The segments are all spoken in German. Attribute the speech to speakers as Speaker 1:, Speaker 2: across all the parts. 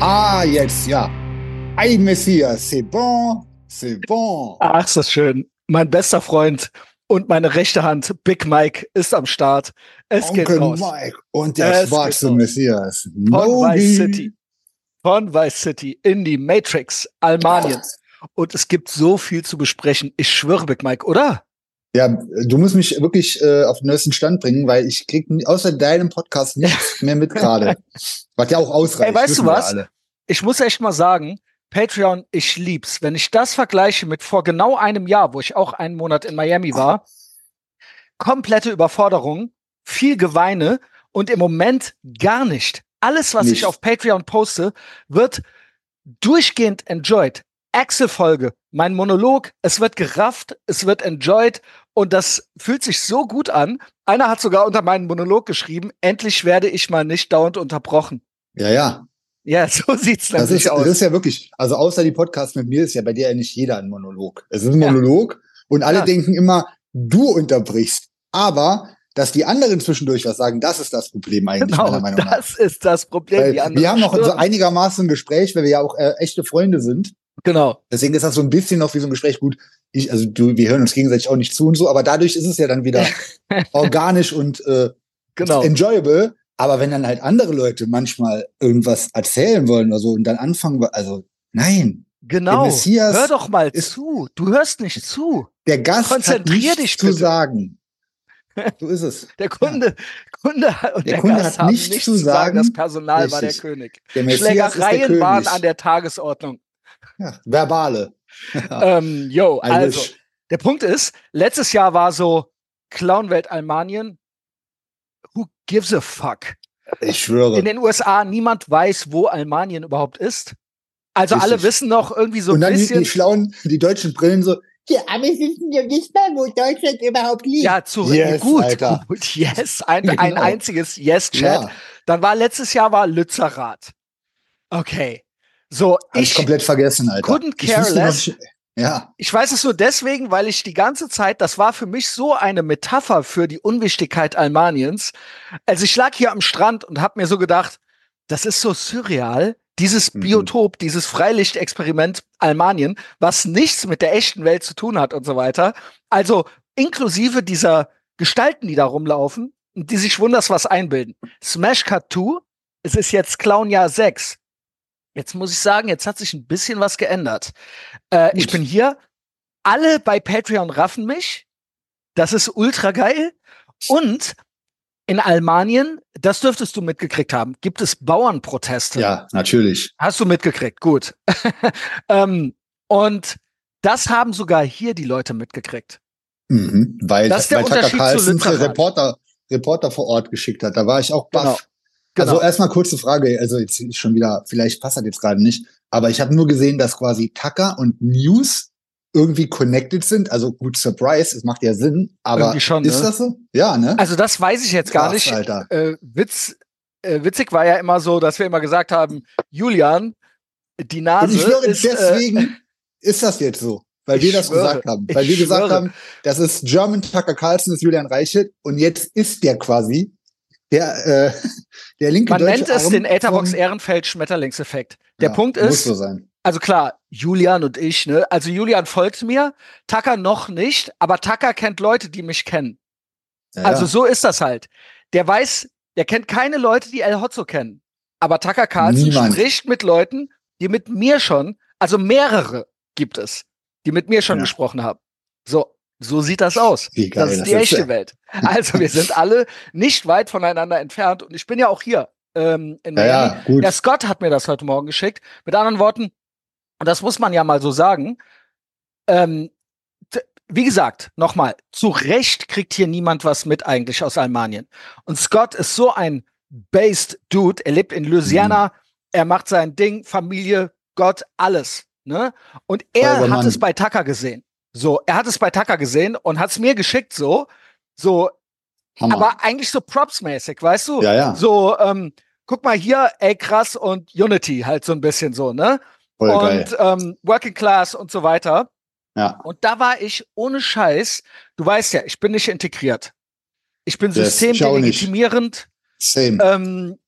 Speaker 1: Ah, jetzt, ja. Ay, Messias, c'est bon, c'est bon.
Speaker 2: Ach, ist das schön. Mein bester Freund und meine rechte Hand, Big Mike, ist am Start. Es
Speaker 1: Onkel
Speaker 2: geht raus.
Speaker 1: Mike und der
Speaker 2: Es
Speaker 1: schwarze. Messias.
Speaker 2: Von. Vice City. Von Vice City in die Matrix, Almanien. Und es gibt so viel zu besprechen. Ich schwöre, Big Mike, oder?
Speaker 1: Ja, du musst mich wirklich äh, auf den neuesten Stand bringen, weil ich krieg außer deinem Podcast nichts mehr mit gerade. Was ja auch ausreicht.
Speaker 2: Ey, weißt du was?
Speaker 1: alle.
Speaker 2: Ich muss echt mal sagen, Patreon, ich lieb's. Wenn ich das vergleiche mit vor genau einem Jahr, wo ich auch einen Monat in Miami war, komplette Überforderung, viel Geweine und im Moment gar nicht. Alles, was
Speaker 1: Nicht.
Speaker 2: ich auf Patreon poste, wird durchgehend enjoyed. Axel-Folge, mein Monolog, es wird gerafft, es wird enjoyed und das fühlt sich so gut an. Einer hat sogar unter meinen Monolog geschrieben, endlich werde ich mal nicht dauernd unterbrochen.
Speaker 1: Ja, ja.
Speaker 2: Ja, so sieht's
Speaker 1: Das
Speaker 2: nämlich
Speaker 1: ist,
Speaker 2: aus.
Speaker 1: das ist ja wirklich, also außer die Podcasts mit mir ist ja bei dir ja nicht jeder ein Monolog. Es ist ein
Speaker 2: Ja.
Speaker 1: Monolog und alle
Speaker 2: Ja.
Speaker 1: denken immer, du unterbrichst. Aber, dass die anderen zwischendurch was sagen, das ist das Problem eigentlich, meiner
Speaker 2: Genau,
Speaker 1: Meinung nach.
Speaker 2: das ist das Problem.
Speaker 1: Wir haben noch so einigermaßen ein Gespräch, weil wir ja auch äh, echte Freunde sind.
Speaker 2: Genau.
Speaker 1: Deswegen ist das so ein bisschen noch wie so ein Gespräch. Gut, ich, also du, wir hören uns gegenseitig auch nicht zu und so, aber dadurch ist es ja dann wieder organisch und äh,
Speaker 2: Genau.
Speaker 1: enjoyable. Aber wenn dann halt andere Leute manchmal irgendwas erzählen wollen oder so und dann anfangen, also nein,
Speaker 2: Genau. Hör doch mal zu. Du hörst nicht zu.
Speaker 1: der Gast hat
Speaker 2: Konzentrier
Speaker 1: nichts
Speaker 2: dich
Speaker 1: zu sagen. So ist es.
Speaker 2: Der Kunde, Kunde und
Speaker 1: Der
Speaker 2: der,
Speaker 1: Kunde
Speaker 2: Gast
Speaker 1: hat nichts
Speaker 2: nichts
Speaker 1: zu
Speaker 2: zu sagen. Das
Speaker 1: sagen.
Speaker 2: Personal war der
Speaker 1: Richtig.
Speaker 2: König.
Speaker 1: Der Messias ist der
Speaker 2: Schlägereien waren
Speaker 1: König.
Speaker 2: an der Tagesordnung.
Speaker 1: Ja, verbale. Ja.
Speaker 2: Ähm, yo, also, der Punkt ist, letztes Jahr war so Clownwelt Almanien. Who gives a fuck?
Speaker 1: Ich schwöre.
Speaker 2: In den USA, niemand weiß, wo Almanien überhaupt ist. Also alle
Speaker 1: Richtig.
Speaker 2: wissen noch irgendwie so
Speaker 1: und
Speaker 2: ein
Speaker 1: dann die,
Speaker 2: bisschen.
Speaker 1: die schlauen, die deutschen Brillen so, ja, aber wir wissen ja nicht mal, wo Deutschland überhaupt liegt.
Speaker 2: Ja, zu
Speaker 1: Yes,
Speaker 2: gut,
Speaker 1: Alter.
Speaker 2: gut, yes, ein, ein
Speaker 1: Genau.
Speaker 2: einziges Yes-Chat.
Speaker 1: ja
Speaker 2: Dann war letztes Jahr war Lützerath. Okay. So,
Speaker 1: hab ich
Speaker 2: ich,
Speaker 1: komplett vergessen, Alter.
Speaker 2: couldn't
Speaker 1: Ich
Speaker 2: care
Speaker 1: noch
Speaker 2: less.
Speaker 1: nicht- ja,
Speaker 2: ich weiß es nur deswegen, weil ich die ganze Zeit, das war für mich so eine Metapher für die Unwichtigkeit Almaniens. Also ich lag hier am Strand und habe mir so gedacht, das ist so surreal, dieses
Speaker 1: Mhm.
Speaker 2: Biotop, dieses Freilichtexperiment Almanien, was nichts mit der echten Welt zu tun hat und so weiter. Also inklusive dieser Gestalten, die da rumlaufen und die sich wunders was einbilden. Smash Cut 2, es ist jetzt Clownjahr 6. Jetzt muss ich sagen, jetzt hat sich ein bisschen was geändert. Äh, ich bin hier, alle bei Patreon raffen mich. Das ist ultra geil. Und in Almanien, das dürftest du mitgekriegt haben, gibt es Bauernproteste.
Speaker 1: ja, natürlich.
Speaker 2: Hast du mitgekriegt, gut. ähm, und das haben sogar hier die Leute mitgekriegt.
Speaker 1: Mhm. Weil,
Speaker 2: Das ist der
Speaker 1: weil Tucker
Speaker 2: Unterschied zu
Speaker 1: Carlson. Reporter, Reporter vor Ort geschickt hat. Da war ich auch baff.
Speaker 2: Genau. Genau.
Speaker 1: Also erstmal kurze Frage, also jetzt schon wieder, vielleicht passt das jetzt gerade nicht, aber ich habe nur gesehen, dass quasi Tucker und News irgendwie connected sind. Also gut, Surprise, es macht ja Sinn, aber
Speaker 2: schon,
Speaker 1: ist
Speaker 2: ne?
Speaker 1: das so? Ja, ne?
Speaker 2: Also das weiß ich jetzt gar
Speaker 1: Krass,
Speaker 2: nicht.
Speaker 1: Alter.
Speaker 2: Äh, Witz, äh, witzig war ja immer so, dass wir immer gesagt haben, Julian, die
Speaker 1: und
Speaker 2: Nase
Speaker 1: ich schwöre,
Speaker 2: ist, äh,
Speaker 1: deswegen ist das jetzt so. Weil wir das
Speaker 2: schwöre,
Speaker 1: gesagt haben. Weil wir gesagt
Speaker 2: schwöre.
Speaker 1: haben, das ist German Tucker Carlson, ist Julian Reichelt und jetzt ist der quasi der, äh, der linke
Speaker 2: man nennt es
Speaker 1: Arm
Speaker 2: den Etherbox
Speaker 1: vom-
Speaker 2: Ehrenfeld Schmetterlingseffekt. Der
Speaker 1: Ja,
Speaker 2: Punkt ist,
Speaker 1: so
Speaker 2: also klar, Julian und ich, ne? Also Julian folgt mir, Tucker noch nicht, aber Tucker kennt Leute, die mich kennen.
Speaker 1: Ja,
Speaker 2: Also so ist das halt. Der weiß, der kennt keine Leute, die El Hotzo kennen. Aber Tucker Carlson
Speaker 1: Niemand.
Speaker 2: spricht mit Leuten, die mit mir schon, also mehrere gibt es, die mit mir schon
Speaker 1: Ja.
Speaker 2: gesprochen haben. So, so sieht das aus.
Speaker 1: Geil
Speaker 2: das ist
Speaker 1: das
Speaker 2: die
Speaker 1: ist,
Speaker 2: echte
Speaker 1: ja.
Speaker 2: Welt. Also wir sind alle nicht weit voneinander entfernt und ich bin ja auch hier ähm, in
Speaker 1: Ja,
Speaker 2: Miami.
Speaker 1: ja, gut.
Speaker 2: Der Scott hat mir das heute Morgen geschickt. Mit anderen Worten, und das muss man ja mal so sagen, ähm, wie gesagt, nochmal, zu Recht kriegt hier niemand was mit eigentlich aus Almanien. Und Scott ist so ein based Dude. Er lebt in Louisiana,
Speaker 1: Mhm.
Speaker 2: er macht sein Ding, Familie, Gott, alles. Ne? Und er
Speaker 1: Feuerwehrmann.
Speaker 2: hat es bei Tucker gesehen. So, er hat es bei Tucker gesehen und hat es mir geschickt, so, so,
Speaker 1: Hammer.
Speaker 2: aber eigentlich so propsmäßig, weißt du?
Speaker 1: ja, ja,
Speaker 2: So, ähm, guck mal hier, ey krass und Unity halt so ein bisschen so, ne?
Speaker 1: voll
Speaker 2: und ähm, Working Class und so weiter.
Speaker 1: Ja,
Speaker 2: Und da war ich ohne Scheiß, du weißt ja, ich bin nicht integriert. Ich bin
Speaker 1: Yes,
Speaker 2: systemdelegitimierend.
Speaker 1: same.
Speaker 2: Ähm,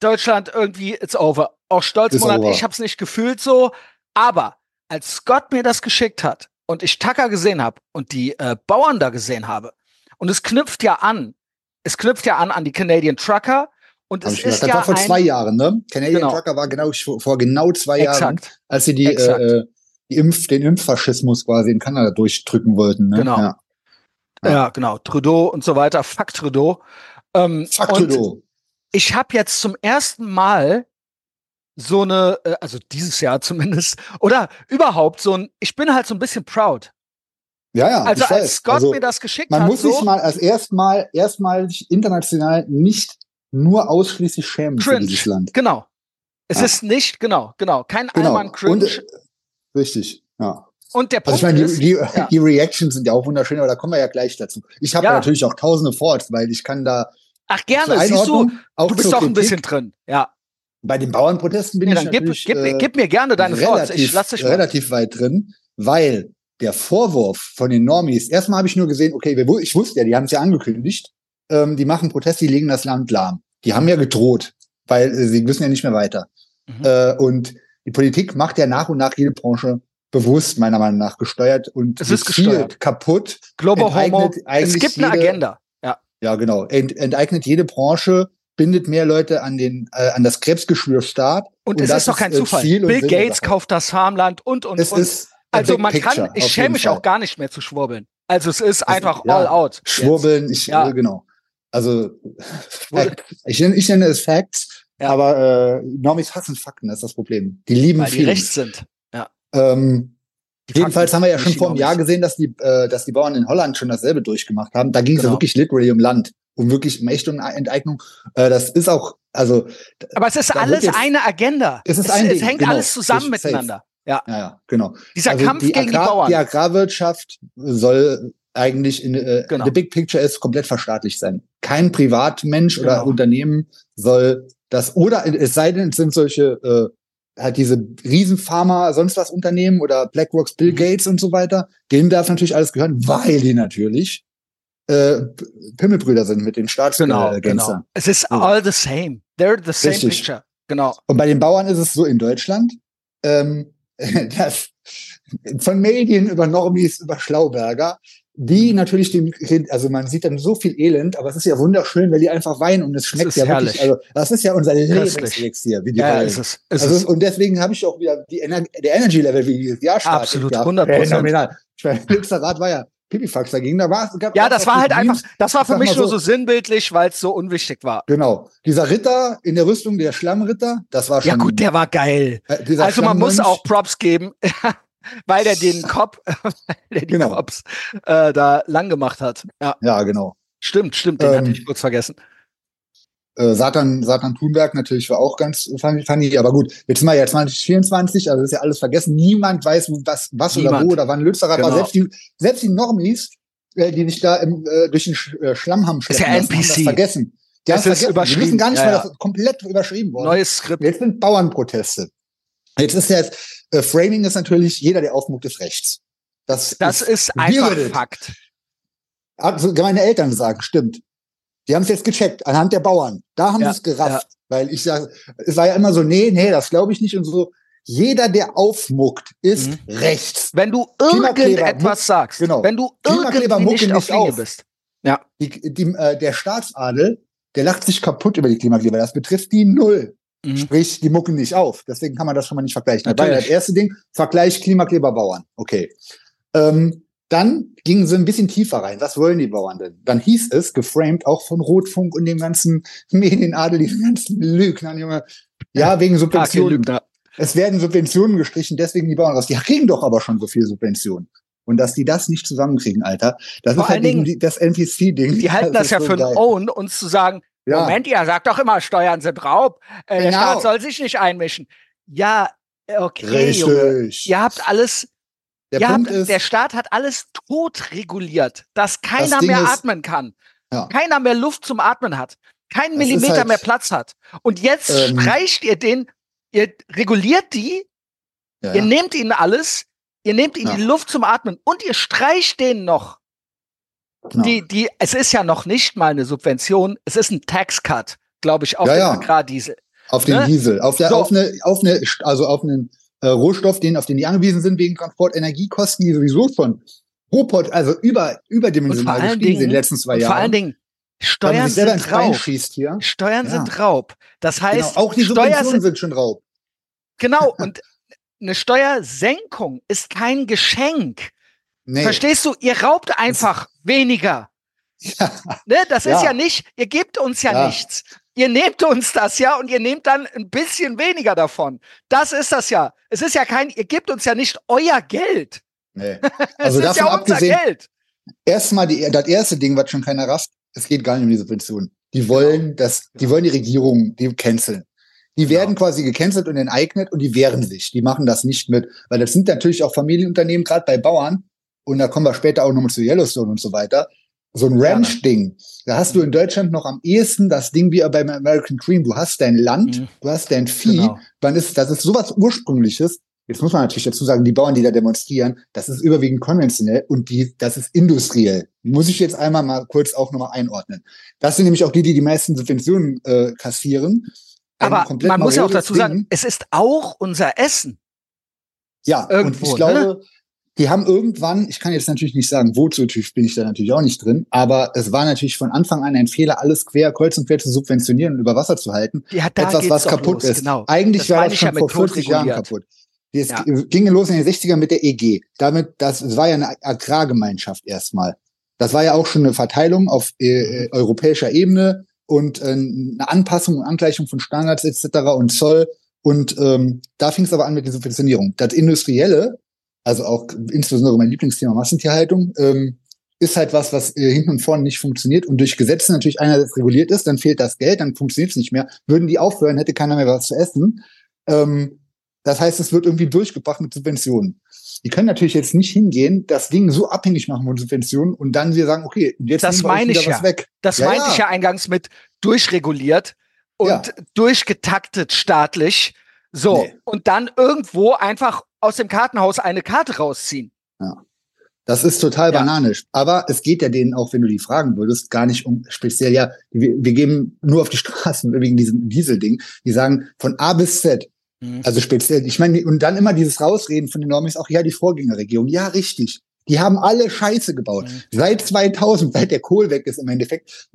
Speaker 2: Deutschland irgendwie, it's over. auch stolz
Speaker 1: Ist
Speaker 2: Monat,
Speaker 1: over.
Speaker 2: ich habe es nicht gefühlt so, aber als Scott mir das geschickt hat und ich Tucker gesehen habe und die äh, Bauern da gesehen habe und es knüpft ja an, es knüpft ja an an die Canadian Trucker und es ist.
Speaker 1: Das
Speaker 2: ja
Speaker 1: war vor zwei Jahren, ne? Canadian
Speaker 2: Genau.
Speaker 1: Trucker war genau vor, genau zwei Jahren,
Speaker 2: exakt,
Speaker 1: als sie die,
Speaker 2: Exakt.
Speaker 1: äh, die Impf, den Impffaschismus quasi in Kanada durchdrücken wollten. Ne?
Speaker 2: Genau.
Speaker 1: Ja.
Speaker 2: ja.
Speaker 1: Ja.
Speaker 2: genau, Trudeau und so weiter, fuck Trudeau. Ähm,
Speaker 1: Fuck Trudeau.
Speaker 2: ich habe jetzt zum ersten Mal so eine, äh, also dieses Jahr zumindest, oder überhaupt so ein, ich bin halt so ein bisschen proud.
Speaker 1: Ja, ja.
Speaker 2: Also als. Scott
Speaker 1: also,
Speaker 2: mir das geschickt
Speaker 1: man
Speaker 2: hat,
Speaker 1: muss
Speaker 2: so,
Speaker 1: sich mal als erstmal erstmalig international nicht nur ausschließlich schämen für
Speaker 2: Cringe.
Speaker 1: dieses Land.
Speaker 2: genau. Es
Speaker 1: Ja.
Speaker 2: ist nicht, genau, genau, kein
Speaker 1: Genau.
Speaker 2: Allmann Cringe.
Speaker 1: Und,
Speaker 2: Und,
Speaker 1: äh, richtig, ja.
Speaker 2: der
Speaker 1: Also
Speaker 2: Punkt
Speaker 1: ich meine, die, die,
Speaker 2: ja.
Speaker 1: die Reactions sind ja auch wunderschön, aber da kommen wir ja gleich dazu. Ich habe
Speaker 2: Ja.
Speaker 1: natürlich auch tausende Thoughts, weil ich kann da
Speaker 2: ach gerne, siehst du,
Speaker 1: auch
Speaker 2: du bist doch ein bisschen drin. Ja,
Speaker 1: Bei den Bauernprotesten bin
Speaker 2: nee,
Speaker 1: ich
Speaker 2: gib,
Speaker 1: natürlich
Speaker 2: gib, mir-
Speaker 1: äh,
Speaker 2: gib mir gerne deine Thoughts. Ich
Speaker 1: relativ,
Speaker 2: lass dich mal.
Speaker 1: relativ weit drin, weil der Vorwurf von den Normies, erstmal habe ich nur gesehen, okay, ich wusste ja, die haben es ja angekündigt, ähm, die machen Proteste, die legen das Land lahm. Die haben ja gedroht, weil äh, sie wissen ja nicht mehr weiter.
Speaker 2: Mhm.
Speaker 1: Äh, und die Politik macht ja nach und nach jede Branche bewusst, meiner Meinung nach, gesteuert und
Speaker 2: Es ist gesteuert.
Speaker 1: kaputt.
Speaker 2: Global Homo, es gibt eine Agenda. Ja,
Speaker 1: Ja, genau. Ent, enteignet jede Branche, bindet mehr Leute an den äh, an das Krebsgeschwür Staat.
Speaker 2: und,
Speaker 1: Und
Speaker 2: es
Speaker 1: das
Speaker 2: ist doch kein
Speaker 1: ist, äh,
Speaker 2: Zufall.
Speaker 1: Ziel
Speaker 2: Bill Gates kauft das Farmland und, und,
Speaker 1: Es
Speaker 2: und.
Speaker 1: ist
Speaker 2: Also man
Speaker 1: picture,
Speaker 2: kann, ich schäme mich
Speaker 1: Fall.
Speaker 2: auch gar nicht mehr zu schwurbeln. Also es ist
Speaker 1: Also,
Speaker 2: einfach
Speaker 1: ja,
Speaker 2: all out. jetzt.
Speaker 1: Schwurbeln, ich,
Speaker 2: Ja.
Speaker 1: äh, genau. Also, ich, nenne- ich nenne es Facts,
Speaker 2: Ja.
Speaker 1: aber äh, Normis hassen Fakten, das ist das Problem. Die lieben
Speaker 2: Weil die rechts sind.
Speaker 1: Ähm,
Speaker 2: Die
Speaker 1: jedenfalls haben wir ja schon vor einem Jahr gesehen, dass die, äh, dass die Bauern in Holland schon dasselbe durchgemacht haben. Da ging es
Speaker 2: Genau.
Speaker 1: ja wirklich literally um Land, um wirklich um echte Enteignung. Äh, das ist auch, also,
Speaker 2: Aber es ist alles
Speaker 1: jetzt-
Speaker 2: eine Agenda.
Speaker 1: Es ist
Speaker 2: es,
Speaker 1: ein
Speaker 2: es
Speaker 1: Ding,
Speaker 2: hängt
Speaker 1: genau.
Speaker 2: alles zusammen miteinander. Ja,
Speaker 1: ja, ja, genau.
Speaker 2: dieser
Speaker 1: also
Speaker 2: Kampf
Speaker 1: die
Speaker 2: gegen
Speaker 1: Agrar,
Speaker 2: die Bauern.
Speaker 1: Die Agrarwirtschaft soll eigentlich in äh,
Speaker 2: Genau.
Speaker 1: the big picture ist komplett verstaatlicht sein. Kein Privatmensch oder
Speaker 2: Genau.
Speaker 1: Unternehmen soll das oder es sei denn, es sind solche äh, halt diese Riesenpharma, sonst was Unternehmen oder BlackRocks, Bill
Speaker 2: Mhm.
Speaker 1: Gates und so weiter. Denen darf natürlich alles gehören, weil die natürlich äh, Pimmelbrüder sind mit den
Speaker 2: genau,
Speaker 1: Staatsgangstern.
Speaker 2: genau. Es ist all the same. They're the same
Speaker 1: Richtig.
Speaker 2: picture. Genau.
Speaker 1: Und bei den Bauern ist es so in Deutschland, ähm, dass von Medien über Normis, über Schlauberger, die natürlich dem, also man sieht dann so viel Elend, aber es ist ja wunderschön, weil die einfach weinen und es schmeckt ja
Speaker 2: herrlich.
Speaker 1: wirklich, also das ist ja unser. Lebenselixier, wie die
Speaker 2: Ja,
Speaker 1: heulen.
Speaker 2: ist es. Ist
Speaker 1: also,
Speaker 2: es.
Speaker 1: und deswegen habe ich auch wieder die Ener der Energy Level wie dieses Jahr startet.
Speaker 2: Absolut,
Speaker 1: ja,
Speaker 2: 100%.
Speaker 1: Phänomenal. Ich meine, Rad war ja Pipifax dagegen, da war es gab
Speaker 2: Ja, das war halt einfach,
Speaker 1: Memes,
Speaker 2: das war für mich
Speaker 1: mal
Speaker 2: nur
Speaker 1: so-
Speaker 2: so sinnbildlich, weil es so unwichtig war.
Speaker 1: Genau. Dieser Ritter in der Rüstung, der Schlammritter, das war schon.
Speaker 2: Ja gut, der war geil.
Speaker 1: äh,
Speaker 2: Also man muss auch Props geben, weil der den Kopf, weil der die
Speaker 1: Genau.
Speaker 2: Cops äh, da lang gemacht hat. Ja,
Speaker 1: Ja, genau.
Speaker 2: stimmt, stimmt, den
Speaker 1: Ähm,
Speaker 2: hatte ich kurz vergessen.
Speaker 1: Äh, Satan, Satan Thunberg natürlich war auch ganz funny, funny, aber gut, jetzt sind wir ja 2024, also ist ja alles vergessen. Niemand weiß, was, was oder
Speaker 2: Niemand.
Speaker 1: wo oder wann Lützerath war.
Speaker 2: Genau.
Speaker 1: Selbst die, selbst die Normis, äh, die sich da im, äh, durch den äh, Schlamm haben
Speaker 2: Ist ja
Speaker 1: schleppen lassen, haben
Speaker 2: NPC.
Speaker 1: das vergessen. Die haben
Speaker 2: es ist
Speaker 1: vergessen. Die
Speaker 2: überschrieben.
Speaker 1: wissen gar nicht
Speaker 2: Ja,
Speaker 1: mehr,
Speaker 2: ja.
Speaker 1: das ist komplett überschrieben worden.
Speaker 2: Neues Skript.
Speaker 1: Jetzt sind Bauernproteste. Jetzt ist ja jetzt, äh, Framing ist natürlich, jeder, der aufmuckt, ist rechts. Das,
Speaker 2: Das ist einfach
Speaker 1: Weird.
Speaker 2: Fakt.
Speaker 1: Also meine Eltern sagen, stimmt. Die haben es jetzt gecheckt, anhand der Bauern. Da haben
Speaker 2: Ja,
Speaker 1: sie es gerafft. Weil ich sage, es war ja immer so, nee, nee, das glaube ich nicht und so. Jeder, der aufmuckt, ist
Speaker 2: Mhm.
Speaker 1: rechts.
Speaker 2: Wenn du irgendetwas sagst,
Speaker 1: genau.
Speaker 2: wenn du irgendwie
Speaker 1: mucken
Speaker 2: nicht auf Linie
Speaker 1: auf.
Speaker 2: bist.
Speaker 1: Die, die, äh, der Staatsadel, der lacht sich kaputt über die Klimakleber. Das betrifft die null.
Speaker 2: Mhm.
Speaker 1: Sprich, die mucken nicht auf. Deswegen kann man das schon mal nicht vergleichen. Ja das
Speaker 2: Natürlich.
Speaker 1: erste Ding. Vergleich Klimakleber Bauern. Okay. Ähm, dann gingen sie ein bisschen tiefer rein. Was wollen die Bauern denn? Dann hieß es, geframed auch von Rotfunk und dem ganzen Medienadel, diesen ganzen Lügnern, Junge. Ja, wegen Subventionen.
Speaker 2: Lügner.
Speaker 1: Es werden Subventionen gestrichen, deswegen die Bauern raus. Die kriegen doch aber schon so viel Subventionen. Und dass die das nicht zusammenkriegen, Alter, das
Speaker 2: Vor
Speaker 1: ist halt
Speaker 2: Dingen,
Speaker 1: die, das NPC-Ding.
Speaker 2: Die halten das,
Speaker 1: ist
Speaker 2: ja
Speaker 1: so
Speaker 2: für ein. Own, uns zu sagen,
Speaker 1: Ja.
Speaker 2: Moment, ihr sagt doch immer, Steuern sind Raub. Äh, Der
Speaker 1: Genau.
Speaker 2: Staat soll sich nicht einmischen. Ja, äh, okay, Junge.
Speaker 1: Richtig.
Speaker 2: Ihr habt alles,
Speaker 1: Der
Speaker 2: ihr
Speaker 1: Punkt ist,
Speaker 2: der Staat hat alles tot reguliert, dass keiner
Speaker 1: Ding
Speaker 2: mehr
Speaker 1: ist-
Speaker 2: atmen kann.
Speaker 1: Ja.
Speaker 2: Keiner mehr Luft zum Atmen hat. Kein
Speaker 1: Das
Speaker 2: Millimeter
Speaker 1: halt-
Speaker 2: mehr Platz hat. Und jetzt
Speaker 1: Ähm,
Speaker 2: streicht ihr den, ihr reguliert die,
Speaker 1: ja,
Speaker 2: ihr
Speaker 1: ja.
Speaker 2: nehmt ihnen alles, ihr nehmt ihnen
Speaker 1: Ja.
Speaker 2: die Luft zum Atmen und ihr streicht denen noch.
Speaker 1: Genau.
Speaker 2: Die, die, es ist ja noch nicht mal eine Subvention, es ist ein Tax Cut, glaube ich, auf
Speaker 1: Ja,
Speaker 2: den
Speaker 1: ja.
Speaker 2: Agrardiesel.
Speaker 1: Auf den
Speaker 2: Ne?
Speaker 1: Diesel, auf, der,
Speaker 2: So.
Speaker 1: auf eine, auf eine, also auf einen äh, Rohstoff, den, auf den die angewiesen sind wegen Transport, Energiekosten, die sowieso schon Robot, also über, überdimensional gestiegen sind in
Speaker 2: Dingen,
Speaker 1: den letzten zwei Jahren.
Speaker 2: vor allen Dingen, Steuern sind Raub. Steuern
Speaker 1: Ja.
Speaker 2: sind Raub. Das heißt,
Speaker 1: Genau, auch die
Speaker 2: Steuer
Speaker 1: Subventionen
Speaker 2: sind,
Speaker 1: sind schon Raub.
Speaker 2: genau, und eine Steuersenkung ist kein Geschenk.
Speaker 1: Nee.
Speaker 2: Verstehst du? Ihr raubt einfach weniger. Ne? Das ist
Speaker 1: Ja.
Speaker 2: ja nicht, ihr gebt uns ja,
Speaker 1: Ja.
Speaker 2: nichts. Ihr nehmt uns das ja und ihr nehmt dann ein bisschen weniger davon. Das ist das ja. Es ist ja kein, ihr gebt uns ja nicht euer Geld.
Speaker 1: nee.
Speaker 2: Es
Speaker 1: Also
Speaker 2: ist
Speaker 1: davon
Speaker 2: ja unser
Speaker 1: abgesehen,
Speaker 2: Geld.
Speaker 1: erstmal die, das erste Ding, was schon keiner rafft, es geht gar nicht um die Subventionen. Die wollen das, die wollen die Regierung, die canceln. Die werden quasi gecancelt und enteignet und die wehren sich. Die machen das nicht mit, weil das sind natürlich auch Familienunternehmen, gerade bei Bauern. Und da kommen wir später auch nochmal zu Yellowstone und so weiter. So ein. Ranch-Ding. Da hast du in Deutschland noch am ehesten das Ding wie beim American Dream. Du hast dein Land,
Speaker 2: Mhm.
Speaker 1: du hast dein Vieh.
Speaker 2: Genau.
Speaker 1: Dann ist, das ist sowas Ursprüngliches. Jetzt muss man natürlich dazu sagen, die Bauern, die da demonstrieren, das ist überwiegend konventionell und die, das ist industriell. Muss ich jetzt einmal mal kurz auch nochmal einordnen. Das sind nämlich auch die, die die meisten Subventionen äh, kassieren. Ein
Speaker 2: Aber man muss ja auch dazu sagen,
Speaker 1: Ding.
Speaker 2: es ist auch unser Essen.
Speaker 1: ja,
Speaker 2: irgendwo,
Speaker 1: und ich glaube, die haben irgendwann, ich kann jetzt natürlich nicht sagen, wo zu tief bin ich da natürlich auch nicht drin, aber es war natürlich von Anfang an ein Fehler, alles quer, kreuz und quer zu subventionieren und über Wasser zu halten.
Speaker 2: Ja, da
Speaker 1: etwas, was kaputt
Speaker 2: los,
Speaker 1: ist.
Speaker 2: Genau.
Speaker 1: Eigentlich
Speaker 2: Das
Speaker 1: war das schon
Speaker 2: ja
Speaker 1: vor 40 Jahren
Speaker 2: totreguliert.
Speaker 1: kaputt. Es
Speaker 2: Ja.
Speaker 1: ging los in den 60ern mit der EG. Damit, das, war ja eine Agrargemeinschaft erstmal. Das war ja auch schon eine Verteilung auf äh, europäischer Ebene und äh, eine Anpassung und Angleichung von Standards etc. und Zoll. Und ähm, da fing es aber an mit der Subventionierung. Das Industrielle, also auch insbesondere mein Lieblingsthema Massentierhaltung, ähm, ist halt was, was äh, hinten und vorne nicht funktioniert und durch Gesetze natürlich einerseits reguliert ist, dann fehlt das Geld, dann funktioniert es nicht mehr. Würden die aufhören, hätte keiner mehr was zu essen. Ähm, das heißt, es wird irgendwie durchgebracht mit Subventionen. Die können natürlich jetzt nicht hingehen, das Ding so abhängig machen von Subventionen und dann wir sagen, okay, jetzt
Speaker 2: Das meine ich ja.
Speaker 1: was weg.
Speaker 2: Das
Speaker 1: Ja,
Speaker 2: meinte
Speaker 1: ja.
Speaker 2: ich ja eingangs mit durchreguliert und
Speaker 1: Ja.
Speaker 2: durchgetaktet staatlich. So,
Speaker 1: Nee.
Speaker 2: und dann irgendwo einfach aus dem Kartenhaus eine Karte rausziehen.
Speaker 1: Das ist total
Speaker 2: Ja.
Speaker 1: bananisch. Aber es geht ja denen auch, wenn du die fragen würdest, gar nicht um speziell, ja, wir, wir geben nur auf die Straßen wegen diesem Diesel-Ding. Die sagen von A bis Z,
Speaker 2: Mhm.
Speaker 1: also speziell, ich meine, und dann immer dieses Rausreden von den Normis, auch ja, die Vorgängerregierung. Ja, richtig. Die haben alle Scheiße gebaut.
Speaker 2: Mhm.
Speaker 1: Seit 2000, seit der Kohl weg ist im Endeffekt,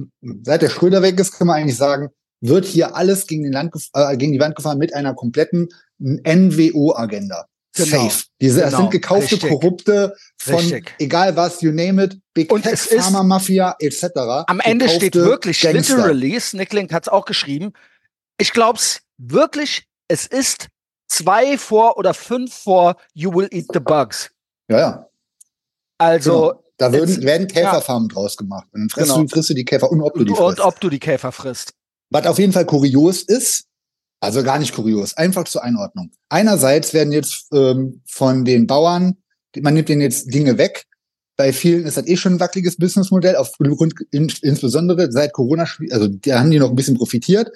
Speaker 1: seit der Schröder weg ist, kann man eigentlich sagen, wird hier alles gegen, den Land, äh, gegen die Wand gefahren mit einer kompletten NWO-Agenda.
Speaker 2: Genau.
Speaker 1: Safe. Diese, das
Speaker 2: Genau.
Speaker 1: sind gekaufte
Speaker 2: Richtig.
Speaker 1: Korrupte von
Speaker 2: Richtig.
Speaker 1: egal was, you name it, Big
Speaker 2: Und
Speaker 1: Tech,
Speaker 2: es
Speaker 1: Pharma Mafia etc.
Speaker 2: Am Ende steht wirklich
Speaker 1: Gangster.
Speaker 2: literally, Snicklink hat es auch geschrieben, ich glaub's wirklich, es ist zwei vor oder fünf vor You Will Eat the Bugs.
Speaker 1: Ja, ja.
Speaker 2: Also,
Speaker 1: Genau. Da würden,
Speaker 2: jetzt-
Speaker 1: werden Käferfarmen draus gemacht. Und dann frisst,
Speaker 2: Genau.
Speaker 1: du, frisst du die Käfer und ob du die frisst.
Speaker 2: und ob du die Käfer frisst.
Speaker 1: Was auf jeden Fall kurios ist, also gar nicht kurios, einfach zur Einordnung. Einerseits werden jetzt ähm, von den Bauern, man nimmt denen jetzt Dinge weg. Bei vielen ist das eh schon ein wackeliges Businessmodell, aufgrund in, insbesondere seit Corona, also da haben die noch ein bisschen profitiert.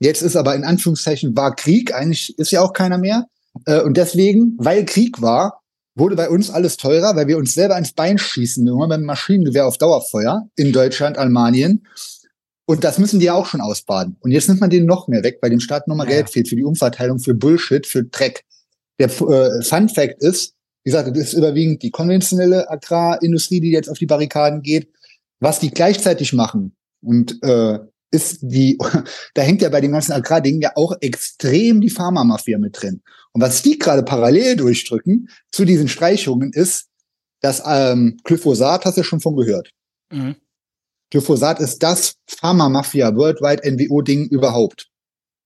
Speaker 1: Jetzt ist aber in Anführungszeichen war Krieg, eigentlich ist ja auch keiner mehr. Äh, und deswegen, weil Krieg war, wurde bei uns alles teurer, weil wir uns selber ins Bein schießen, immer beim Maschinengewehr auf Dauerfeuer in Deutschland, Almanien. Und das müssen die ja auch schon ausbaden. Und jetzt nimmt man denen noch mehr weg, weil dem Staat nochmal
Speaker 2: Ja.
Speaker 1: Geld fehlt für die Umverteilung, für Bullshit, für Dreck. Der äh, Fun Fact ist, wie gesagt, das ist überwiegend die konventionelle Agrarindustrie, die jetzt auf die Barrikaden geht. Was die gleichzeitig machen und äh, ist die, da hängt ja bei dem ganzen Agrarding ja auch extrem die Pharmamafia mit drin. Und was die gerade parallel durchdrücken zu diesen Streichungen ist, dass ähm, Glyphosat, hast du ja schon von gehört.
Speaker 2: Mhm.
Speaker 1: Glyphosat ist das Pharma-Mafia Worldwide NWO-Ding überhaupt.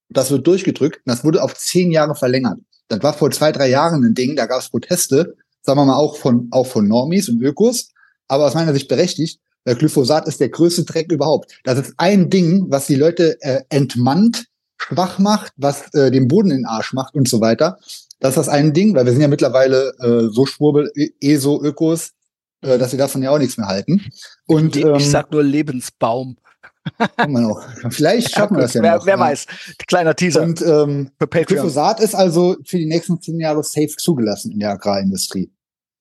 Speaker 1: Das wird durchgedrückt und das wurde auf zehn Jahre verlängert. Das war vor zwei, drei Jahren ein Ding, da gab es Proteste, sagen wir mal auch von, auch von Normis und Ökos, aber aus meiner Sicht berechtigt, weil Glyphosat ist der größte Dreck überhaupt. Das ist ein Ding, was die Leute äh, entmannt, schwach macht, was äh, den Boden in den Arsch macht und so weiter. Das ist das ein Ding, weil wir sind ja mittlerweile äh, so Schwurbel, eh so Ökos, äh, dass wir davon ja auch nichts mehr halten. Und
Speaker 2: ich,
Speaker 1: ähm,
Speaker 2: ich sag nur Lebensbaum.
Speaker 1: kann man auch. Vielleicht schaffen wir das ja
Speaker 2: wer,
Speaker 1: noch.
Speaker 2: wer
Speaker 1: ja.
Speaker 2: weiß. Kleiner Teaser
Speaker 1: Und ähm. Glyphosat ist also für die nächsten zehn Jahre safe zugelassen in der Agrarindustrie.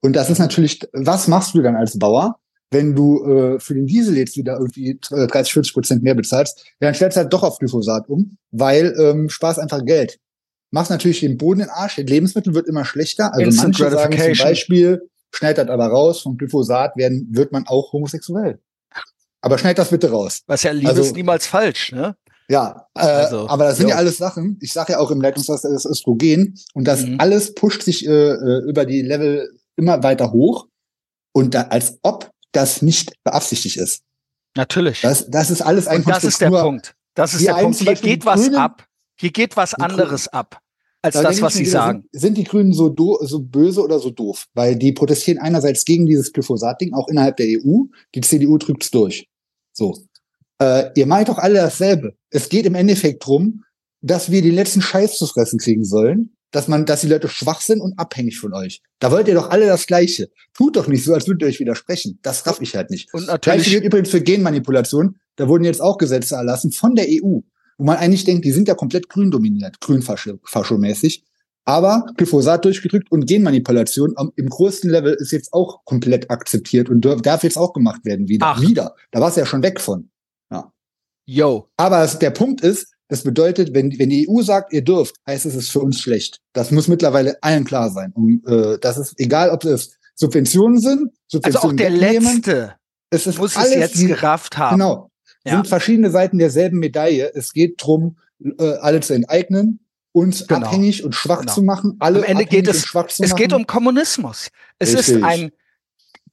Speaker 1: Und das ist natürlich, was machst du dann als Bauer? wenn du äh, für den Diesel jetzt wieder irgendwie 30, 40 Prozent mehr bezahlst, ja, dann stellst du halt doch auf Glyphosat um, weil ähm, Spaß einfach Geld. Machst natürlich den Boden in den Arsch, Lebensmittel wird immer schlechter. Also
Speaker 2: Instant
Speaker 1: manche sagen zum. Beispiel, schneidet das aber raus, von Glyphosat werden, wird man auch homosexuell. Aber schneid das bitte raus.
Speaker 2: Was ja Liebe
Speaker 1: Also-
Speaker 2: ist niemals falsch, ne?
Speaker 1: Ja, äh,
Speaker 2: Also,
Speaker 1: aber das sind
Speaker 2: jo.
Speaker 1: ja alles Sachen. Ich sage ja auch im Leitungswasser das Östrogen und das
Speaker 2: Mhm.
Speaker 1: alles pusht sich äh, äh, über die Level immer weiter hoch und da, als ob das nicht beabsichtigt ist.
Speaker 2: Natürlich.
Speaker 1: Das, das ist alles ein
Speaker 2: Und das ist der Punkt. Das ist der Punkt. Hier geht was ab. Hier geht was anderes ab, als
Speaker 1: da
Speaker 2: das, was sie
Speaker 1: wieder,
Speaker 2: sagen.
Speaker 1: Sind, sind die Grünen so, do, so böse oder so doof? Weil die protestieren einerseits gegen dieses Glyphosat-Ding, auch innerhalb der EU. Die CDU drückt's durch. So. Äh, ihr meint doch alle dasselbe. Es geht im Endeffekt drum, dass wir den letzten Scheiß zu fressen kriegen sollen, dass man, dass die Leute schwach sind und abhängig von euch. Da wollt ihr doch alle das Gleiche. Tut doch nicht so, als würdet ihr euch widersprechen. Das raff ich halt nicht.
Speaker 2: Und
Speaker 1: Gleiche
Speaker 2: natürlich,
Speaker 1: gilt übrigens für Genmanipulation. Da wurden jetzt auch Gesetze erlassen von der EU, wo man eigentlich denkt, die sind ja komplett grün dominiert, grün-faschomäßig. Aber Glyphosat durchgedrückt und Genmanipulation im größten Level ist jetzt auch komplett akzeptiert und darf- jetzt auch gemacht werden wieder.
Speaker 2: Ach.
Speaker 1: Wieder. Da war es ja schon weg von.
Speaker 2: yo,
Speaker 1: Aber es, der Punkt ist, das bedeutet, wenn, wenn die EU sagt, ihr dürft, heißt es, es ist für uns schlecht. Das muss mittlerweile allen klar sein. Und äh, das ist egal, ob es Subventionen sind,
Speaker 2: also
Speaker 1: Subventionen
Speaker 2: auch der Letzte
Speaker 1: es ist
Speaker 2: muss es
Speaker 1: alles
Speaker 2: jetzt
Speaker 1: die-
Speaker 2: gerafft haben.
Speaker 1: Genau.
Speaker 2: Ja.
Speaker 1: Sind verschiedene Seiten derselben Medaille. Es geht drum, äh, alle zu enteignen, uns
Speaker 2: Genau.
Speaker 1: abhängig und schwach
Speaker 2: Genau.
Speaker 1: zu machen. Alle
Speaker 2: Am Ende geht es-
Speaker 1: schwach zu
Speaker 2: Es
Speaker 1: machen.
Speaker 2: geht um Kommunismus. Es ist
Speaker 1: Richtig.
Speaker 2: ein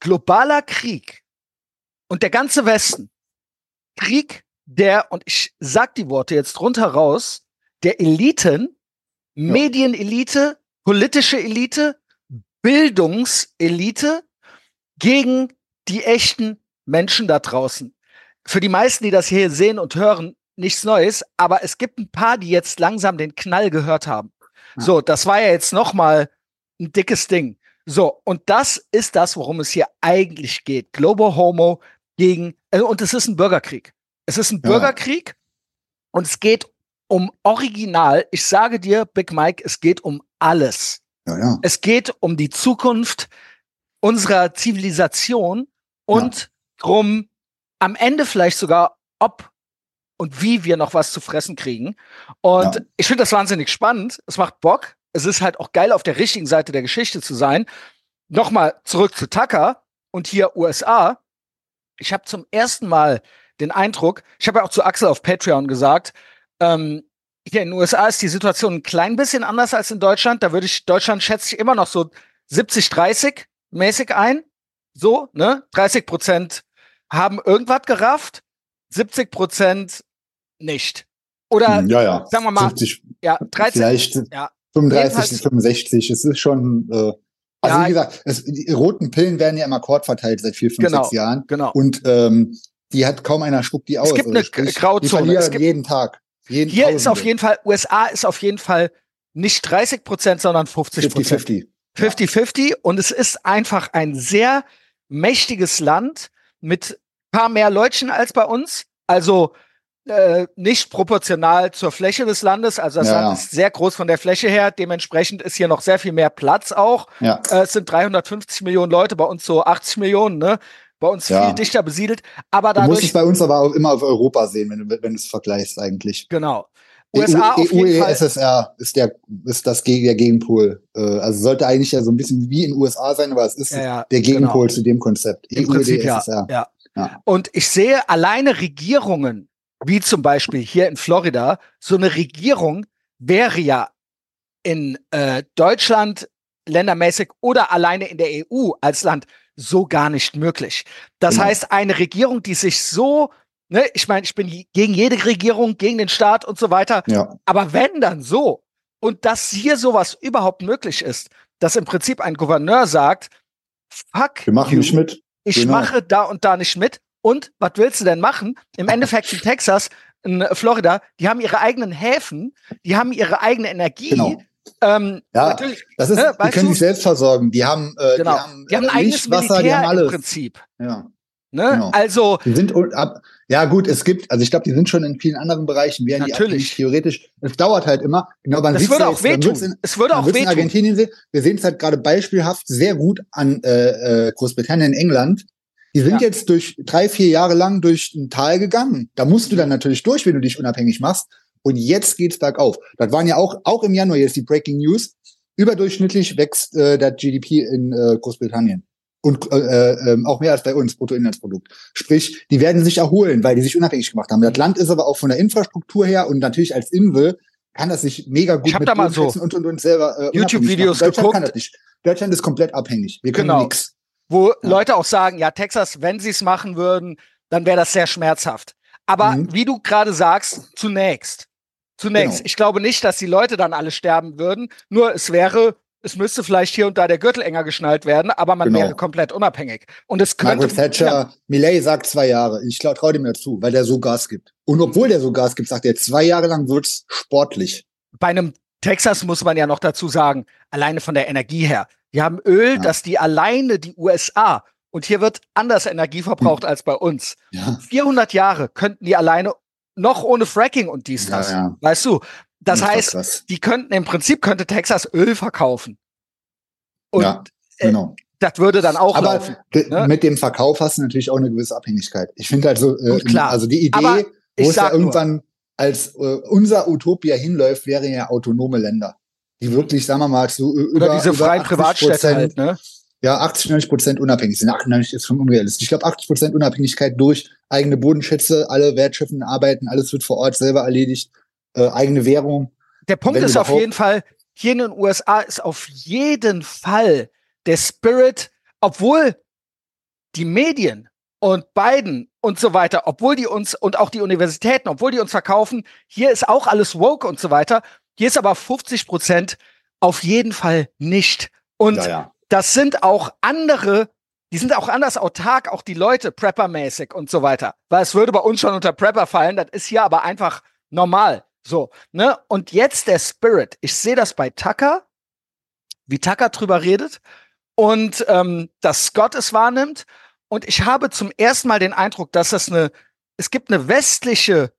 Speaker 2: globaler Krieg. Und der ganze Westen. Krieg der, und ich sag die Worte jetzt runter raus, der Eliten, Medienelite, politische Elite, Bildungselite gegen die echten Menschen da draußen. Für die meisten, die das hier sehen und hören, nichts Neues, aber es gibt ein paar, die jetzt langsam den Knall gehört haben.
Speaker 1: Ja.
Speaker 2: So, das war ja jetzt noch mal ein dickes Ding. So, und das ist das, worum es hier eigentlich geht. Global Homo gegen, äh, und es ist ein Bürgerkrieg. Es ist ein
Speaker 1: Ja.
Speaker 2: Bürgerkrieg und es geht um Original. Ich sage dir, Big Mike, es geht um alles.
Speaker 1: ja.
Speaker 2: Es geht um die Zukunft unserer Zivilisation und drum am Ende vielleicht sogar, ob und wie wir noch was zu fressen kriegen. Und
Speaker 1: Ja.
Speaker 2: ich finde das wahnsinnig spannend. Es macht Bock. Es ist halt auch geil, auf der richtigen Seite der Geschichte zu sein. Nochmal zurück zu Tucker und hier USA. Ich habe zum ersten Mal den Eindruck, ich habe ja auch zu Axel auf Patreon gesagt, ähm, hier in den USA ist die Situation ein klein bisschen anders als in Deutschland. Da würde ich, Deutschland schätze ich immer noch so 70-30 mäßig ein. So, ne? 30 Prozent haben irgendwas gerafft, 70 Prozent nicht. Oder,
Speaker 1: ja, ja.
Speaker 2: sagen wir mal,
Speaker 1: 70,
Speaker 2: ja, 13,
Speaker 1: vielleicht
Speaker 2: ja.
Speaker 1: 35,
Speaker 2: Jedenfalls-
Speaker 1: 65. Es ist schon, äh, also
Speaker 2: Ja,
Speaker 1: wie gesagt, es, die roten Pillen werden ja im Akkord verteilt seit vier, fünf,
Speaker 2: Genau.
Speaker 1: sechs Jahren.
Speaker 2: genau.
Speaker 1: Und ähm, die hat kaum einer spuckt die aus.
Speaker 2: gibt
Speaker 1: Also
Speaker 2: eine
Speaker 1: sprich,
Speaker 2: Grauzone.
Speaker 1: Die
Speaker 2: Es gibt-
Speaker 1: jeden Tag. Jeden
Speaker 2: Hier ist auf
Speaker 1: Tausende.
Speaker 2: jeden Fall, USA ist auf jeden Fall nicht 30 Prozent, sondern 50 Prozent.
Speaker 1: 50-50.
Speaker 2: 50-50 und es ist einfach ein sehr mächtiges Land mit paar mehr Leutchen als bei uns. Also äh, nicht proportional zur Fläche des Landes. Also das
Speaker 1: Ja,
Speaker 2: Land ist sehr groß von der Fläche her. Dementsprechend ist hier noch sehr viel mehr Platz auch.
Speaker 1: Ja.
Speaker 2: Äh, es sind 350 Millionen Leute, bei uns so 80 Millionen, ne? Bei uns
Speaker 1: Ja.
Speaker 2: viel dichter besiedelt. Aber
Speaker 1: Du musst
Speaker 2: dadurch,
Speaker 1: es bei uns aber auch immer auf Europa sehen, wenn du, wenn du es vergleichst eigentlich.
Speaker 2: genau.
Speaker 1: EU,
Speaker 2: USA auf
Speaker 1: EU
Speaker 2: jeden Fall.
Speaker 1: SSR ist der ist das der Gegenpol. Äh, also sollte eigentlich ja so ein bisschen wie in den USA sein, aber es ist
Speaker 2: Ja, ja,
Speaker 1: der Gegenpol
Speaker 2: genau.
Speaker 1: zu dem Konzept.
Speaker 2: Im
Speaker 1: EU,
Speaker 2: Prinzip
Speaker 1: SSR.
Speaker 2: ja.
Speaker 1: Ja.
Speaker 2: Und ich sehe alleine Regierungen, wie zum Beispiel hier in Florida, so eine Regierung wäre ja in äh, Deutschland ländermäßig oder alleine in der EU als Land so gar nicht möglich. Das
Speaker 1: Genau.
Speaker 2: heißt, eine Regierung, die sich so, ne, ich meine, ich bin gegen jede Regierung, gegen den Staat und so weiter,
Speaker 1: Ja,
Speaker 2: aber wenn dann so und dass hier sowas überhaupt möglich ist, dass im Prinzip ein Gouverneur sagt, fuck,
Speaker 1: wir machen
Speaker 2: you,
Speaker 1: nicht mit.
Speaker 2: ich
Speaker 1: Genau.
Speaker 2: mache da und da nicht mit. Und was willst du denn machen? Im Endeffekt in Texas, in Florida, die haben ihre eigenen Häfen, die haben ihre eigene Energie.
Speaker 1: Genau.
Speaker 2: Ähm,
Speaker 1: Ja,
Speaker 2: natürlich,
Speaker 1: Das ist,
Speaker 2: Ne,
Speaker 1: die können
Speaker 2: du?
Speaker 1: sich selbst versorgen. Die haben, äh,
Speaker 2: genau.
Speaker 1: die haben,
Speaker 2: Die haben ein eigenes
Speaker 1: Wasser, die
Speaker 2: Militär
Speaker 1: haben
Speaker 2: im
Speaker 1: alles.
Speaker 2: Prinzip.
Speaker 1: Ja.
Speaker 2: Ne?
Speaker 1: Genau.
Speaker 2: Also,
Speaker 1: Die sind ab. Ja gut, es gibt, also ich glaube, die sind schon in vielen anderen Bereichen, wären die
Speaker 2: Natürlich.
Speaker 1: abhängig, theoretisch. Es dauert halt immer. Genau, man
Speaker 2: das
Speaker 1: sieht's
Speaker 2: würde auch wehtun.
Speaker 1: in-
Speaker 2: Es würde auch
Speaker 1: wird in
Speaker 2: wehtun.
Speaker 1: Argentinien sehen. Wir sehen es halt gerade beispielhaft sehr gut an äh, äh, Großbritannien, England. Die sind ja. jetzt durch drei, vier Jahre lang durch ein Tal gegangen. Da musst du dann natürlich durch, wenn du dich unabhängig machst. Und jetzt geht's bergauf. Das waren ja auch, auch im Januar jetzt die Breaking News. Überdurchschnittlich wächst äh, der GDP in äh, Großbritannien. Und äh, äh, auch mehr als bei uns, Bruttoinlandsprodukt. Sprich, die werden sich erholen, weil die sich unabhängig gemacht haben. Das Land ist aber auch von der Infrastruktur her und natürlich als Insel kann das sich mega gut
Speaker 2: ich hab mit da mal so
Speaker 1: und, und, und selber
Speaker 2: äh, YouTube-Videos
Speaker 1: geguckt. Kann das nicht. Deutschland ist komplett abhängig. Wir können genau. nichts
Speaker 2: wo ja. Leute auch sagen, ja, Texas, wenn sie es machen würden, dann wäre das sehr schmerzhaft. Aber mhm. wie du gerade sagst, zunächst. Zunächst. Genau. Ich glaube nicht, dass die Leute dann alle sterben würden. Nur es wäre, es müsste vielleicht hier und da der Gürtel enger geschnallt werden, aber man genau. wäre komplett unabhängig. Und es könnte.
Speaker 1: Margaret Thatcher, ja. Milley sagt zwei Jahre. Ich traue dem dazu, weil der so Gas gibt. Und obwohl der so Gas gibt, sagt er, zwei Jahre lang wird's sportlich.
Speaker 2: Bei einem Texas muss man ja noch dazu sagen, alleine von der Energie her. Die haben Öl, ja. dass die alleine die USA und hier wird anders Energie verbraucht hm. als bei uns. Ja. 400 Jahre könnten die alleine noch ohne Fracking und dies, das. Ja, ja. Weißt du? Das, das heißt, die könnten im Prinzip könnte Texas Öl verkaufen. Und ja, äh, genau. Äh, das würde dann auch
Speaker 1: Aber laufen. Ne? Mit dem Verkauf hast du natürlich auch eine gewisse Abhängigkeit. Ich finde halt so, äh, klar. also die Idee, wo es ja irgendwann nur, als äh, unser Utopia hinläuft, wäre ja autonome Länder die wirklich, sagen wir mal, so
Speaker 2: über, Oder diese freien Privatstädte halt, ne?
Speaker 1: Ja, 80, 90 Prozent unabhängig sind. 98 ist schon unrealistisch. Ich glaube, 80 Prozent Unabhängigkeit durch eigene Bodenschätze, alle wertschöpfenden Arbeiten, alles wird vor Ort selber erledigt, äh, eigene Währung.
Speaker 2: Der Punkt ist auf jeden Fall, hier in den USA ist auf jeden Fall der Spirit, obwohl die Medien und Biden und so weiter, obwohl die uns und auch die Universitäten, obwohl die uns verkaufen, hier ist auch alles woke und so weiter. Hier ist aber 50 Prozent auf jeden Fall nicht. Und ja, ja. das sind auch andere, die sind auch anders autark, auch die Leute, Prepper-mäßig und so weiter. Weil es würde bei uns schon unter Prepper fallen, das ist hier aber einfach normal. So, ne? Und jetzt der Spirit. Ich sehe das bei Tucker, wie Tucker drüber redet und ähm, dass Scott es wahrnimmt. Und ich habe zum ersten Mal den Eindruck, dass es eine, es gibt eine westliche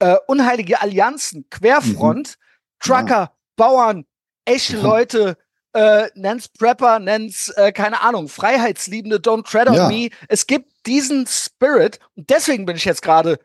Speaker 2: äh, unheilige Allianzen, Querfront, mhm. Trucker, ja. Bauern, echte ja. Leute, äh, nenn's Prepper, nenn's, äh, keine Ahnung, Freiheitsliebende, don't tread on ja. me. Es gibt diesen Spirit und deswegen bin ich jetzt gerade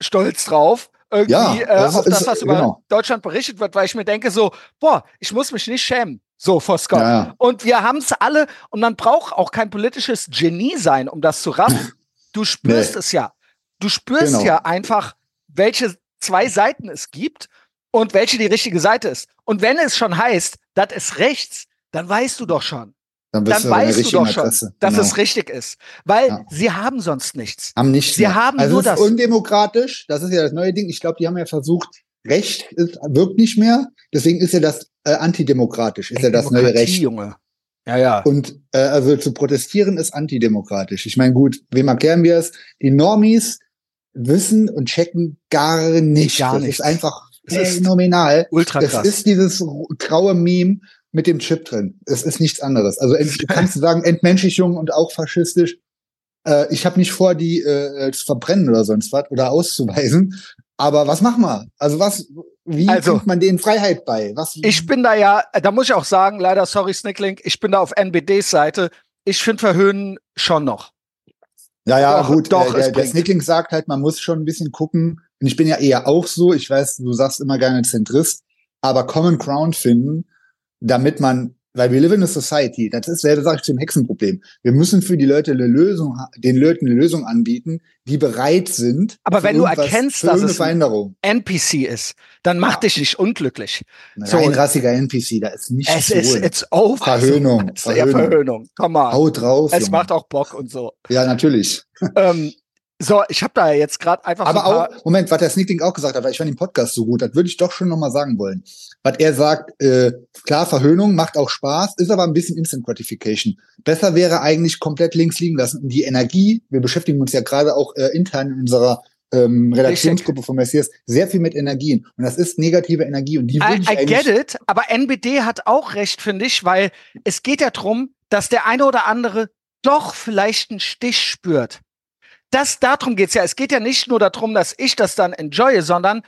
Speaker 2: stolz drauf, irgendwie ja, äh, das äh, auf ist, das, was über genau. Deutschland berichtet wird, weil ich mir denke so, boah, ich muss mich nicht schämen. So, vor Scott. Ja. Und wir haben es alle, und man braucht auch kein politisches Genie sein, um das zu raffen. Du spürst nee. es ja. Du spürst genau. ja einfach, welche zwei Seiten es gibt und welche die richtige Seite ist. Und wenn es schon heißt, das ist rechts, dann weißt du doch schon. Dann, dann du weißt du doch schon, Adresse. dass genau. es richtig ist. Weil ja. sie haben sonst nichts.
Speaker 1: Haben nichts.
Speaker 2: Sie mehr. haben also nur das.
Speaker 1: undemokratisch. Das ist ja das neue Ding. Ich glaube, die haben ja versucht, Recht ist, wirkt nicht mehr. Deswegen ist ja das äh, antidemokratisch. Ist Ey, ja das neue Recht.
Speaker 2: Junge. Ja, ja.
Speaker 1: Und äh, also zu protestieren ist antidemokratisch. Ich meine, gut, wem erklären wir es? Die Normis wissen und checken gar nicht. Gar das ist einfach phänomenal.
Speaker 2: Ultra krass.
Speaker 1: Es ist dieses graue Meme mit dem Chip drin. Es ist nichts anderes. Also du kannst sagen Entmenschlichung und auch faschistisch. Äh, ich habe nicht vor, die äh, zu verbrennen oder sonst was oder auszuweisen. Aber was machen wir? Also was, wie also, bringt man denen Freiheit bei? Was?
Speaker 2: Ich bin da ja, da muss ich auch sagen, leider, sorry Snicklink, ich bin da auf NBDs Seite. Ich finde Verhöhnen schon noch.
Speaker 1: Ja, ja, doch, gut. Doch, der, der Snickling sagt halt, man muss schon ein bisschen gucken. Und ich bin ja eher auch so. Ich weiß, du sagst immer gerne Zentrist, aber Common Ground finden, damit man weil wir live in a society. Das ist selber, sage ich, zum Hexenproblem. Wir müssen für die Leute eine Lösung, den Leuten eine Lösung anbieten, die bereit sind.
Speaker 2: Aber wenn du erkennst, dass es ein NPC ist, dann mach ja. dich nicht unglücklich.
Speaker 1: Ein so, reinrassiger NPC, da ist nichts
Speaker 2: Es ist, it's over.
Speaker 1: Verhöhnung.
Speaker 2: Verhöhnung. Ja, Verhöhnung. Komm mal.
Speaker 1: Haut drauf.
Speaker 2: Es Junge. macht auch Bock und so.
Speaker 1: Ja, natürlich.
Speaker 2: ähm, so, ich habe da jetzt gerade einfach.
Speaker 1: Aber so auch, Moment, was der Sneak auch gesagt hat, weil ich fand den Podcast so gut, das würde ich doch schon nochmal sagen wollen. Was er sagt, äh, klar, Verhöhnung macht auch Spaß, ist aber ein bisschen Instant Gratification. Besser wäre eigentlich komplett links liegen lassen. Und die Energie, wir beschäftigen uns ja gerade auch äh, intern in unserer ähm, Redaktionsgruppe von Messias sehr viel mit Energien. Und das ist negative Energie. Und die
Speaker 2: I, ich I get it, aber NBD hat auch recht, finde ich, weil es geht ja drum, dass der eine oder andere doch vielleicht einen Stich spürt das, darum geht's ja. Es geht ja nicht nur darum, dass ich das dann enjoye, sondern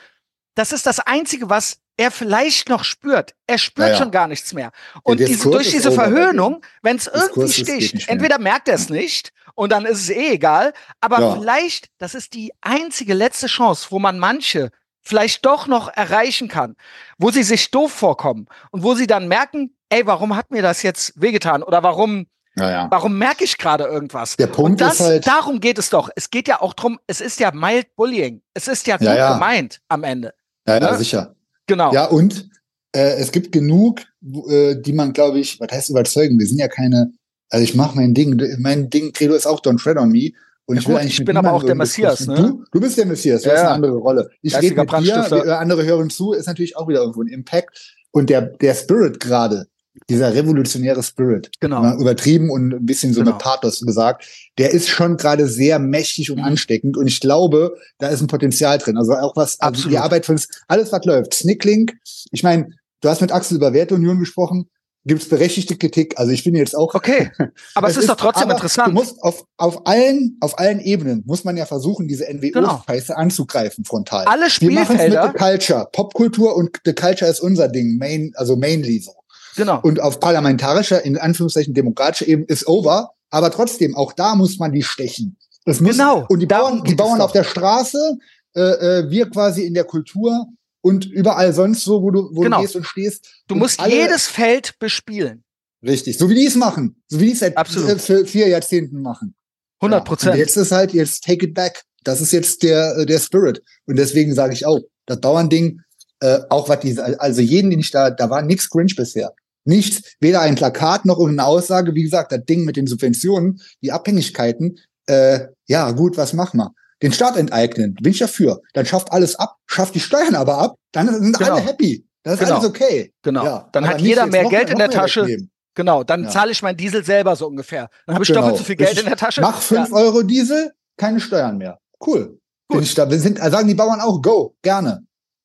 Speaker 2: das ist das Einzige, was er vielleicht noch spürt. Er spürt ja, ja. schon gar nichts mehr. Und diese, durch diese Verhöhnung, wenn es irgendwie sticht, entweder merkt er es nicht und dann ist es eh egal. Aber
Speaker 1: Ja.
Speaker 2: vielleicht, das ist die einzige letzte Chance, wo man manche vielleicht doch noch erreichen kann, wo sie sich doof vorkommen und wo sie dann merken, ey, warum hat mir das jetzt wehgetan oder warum,
Speaker 1: Ja, ja.
Speaker 2: warum merke ich gerade irgendwas?
Speaker 1: Der Punkt
Speaker 2: und das,
Speaker 1: ist halt,
Speaker 2: darum geht es doch. Es geht ja auch drum, es ist ja mild Bullying. Es ist ja gut
Speaker 1: Ja, ja.
Speaker 2: gemeint am Ende.
Speaker 1: ja, ja,
Speaker 2: ne?
Speaker 1: sicher.
Speaker 2: Genau.
Speaker 1: Ja, und äh, es gibt genug, äh, die man, glaube ich, was heißt überzeugen? Wir sind ja keine, also ich mache mein Ding, mein Ding, Credo ist auch Don't Tread on Me. Und
Speaker 2: Ja
Speaker 1: ich will
Speaker 2: gut,
Speaker 1: eigentlich
Speaker 2: ich bin aber auch der Messias, ne?
Speaker 1: Du, du bist der Messias, du
Speaker 2: Ja,
Speaker 1: hast eine andere Rolle. Ich rede mit dir, äh, andere hören zu, ist natürlich auch wieder irgendwo ein Impact. Und der, der Spirit gerade, dieser revolutionäre Spirit,
Speaker 2: Genau.
Speaker 1: übertrieben und ein bisschen so
Speaker 2: Genau.
Speaker 1: mit Pathos gesagt, der ist schon gerade sehr mächtig und
Speaker 2: Mhm.
Speaker 1: ansteckend. Und ich glaube, da ist ein Potenzial drin. Also auch was, also die Arbeit von alles, was läuft. Snicklink, ich meine, du hast mit Axel über Werteunion gesprochen, gibt es berechtigte Kritik. Also ich finde jetzt auch.
Speaker 2: Okay. Aber es, ist doch trotzdem interessant.
Speaker 1: Du musst auf, auf allen, auf allen Ebenen muss man ja versuchen, diese NWO-Scheiße anzugreifen frontal.
Speaker 2: Alle
Speaker 1: Wir machen es mit
Speaker 2: Genau. Spielfelder.
Speaker 1: The Culture. Popkultur und The Culture ist unser Ding, main, also mainly so.
Speaker 2: Genau.
Speaker 1: Und auf parlamentarischer, in Anführungszeichen demokratischer Ebene ist over. Aber trotzdem, auch da muss man die stechen. Es muss,
Speaker 2: Genau,
Speaker 1: Und die Bauern, die Bauern auf der Straße, äh, äh, wir quasi in der Kultur und überall sonst so, wo du, wo
Speaker 2: Genau.
Speaker 1: du gehst und stehst.
Speaker 2: Du
Speaker 1: und
Speaker 2: musst jedes Feld bespielen.
Speaker 1: Richtig, so wie die es machen. So wie die es seit
Speaker 2: Absolut.
Speaker 1: äh, für vier Jahrzehnten machen.
Speaker 2: 100
Speaker 1: Ja.
Speaker 2: Prozent.
Speaker 1: Und jetzt ist halt, jetzt take it back. Das ist jetzt der, äh, der Spirit. Und deswegen sage ich auch, das Bauernding, äh, auch was diese, also jeden, den ich da, da war nix cringe bisher. Nichts, weder ein Plakat noch irgendeine Aussage. Wie gesagt, das Ding mit den Subventionen, die Abhängigkeiten, äh, ja, gut, was machen wir? Den Staat enteignen, bin ich dafür. Dann schafft alles ab, schafft die Steuern aber ab, dann sind
Speaker 2: Genau.
Speaker 1: alle happy. Das ist
Speaker 2: Genau.
Speaker 1: alles okay.
Speaker 2: Genau.
Speaker 1: Ja,
Speaker 2: Dann hat jeder mehr Geld in der Tasche.
Speaker 1: wegnehmen.
Speaker 2: Genau. Dann
Speaker 1: Ja.
Speaker 2: zahle ich meinen Diesel selber so ungefähr. Dann habe ich
Speaker 1: Genau.
Speaker 2: doppelt so viel Geld
Speaker 1: Richtig.
Speaker 2: in der Tasche.
Speaker 1: Mach fünf
Speaker 2: Ja.
Speaker 1: Euro Diesel, keine Steuern mehr. Cool.
Speaker 2: Gut.
Speaker 1: ich da, wir sind, sagen die Bauern auch, go, gerne.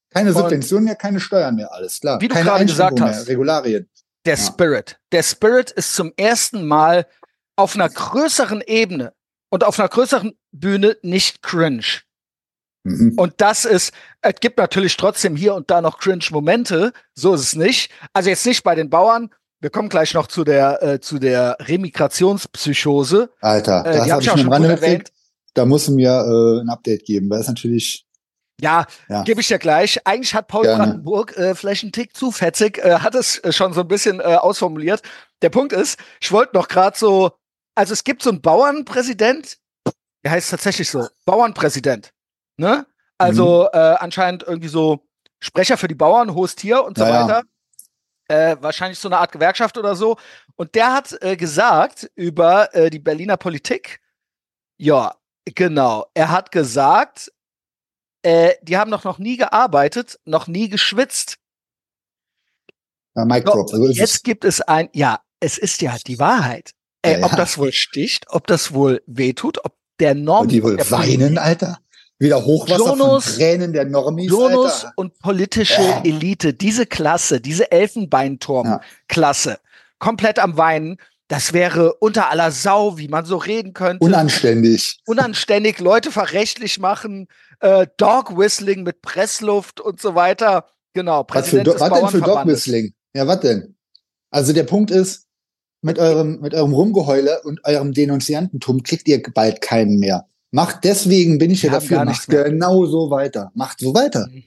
Speaker 1: Keine Subventionen mehr, keine Steuern mehr, alles klar.
Speaker 2: Wie du
Speaker 1: keine
Speaker 2: gerade gesagt hast.
Speaker 1: Mehr, Regularien.
Speaker 2: Der
Speaker 1: Ja.
Speaker 2: Spirit. Der Spirit ist zum ersten Mal auf einer größeren Ebene und auf einer größeren Bühne nicht cringe.
Speaker 1: Mhm.
Speaker 2: Und das ist, es gibt natürlich trotzdem hier und da noch Cringe-Momente, so ist es nicht. Also jetzt nicht bei den Bauern. Wir kommen gleich noch zu der, äh, zu der Remigrationspsychose.
Speaker 1: Alter,
Speaker 2: Äh,
Speaker 1: das habe ich
Speaker 2: ich
Speaker 1: schon Rande
Speaker 2: erwähnt.
Speaker 1: Da musst du mir äh, ein Update geben, weil das natürlich,
Speaker 2: Ja,
Speaker 1: ja.
Speaker 2: gebe ich dir gleich. Eigentlich hat Paul
Speaker 1: Gerne.
Speaker 2: Brandenburg äh, vielleicht einen Tick zu fetzig, äh, hat es äh, schon so ein bisschen äh, ausformuliert. Der Punkt ist, ich wollte noch gerade so, also es gibt so einen Bauernpräsident, der heißt tatsächlich so, Bauernpräsident. Ne? Also
Speaker 1: Mhm.
Speaker 2: äh, anscheinend irgendwie so Sprecher für die Bauern, hohes Tier und so
Speaker 1: Ja, ja.
Speaker 2: weiter. Äh, wahrscheinlich so eine Art Gewerkschaft oder so. Und der hat äh, gesagt über äh, die Berliner Politik, ja, genau, er hat gesagt, äh, die haben doch noch nie gearbeitet, noch nie geschwitzt.
Speaker 1: ja Mic
Speaker 2: So,
Speaker 1: Drop. Also
Speaker 2: jetzt
Speaker 1: es,
Speaker 2: gibt es ein, ja, es ist ja die Wahrheit. Äh,
Speaker 1: Ja,
Speaker 2: Ob
Speaker 1: ja.
Speaker 2: das wohl sticht, ob das wohl wehtut, ob der Norm
Speaker 1: und die wohl weinen, Alter. Wieder Hochwasser
Speaker 2: Jonas-
Speaker 1: von Tränen der Normis,
Speaker 2: Jonas
Speaker 1: Alter.
Speaker 2: und politische. Elite, diese Klasse, diese Elfenbeinturm-Klasse, komplett am Weinen. Das wäre unter aller Sau, wie man so reden könnte.
Speaker 1: Unanständig.
Speaker 2: Unanständig, Leute verrechtlich machen, äh, Dog Whistling mit Pressluft und so weiter. Genau,
Speaker 1: Was, für,
Speaker 2: Präsident
Speaker 1: Do-
Speaker 2: des
Speaker 1: was denn für
Speaker 2: Bauernverbandes.
Speaker 1: Dogwhistling? Ja, was denn? Also der Punkt ist, mit eurem, mit eurem Rumgeheule und eurem Denunziantentum kriegt ihr bald keinen mehr. Macht deswegen, bin ich
Speaker 2: Wir
Speaker 1: ja dafür, macht genau so weiter. Macht so weiter. Dann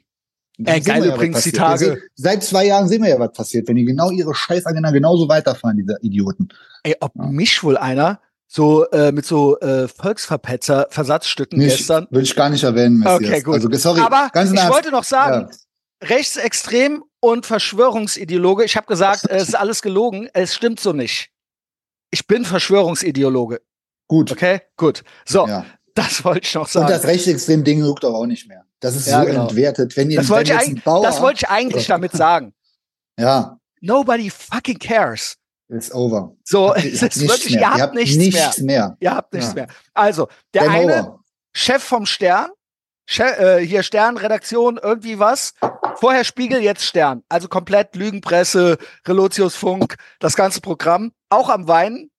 Speaker 2: Äh, geil übrigens die Tage.
Speaker 1: Seit zwei Jahren sehen wir ja, was passiert, wenn die genau ihre Scheißagenda genauso weiterfahren, diese Idioten.
Speaker 2: Ey, ob
Speaker 1: Ja.
Speaker 2: mich wohl einer so äh, mit so äh, Volksverpetzer Versatzstücken
Speaker 1: Nicht,
Speaker 2: gestern.
Speaker 1: Will ich gar nicht erwähnen, Messias.
Speaker 2: Okay, gut.
Speaker 1: Also, sorry,
Speaker 2: Aber ich
Speaker 1: Ernst.
Speaker 2: wollte noch sagen,
Speaker 1: ja.
Speaker 2: rechtsextrem und Verschwörungsideologe. Ich habe gesagt, es ist alles gelogen. Es stimmt so nicht. Ich bin Verschwörungsideologe.
Speaker 1: gut.
Speaker 2: Okay, gut. So,
Speaker 1: Ja.
Speaker 2: das wollte ich noch
Speaker 1: Und
Speaker 2: sagen.
Speaker 1: das Rechtsextrem-Ding juckt doch auch nicht mehr. Das ist
Speaker 2: Ja,
Speaker 1: so
Speaker 2: genau.
Speaker 1: entwertet. Wenn ihr
Speaker 2: Das wollte
Speaker 1: wenn
Speaker 2: ich,
Speaker 1: Bauer,
Speaker 2: das wollte ich eigentlich damit sagen.
Speaker 1: Ja,
Speaker 2: Nobody fucking cares.
Speaker 1: ist over.
Speaker 2: So,
Speaker 1: Habt
Speaker 2: es
Speaker 1: ihr habt
Speaker 2: ist
Speaker 1: nichts
Speaker 2: wirklich,
Speaker 1: mehr.
Speaker 2: ihr habt
Speaker 1: habt
Speaker 2: nichts,
Speaker 1: nichts
Speaker 2: mehr.
Speaker 1: mehr.
Speaker 2: Ihr habt nichts
Speaker 1: Ja.
Speaker 2: mehr. Also, der
Speaker 1: Game
Speaker 2: eine
Speaker 1: over.
Speaker 2: Chef vom Stern, Chef, äh, hier Stern-Redaktion, irgendwie was. Vorher Spiegel, jetzt Stern. Also komplett Lügenpresse, Relotius Funk, das ganze Programm. Auch am Weinen.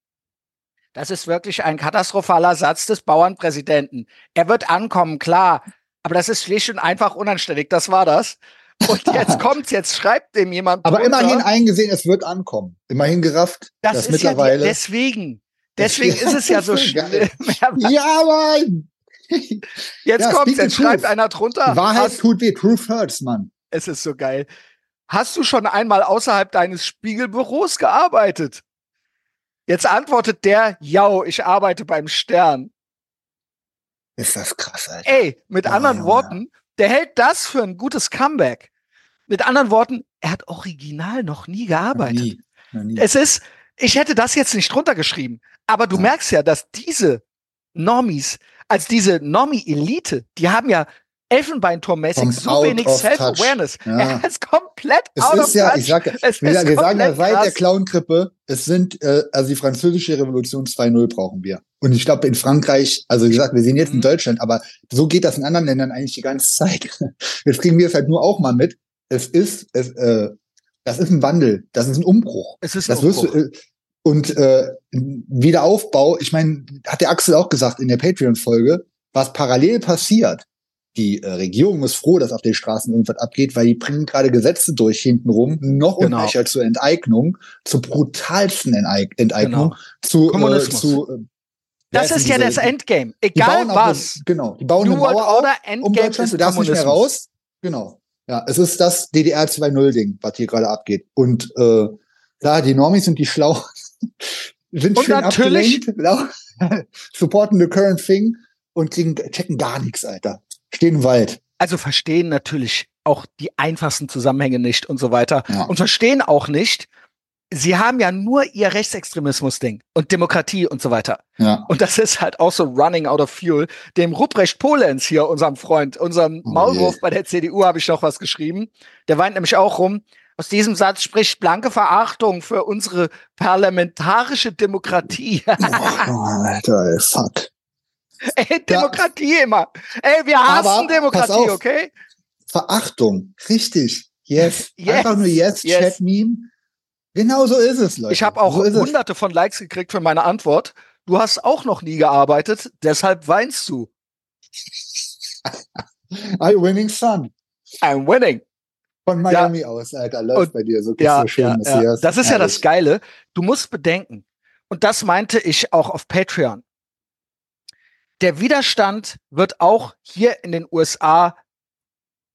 Speaker 2: Das ist wirklich ein katastrophaler Satz des Bauernpräsidenten. Er wird ankommen, klar. Aber das ist schlicht und einfach unanständig. Das war das. Und jetzt kommt's, jetzt schreibt dem jemand.
Speaker 1: Aber
Speaker 2: drunter.
Speaker 1: immerhin eingesehen, es wird ankommen. Immerhin gerafft,
Speaker 2: Das
Speaker 1: dass
Speaker 2: ist ja die,
Speaker 1: mittlerweile.
Speaker 2: deswegen. Deswegen ist es ja so schlimm.
Speaker 1: ja, Mann!
Speaker 2: Jetzt
Speaker 1: Ja,
Speaker 2: kommt,
Speaker 1: speak the
Speaker 2: jetzt schreibt
Speaker 1: truth.
Speaker 2: einer drunter.
Speaker 1: Wahrheit
Speaker 2: Hast,
Speaker 1: tut weh, Truth hurts, Mann.
Speaker 2: es ist so geil. Hast du schon einmal außerhalb deines Spiegelbüros gearbeitet? Jetzt antwortet der, ja, ich arbeite beim Stern.
Speaker 1: Ist das krass, Alter.
Speaker 2: Ey, mit
Speaker 1: Ja,
Speaker 2: anderen
Speaker 1: Junge.
Speaker 2: Worten, der hält das für ein gutes Comeback. Mit anderen Worten, er hat original noch nie
Speaker 1: Noch
Speaker 2: gearbeitet.
Speaker 1: nie. Noch nie.
Speaker 2: Es ist, ich hätte das jetzt nicht drunter geschrieben, aber du
Speaker 1: Ja.
Speaker 2: merkst ja, dass diese Normies, als diese Normie-Elite, die haben ja Elfenbeinturmmäßig so wenig Self-Awareness.
Speaker 1: Ja.
Speaker 2: Er ist komplett
Speaker 1: Es
Speaker 2: out
Speaker 1: ist
Speaker 2: of
Speaker 1: ja,
Speaker 2: touch.
Speaker 1: ich sag
Speaker 2: es
Speaker 1: wir, wir sagen ja seit der. Clown-Krippe, es sind, äh, also die französische Revolution 2.0 brauchen wir. Und ich glaube in Frankreich, also wie gesagt, wir sehen jetzt in
Speaker 2: Mhm.
Speaker 1: Deutschland, aber so geht das in anderen Ländern eigentlich die ganze Zeit. Jetzt kriegen wir es halt nur auch mal mit. Es ist, es, äh, das ist ein Wandel, das ist ein Umbruch.
Speaker 2: Es ist ein
Speaker 1: Das wirst du,
Speaker 2: Umbruch.
Speaker 1: äh, und äh, Wiederaufbau, ich meine, hat der Axel auch gesagt in der Patreon-Folge, was parallel passiert. Die äh, Regierung ist froh, dass auf den Straßen irgendwas abgeht, weil die bringen gerade Gesetze durch hintenrum, noch
Speaker 2: Genau.
Speaker 1: unreicher zur Enteignung, zur brutalsten Enteig Enteignung, zu, äh,
Speaker 2: Kommunismus.
Speaker 1: zu äh,
Speaker 2: Das ist ja
Speaker 1: diese-
Speaker 2: das Endgame. Egal was.
Speaker 1: Eine, genau, die bauen
Speaker 2: New
Speaker 1: eine Mauer auf
Speaker 2: Order
Speaker 1: um
Speaker 2: Endgame
Speaker 1: Deutschland, du darfst nicht mehr raus. Genau. Ja, es ist das DDR 2.0-Ding, was hier gerade abgeht. Und äh, klar, die Normis sind die schlau, sind
Speaker 2: Und
Speaker 1: schön
Speaker 2: natürlich-
Speaker 1: abgelenkt, lau- supporten the current thing und kriegen, checken gar nichts, Alter. Stehen im Wald.
Speaker 2: Also verstehen natürlich auch die einfachsten Zusammenhänge nicht und so weiter.
Speaker 1: Ja.
Speaker 2: Und verstehen auch nicht, sie haben ja nur ihr Rechtsextremismus-Ding und Demokratie und so weiter.
Speaker 1: Ja.
Speaker 2: Und das ist halt auch so running out of fuel. Dem Ruprecht Polenz hier, unserem Freund, unserem
Speaker 1: Oh
Speaker 2: Maulwurf
Speaker 1: je.
Speaker 2: bei der CDU, habe ich noch was geschrieben. Der weint nämlich auch rum. Aus diesem Satz spricht blanke Verachtung für unsere parlamentarische Demokratie.
Speaker 1: Oh, Alter, fuck.
Speaker 2: Ey, Demokratie immer. Ey, wir
Speaker 1: Aber,
Speaker 2: hassen
Speaker 1: pass
Speaker 2: Demokratie,
Speaker 1: auf.
Speaker 2: okay?
Speaker 1: Verachtung. Richtig. Yes.
Speaker 2: Yes.
Speaker 1: Einfach nur yes,
Speaker 2: Yes.
Speaker 1: Chat-Meme. Genau so ist es, Leute.
Speaker 2: Ich habe auch
Speaker 1: so es.
Speaker 2: hunderte von Likes gekriegt für meine Antwort. Du hast auch noch nie gearbeitet, deshalb weinst du.
Speaker 1: I winning son.
Speaker 2: I'm winning.
Speaker 1: Von Miami aus, Alter. Läuft
Speaker 2: Und-
Speaker 1: bei dir so,
Speaker 2: Ja,
Speaker 1: so schön.
Speaker 2: ja, ja. Das ist ja das
Speaker 1: herrlich.
Speaker 2: Geile. Du musst bedenken, und das meinte ich auch auf Patreon. Der Widerstand wird auch hier in den USA,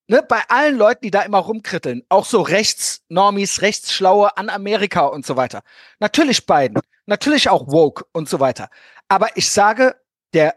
Speaker 2: ne, bei allen Leuten, die da immer rumkritteln, auch so Rechtsnormis, Rechtsschlaue an Amerika und so weiter. Natürlich Biden, natürlich auch Woke und so weiter. Aber ich sage, der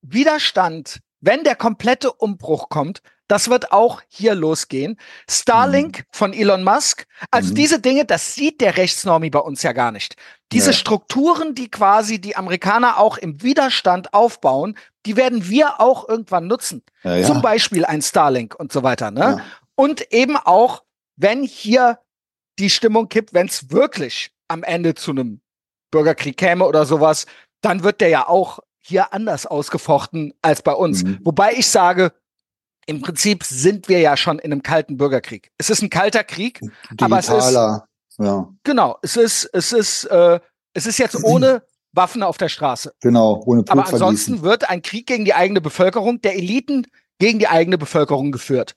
Speaker 2: Widerstand, wenn der komplette Umbruch kommt, das wird auch hier losgehen. Starlink von Elon Musk, also
Speaker 1: Mhm.
Speaker 2: diese Dinge, das sieht der Rechtsnormi bei uns ja gar nicht. Diese
Speaker 1: Ja.
Speaker 2: Strukturen, die quasi die Amerikaner auch im Widerstand aufbauen, die werden wir auch irgendwann nutzen.
Speaker 1: Ja, ja.
Speaker 2: Zum Beispiel ein Starlink und so weiter. Ne? Und eben auch, wenn hier die Stimmung kippt, wenn es wirklich am Ende zu einem Bürgerkrieg käme oder sowas, dann wird der ja auch hier anders ausgefochten als bei uns.
Speaker 1: Mhm.
Speaker 2: Wobei ich sage, im Prinzip sind wir ja schon in einem kalten Bürgerkrieg. Es ist ein kalter Krieg, aber es ist-
Speaker 1: Digitaler. Ja,
Speaker 2: genau. Es ist, es ist, äh, es ist jetzt ohne Waffen auf der Straße.
Speaker 1: genau. Ohne
Speaker 2: Aber
Speaker 1: Blut
Speaker 2: ansonsten
Speaker 1: vergießen.
Speaker 2: wird ein Krieg gegen die eigene Bevölkerung, der Eliten gegen die eigene Bevölkerung geführt.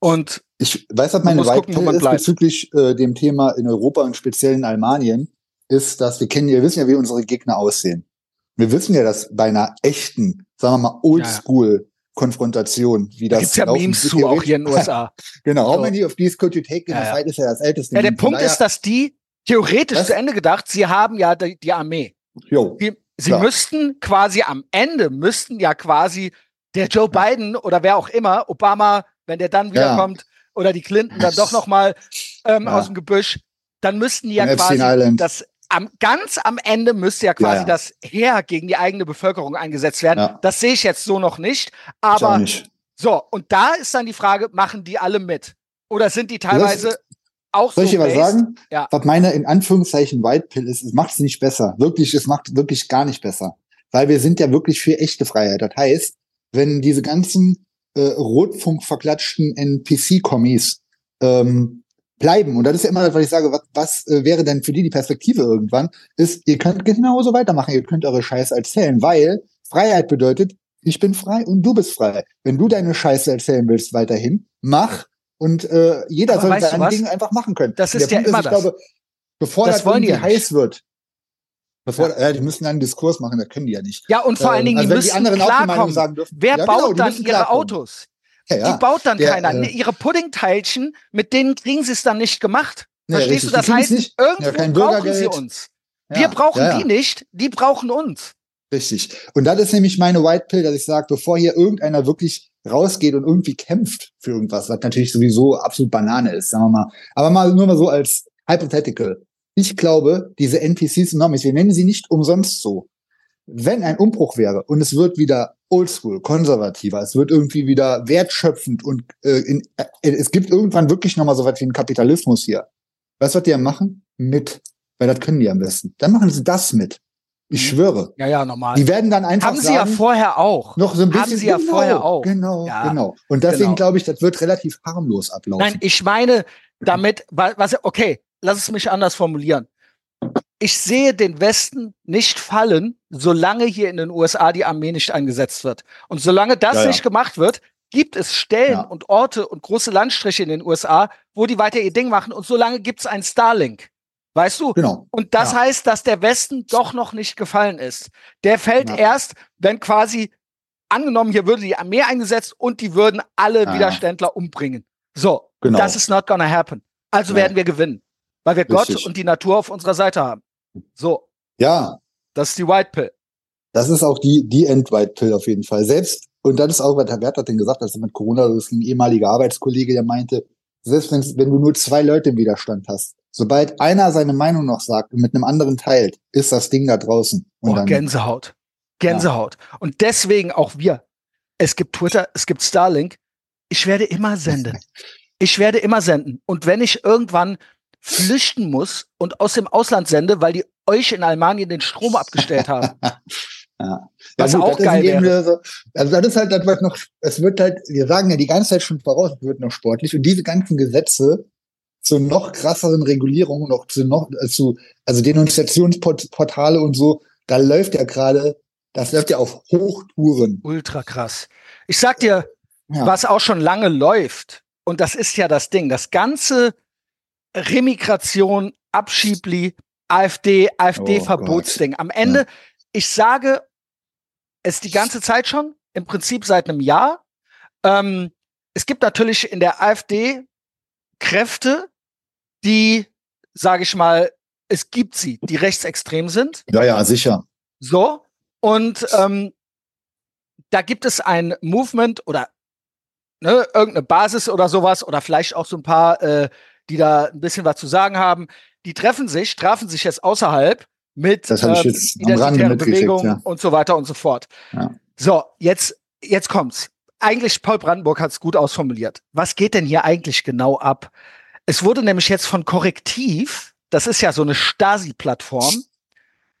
Speaker 2: Und
Speaker 1: Ich weiß, was
Speaker 2: Man
Speaker 1: meine
Speaker 2: man
Speaker 1: ist bezüglich äh, dem Thema in Europa und speziell in Almanien, ist, dass wir kennen, wir wissen ja, wie unsere Gegner aussehen. Wir wissen ja, dass bei einer echten, sagen wir mal, Oldschool-Konfrontation, wie
Speaker 2: da
Speaker 1: das
Speaker 2: gibt's ja Memes zu, auch hier in den USA.
Speaker 1: Genau, how many of these could you take in
Speaker 2: Ja,
Speaker 1: a
Speaker 2: ja.
Speaker 1: fight, ist ja das älteste
Speaker 2: Ja, der
Speaker 1: Meme.
Speaker 2: Punkt ist, dass die theoretisch
Speaker 1: Was?
Speaker 2: zu Ende gedacht, sie haben ja die, die Armee.
Speaker 1: Jo,
Speaker 2: Die, sie
Speaker 1: Klar.
Speaker 2: müssten quasi am Ende, müssten ja quasi der Joe Biden oder wer auch immer, Obama, wenn der dann
Speaker 1: Ja.
Speaker 2: wiederkommt, oder die Clinton dann doch noch mal ähm,
Speaker 1: Ja.
Speaker 2: aus dem Gebüsch, dann müssten die ja quasi das am ganz am Ende müsste ja quasi
Speaker 1: ja.
Speaker 2: das Heer gegen die eigene Bevölkerung eingesetzt werden.
Speaker 1: Ja.
Speaker 2: Das sehe ich jetzt so noch nicht. Aber
Speaker 1: nicht.
Speaker 2: so, und da ist dann die Frage, machen die alle mit? Oder sind die teilweise auch
Speaker 1: Soll
Speaker 2: so
Speaker 1: ich dir was
Speaker 2: based?
Speaker 1: sagen?
Speaker 2: Ja.
Speaker 1: Was meine in Anführungszeichen White Pill ist, es macht es nicht besser. Wirklich, es macht wirklich gar nicht besser. Weil wir sind ja wirklich für echte Freiheit. Das heißt, wenn diese ganzen äh, Rotfunk verklatschten NPC-Kommis ähm, bleiben, und das ist ja immer das, was ich sage, was, was äh, wäre denn für die die Perspektive irgendwann, ist, ihr könnt genauso weitermachen, ihr könnt eure Scheiße erzählen, weil Freiheit bedeutet, ich bin frei und du bist frei. Wenn du deine Scheiße erzählen willst weiterhin, mach und äh, jeder
Speaker 2: Aber
Speaker 1: soll sein? Ding einfach machen können.
Speaker 2: Das
Speaker 1: Der
Speaker 2: ist ja
Speaker 1: Punkt
Speaker 2: immer
Speaker 1: ich
Speaker 2: das.
Speaker 1: glaube, bevor
Speaker 2: Das
Speaker 1: das,
Speaker 2: wollen die
Speaker 1: irgendwie
Speaker 2: ja
Speaker 1: heiß wird, Bevor, ja. ja. die müssen einen Diskurs machen, das können die ja nicht.
Speaker 2: Ja, und vor ähm, allen Dingen, also die müssen die anderen klarkommen. Sagen dürfen, Wer ja, baut genau, dann ihre. Autos? Ja, ja. Die baut dann Der, keiner. Äh, ihre Puddingteilchen, mit denen kriegen sie es dann nicht gemacht. Verstehst richtig. du? Das heißt, nicht, irgendwo brauchen sie uns. Wir brauchen die nicht, die brauchen uns.
Speaker 1: Richtig. Und das ist nämlich meine White Pill, dass ich sage, bevor hier irgendeiner wirklich rausgeht und irgendwie kämpft für irgendwas, was natürlich sowieso absolut Banane ist, sagen wir mal. Aber mal nur mal so als hypothetical. Ich glaube, diese NPCs und Normis, wir nennen sie nicht umsonst so. Wenn ein Umbruch wäre und es wird wieder oldschool, konservativer, es wird irgendwie wieder wertschöpfend und äh, in, äh, es gibt irgendwann wirklich nochmal so was wie einen Kapitalismus hier. Was wird die ja machen? Mit. Weil das können die am besten. Dann machen sie das mit. Ich mhm. schwöre.
Speaker 2: Ja, ja, normal.
Speaker 1: Die werden dann einfach
Speaker 2: Haben sie sagen, ja vorher auch.
Speaker 1: Noch so ein bisschen.
Speaker 2: Haben sie ja
Speaker 1: genau,
Speaker 2: vorher auch.
Speaker 1: Genau, ja, genau. Und deswegen genau. glaube ich, das wird relativ harmlos ablaufen.
Speaker 2: Nein, ich meine damit, was, okay, lass es mich anders formulieren. Ich sehe den Westen nicht fallen, solange hier in den USA die Armee nicht eingesetzt wird. Und solange das ja, ja. nicht gemacht wird, gibt es Stellen ja. und Orte und große Landstriche in den USA, wo die weiter ihr Ding machen. Und solange gibt es ein Starlink. Weißt du?
Speaker 1: Genau.
Speaker 2: Und das heißt, dass der Westen doch noch nicht gefallen ist. Der fällt erst, wenn quasi angenommen, hier würde die Armee eingesetzt und die würden alle. Widerständler umbringen. So, genau. das ist not gonna happen. Also werden wir gewinnen, weil wir Richtig. Gott und die Natur auf unserer Seite haben. So.
Speaker 1: Ja.
Speaker 2: Das ist die White Pill.
Speaker 1: Das ist auch die, die End-White Pill auf jeden Fall. Selbst, und das ist auch, was Herr Wert hat denn gesagt, dass er mit Corona, das ist ein ehemaliger Arbeitskollege, der meinte, selbst wenn du nur zwei Leute im Widerstand hast, Sobald einer seine Meinung noch sagt und mit einem anderen teilt, ist das Ding da draußen.
Speaker 2: Und oh, dann, Gänsehaut. Gänsehaut. Ja. Und deswegen auch wir. Es gibt Twitter, es gibt Starlink. Ich werde immer senden. Ich werde immer senden. Und wenn ich irgendwann flüchten muss und aus dem Ausland sende, weil die euch in Almanien den Strom abgestellt haben.
Speaker 1: ja. Was ja, gut, auch geil wäre. So, also das ist halt das, was noch, es wird halt, wir sagen ja die ganze Zeit schon voraus, es wird noch sportlich und diese ganzen Gesetze zu noch krasseren Regulierungen, noch zu noch äh, zu also Denunziationsportale und so, da läuft ja gerade, das läuft ja auf Hochtouren.
Speaker 2: Ultra krass. Ich sag dir, ja. was auch schon lange läuft, und das ist ja das Ding, das ganze Remigration, Abschiebli, AfD, AfD-Verbotsding. Oh Am Ende, ja. ich sage es die ganze Zeit schon, im Prinzip seit einem Jahr. Ähm, es gibt natürlich in der AfD Kräfte, die, sage ich mal, es gibt sie, die rechtsextrem sind.
Speaker 1: Ja, ja, sicher.
Speaker 2: So. Und ähm, da gibt es ein Movement oder ne, irgendeine Basis oder sowas oder vielleicht auch so ein paar, äh, die da ein bisschen was zu sagen haben. Die treffen sich, trafen sich jetzt außerhalb mit
Speaker 1: das ähm, identitären
Speaker 2: Bewegungen
Speaker 1: ja.
Speaker 2: und so weiter und so fort. Ja. So, jetzt, jetzt kommt's. Eigentlich, Paul Brandenburg hat es gut ausformuliert. Was geht denn hier eigentlich genau ab? Es wurde nämlich jetzt von Korrektiv, das ist ja so eine Stasi-Plattform,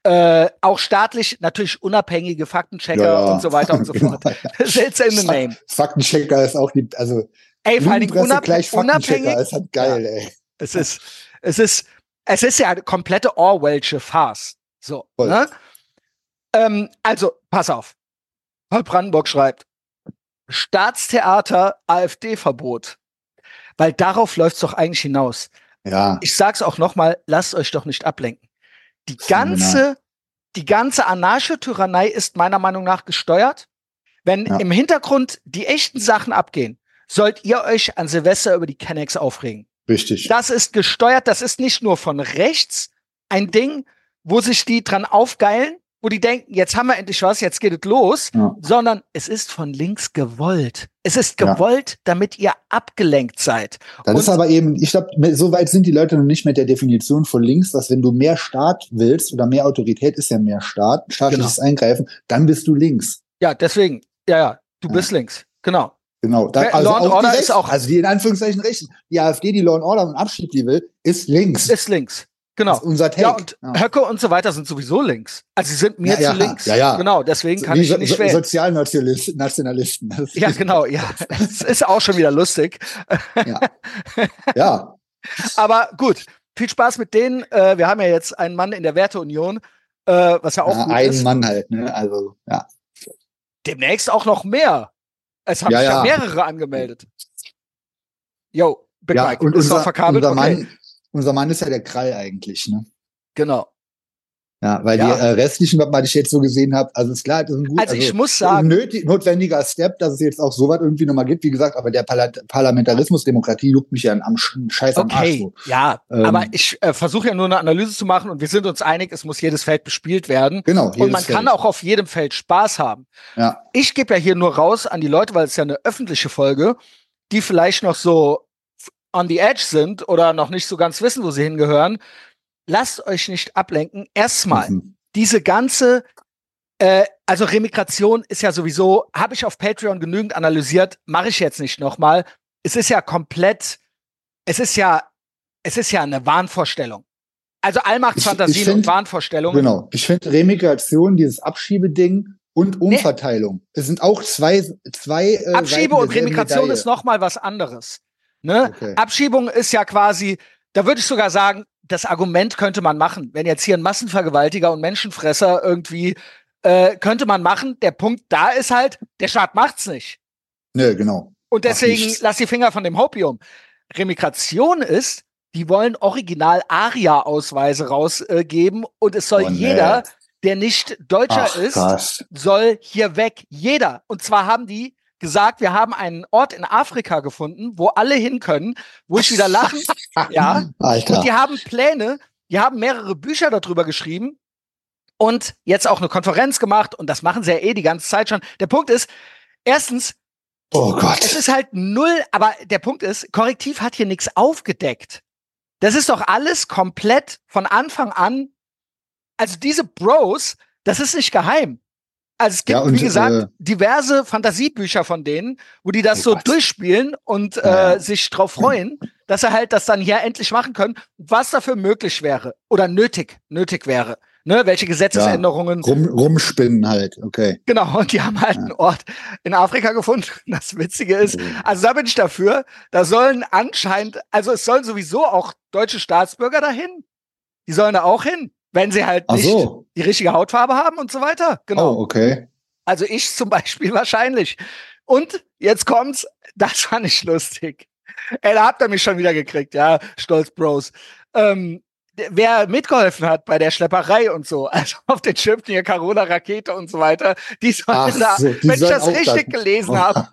Speaker 2: äh, auch staatlich natürlich unabhängige Faktenchecker ja, ja. und so weiter und so fort. That's in the name.
Speaker 1: Faktenchecker ist auch die, also
Speaker 2: ey, vor allen Dingen unab
Speaker 1: gleich unabhängig. ist halt geil, ja. ey.
Speaker 2: Es ist, es ist, es ist ja eine komplette Orwellsche Farce. So, ne? ähm, also, pass auf. Paul Brandenburg schreibt, Staatstheater AfD-Verbot. Weil darauf läuft es doch eigentlich hinaus.
Speaker 1: Ja.
Speaker 2: Ich sag's auch nochmal, lasst euch doch nicht ablenken. Die ganze, die ganze Anarcho-Tyrannei ist meiner Meinung nach gesteuert. Wenn ja. im Hintergrund die echten Sachen abgehen, sollt ihr euch an Silvester über die Kennex aufregen.
Speaker 1: Richtig.
Speaker 2: Das ist gesteuert, das ist nicht nur von rechts ein Ding, wo sich die dran aufgeilen, wo die denken, jetzt haben wir endlich was, jetzt geht es los, ja. sondern es ist von links gewollt. Es ist gewollt, ja. damit ihr abgelenkt seid.
Speaker 1: Das Und ist aber eben, ich glaube, so weit sind die Leute noch nicht mit der Definition von links, dass wenn du mehr Staat willst oder mehr Autorität ist ja mehr Staat, staatliches genau. Eingreifen, dann bist du links.
Speaker 2: Ja, deswegen, ja, ja, du bist links. Genau.
Speaker 1: Genau. Da,
Speaker 2: also Law and Order ist auch.
Speaker 1: Also die in Anführungszeichen rechten. Die AfD, die Law and Order und Abschied die will, ist links.
Speaker 2: Ist links. Genau.
Speaker 1: unser Take.
Speaker 2: Ja, und ja. Höcke und so weiter sind sowieso links. Also sie sind mir ja, zu
Speaker 1: ja,
Speaker 2: links.
Speaker 1: Ja, ja.
Speaker 2: Genau, deswegen kann Wie ich so, nicht wählen.
Speaker 1: Sozialnationalisten.
Speaker 2: Ja, genau, ja. Es ist auch schon wieder lustig.
Speaker 1: Ja. ja.
Speaker 2: Aber gut, viel Spaß mit denen. Äh, wir haben ja jetzt einen Mann in der Werteunion, äh, was ja auch gut
Speaker 1: ein
Speaker 2: ist.
Speaker 1: Mann halt, ne? Also, ja.
Speaker 2: Demnächst auch noch mehr. Es haben sich ja mehrere angemeldet. Yo,
Speaker 1: Big ja, Mike, und ist unser, verkabelt. Unser Mann, unser Mann ist ja der Krall eigentlich, ne?
Speaker 2: Genau.
Speaker 1: Ja, weil
Speaker 2: Ja.
Speaker 1: die äh, restlichen, was ich jetzt so gesehen habe, also ist klar, das ist ein gut,
Speaker 2: Also ich muss sagen-
Speaker 1: nötig, notwendiger Step, dass es jetzt auch sowas irgendwie nochmal gibt, wie gesagt, aber der Parla Parlamentarismus, Demokratie juckt mich ja am Sch- Scheiß am Arsch.
Speaker 2: Okay,
Speaker 1: So.
Speaker 2: ja,
Speaker 1: Ähm,
Speaker 2: aber ich äh, versuche ja nur eine Analyse zu machen und wir sind uns einig, es muss jedes Feld bespielt werden.
Speaker 1: Genau.
Speaker 2: Und man
Speaker 1: jedes
Speaker 2: kann
Speaker 1: Feld.
Speaker 2: auch auf jedem Feld Spaß haben.
Speaker 1: Ja.
Speaker 2: Ich gebe ja hier nur raus an die Leute, weil es ja eine öffentliche Folge, die vielleicht noch so on the edge sind oder noch nicht so ganz wissen, wo sie hingehören. Lasst euch nicht ablenken. Erstmal,
Speaker 1: Mhm.
Speaker 2: diese ganze, äh, also Remigration ist ja sowieso, habe ich auf Patreon genügend analysiert, mache ich jetzt nicht nochmal. Es ist ja komplett, es ist ja, es ist ja eine Wahnvorstellung. Also Allmachtsfantasien und Wahnvorstellungen.
Speaker 1: Genau. Ich finde Remigration, dieses Abschiebeding und Umverteilung, es sind auch zwei, zwei äh,
Speaker 2: Abschiebe und Remigration
Speaker 1: Medaille.
Speaker 2: ist noch mal was anderes. Ne?
Speaker 1: Okay.
Speaker 2: Abschiebung ist ja quasi, da würde ich sogar sagen, das Argument könnte man machen. Wenn jetzt hier ein Massenvergewaltiger und Menschenfresser irgendwie, äh, könnte man machen. Der Punkt da ist halt, der Staat macht's nicht.
Speaker 1: Ne, genau.
Speaker 2: Und deswegen lass die Finger von dem Hopium. Remigration ist, die wollen original ARIA-Ausweise rausgeben und es soll
Speaker 1: Oh, nee.
Speaker 2: jeder, der nicht Deutscher
Speaker 1: Ach,
Speaker 2: ist,
Speaker 1: krass.
Speaker 2: soll hier weg. Jeder. Und zwar haben die gesagt, wir haben einen Ort in Afrika gefunden, wo alle hin können, wo ich wieder lachen. ja.
Speaker 1: Alter.
Speaker 2: Und die haben Pläne, die haben mehrere Bücher darüber geschrieben und jetzt auch eine Konferenz gemacht und das machen sie ja eh die ganze Zeit schon. Der Punkt ist, erstens,
Speaker 1: oh Gott.
Speaker 2: es ist halt null, aber der Punkt ist, Korrektiv hat hier nichts aufgedeckt. Das ist doch alles komplett von Anfang an. Also diese Bros, das ist nicht geheim. Also es gibt,
Speaker 1: Ja, und,
Speaker 2: wie gesagt,
Speaker 1: äh,
Speaker 2: diverse Fantasiebücher von denen, wo die das
Speaker 1: Oh
Speaker 2: so
Speaker 1: Gott.
Speaker 2: durchspielen und
Speaker 1: Ja,
Speaker 2: äh,
Speaker 1: ja.
Speaker 2: sich drauf freuen, dass sie halt das dann hier endlich machen können, was dafür möglich wäre oder nötig, nötig wäre. Ne, welche Gesetzesänderungen
Speaker 1: Rum, rumspinnen halt, okay.
Speaker 2: Genau, und die haben halt einen Ort in Afrika gefunden. Das Witzige ist, also da bin ich dafür, da sollen anscheinend, also es sollen sowieso auch deutsche Staatsbürger dahin. Die sollen da auch hin, wenn sie halt nicht
Speaker 1: so.
Speaker 2: die richtige Hautfarbe haben und so weiter. Genau.
Speaker 1: Oh, okay.
Speaker 2: Also ich zum Beispiel wahrscheinlich. Und jetzt kommt's, das fand ich lustig. Ey, da habt ihr mich schon wieder gekriegt, ja, Stolz Bros. Ähm, wer mitgeholfen hat bei der Schlepperei und so, also auf den Schiffen hier Carola Rakete und so weiter, die sollen
Speaker 1: Ach
Speaker 2: da,
Speaker 1: so, die
Speaker 2: wenn ich das richtig
Speaker 1: da-
Speaker 2: gelesen habe,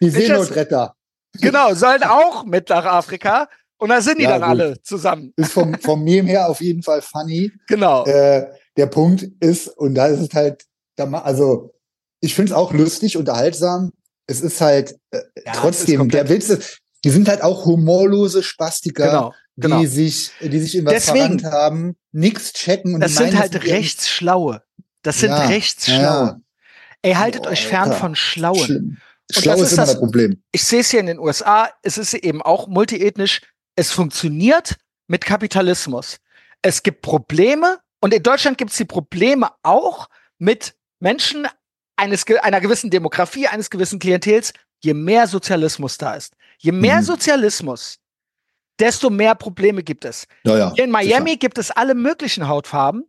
Speaker 1: die Seenotretter.
Speaker 2: genau, sollen auch mit nach Afrika und da sind die
Speaker 1: Ja,
Speaker 2: dann
Speaker 1: gut.
Speaker 2: alle zusammen.
Speaker 1: Ist vom, vom Meme her auf jeden Fall funny.
Speaker 2: Genau.
Speaker 1: Äh, der Punkt ist, und da ist es halt, da also ich finde es auch lustig, unterhaltsam. Es ist halt äh,
Speaker 2: Ja,
Speaker 1: trotzdem, der Witz ist, die sind halt auch humorlose Spastiker,
Speaker 2: Genau. Genau.
Speaker 1: die sich, die sich in was
Speaker 2: Deswegen-
Speaker 1: haben, nichts checken und
Speaker 2: Das sind halt
Speaker 1: wäre-
Speaker 2: Rechtsschlaue. Das sind
Speaker 1: Ja,
Speaker 2: Rechtsschlaue. Ey, haltet
Speaker 1: Boah,
Speaker 2: euch fern
Speaker 1: Alter.
Speaker 2: von Schlauen.
Speaker 1: Schlimm. Schlau
Speaker 2: das
Speaker 1: ist
Speaker 2: ist
Speaker 1: immer
Speaker 2: das-
Speaker 1: das Problem.
Speaker 2: ich sehe es hier in den USA, es ist eben auch multiethnisch. Es funktioniert mit Kapitalismus. Es gibt Probleme und in Deutschland gibt es die Probleme auch mit Menschen eines, einer gewissen Demografie, eines gewissen Klientels, je mehr Sozialismus da ist. Je mehr
Speaker 1: Mhm.
Speaker 2: Sozialismus, desto mehr Probleme gibt es.
Speaker 1: Ja, ja,
Speaker 2: Hier in Miami
Speaker 1: sicher.
Speaker 2: gibt es alle möglichen Hautfarben,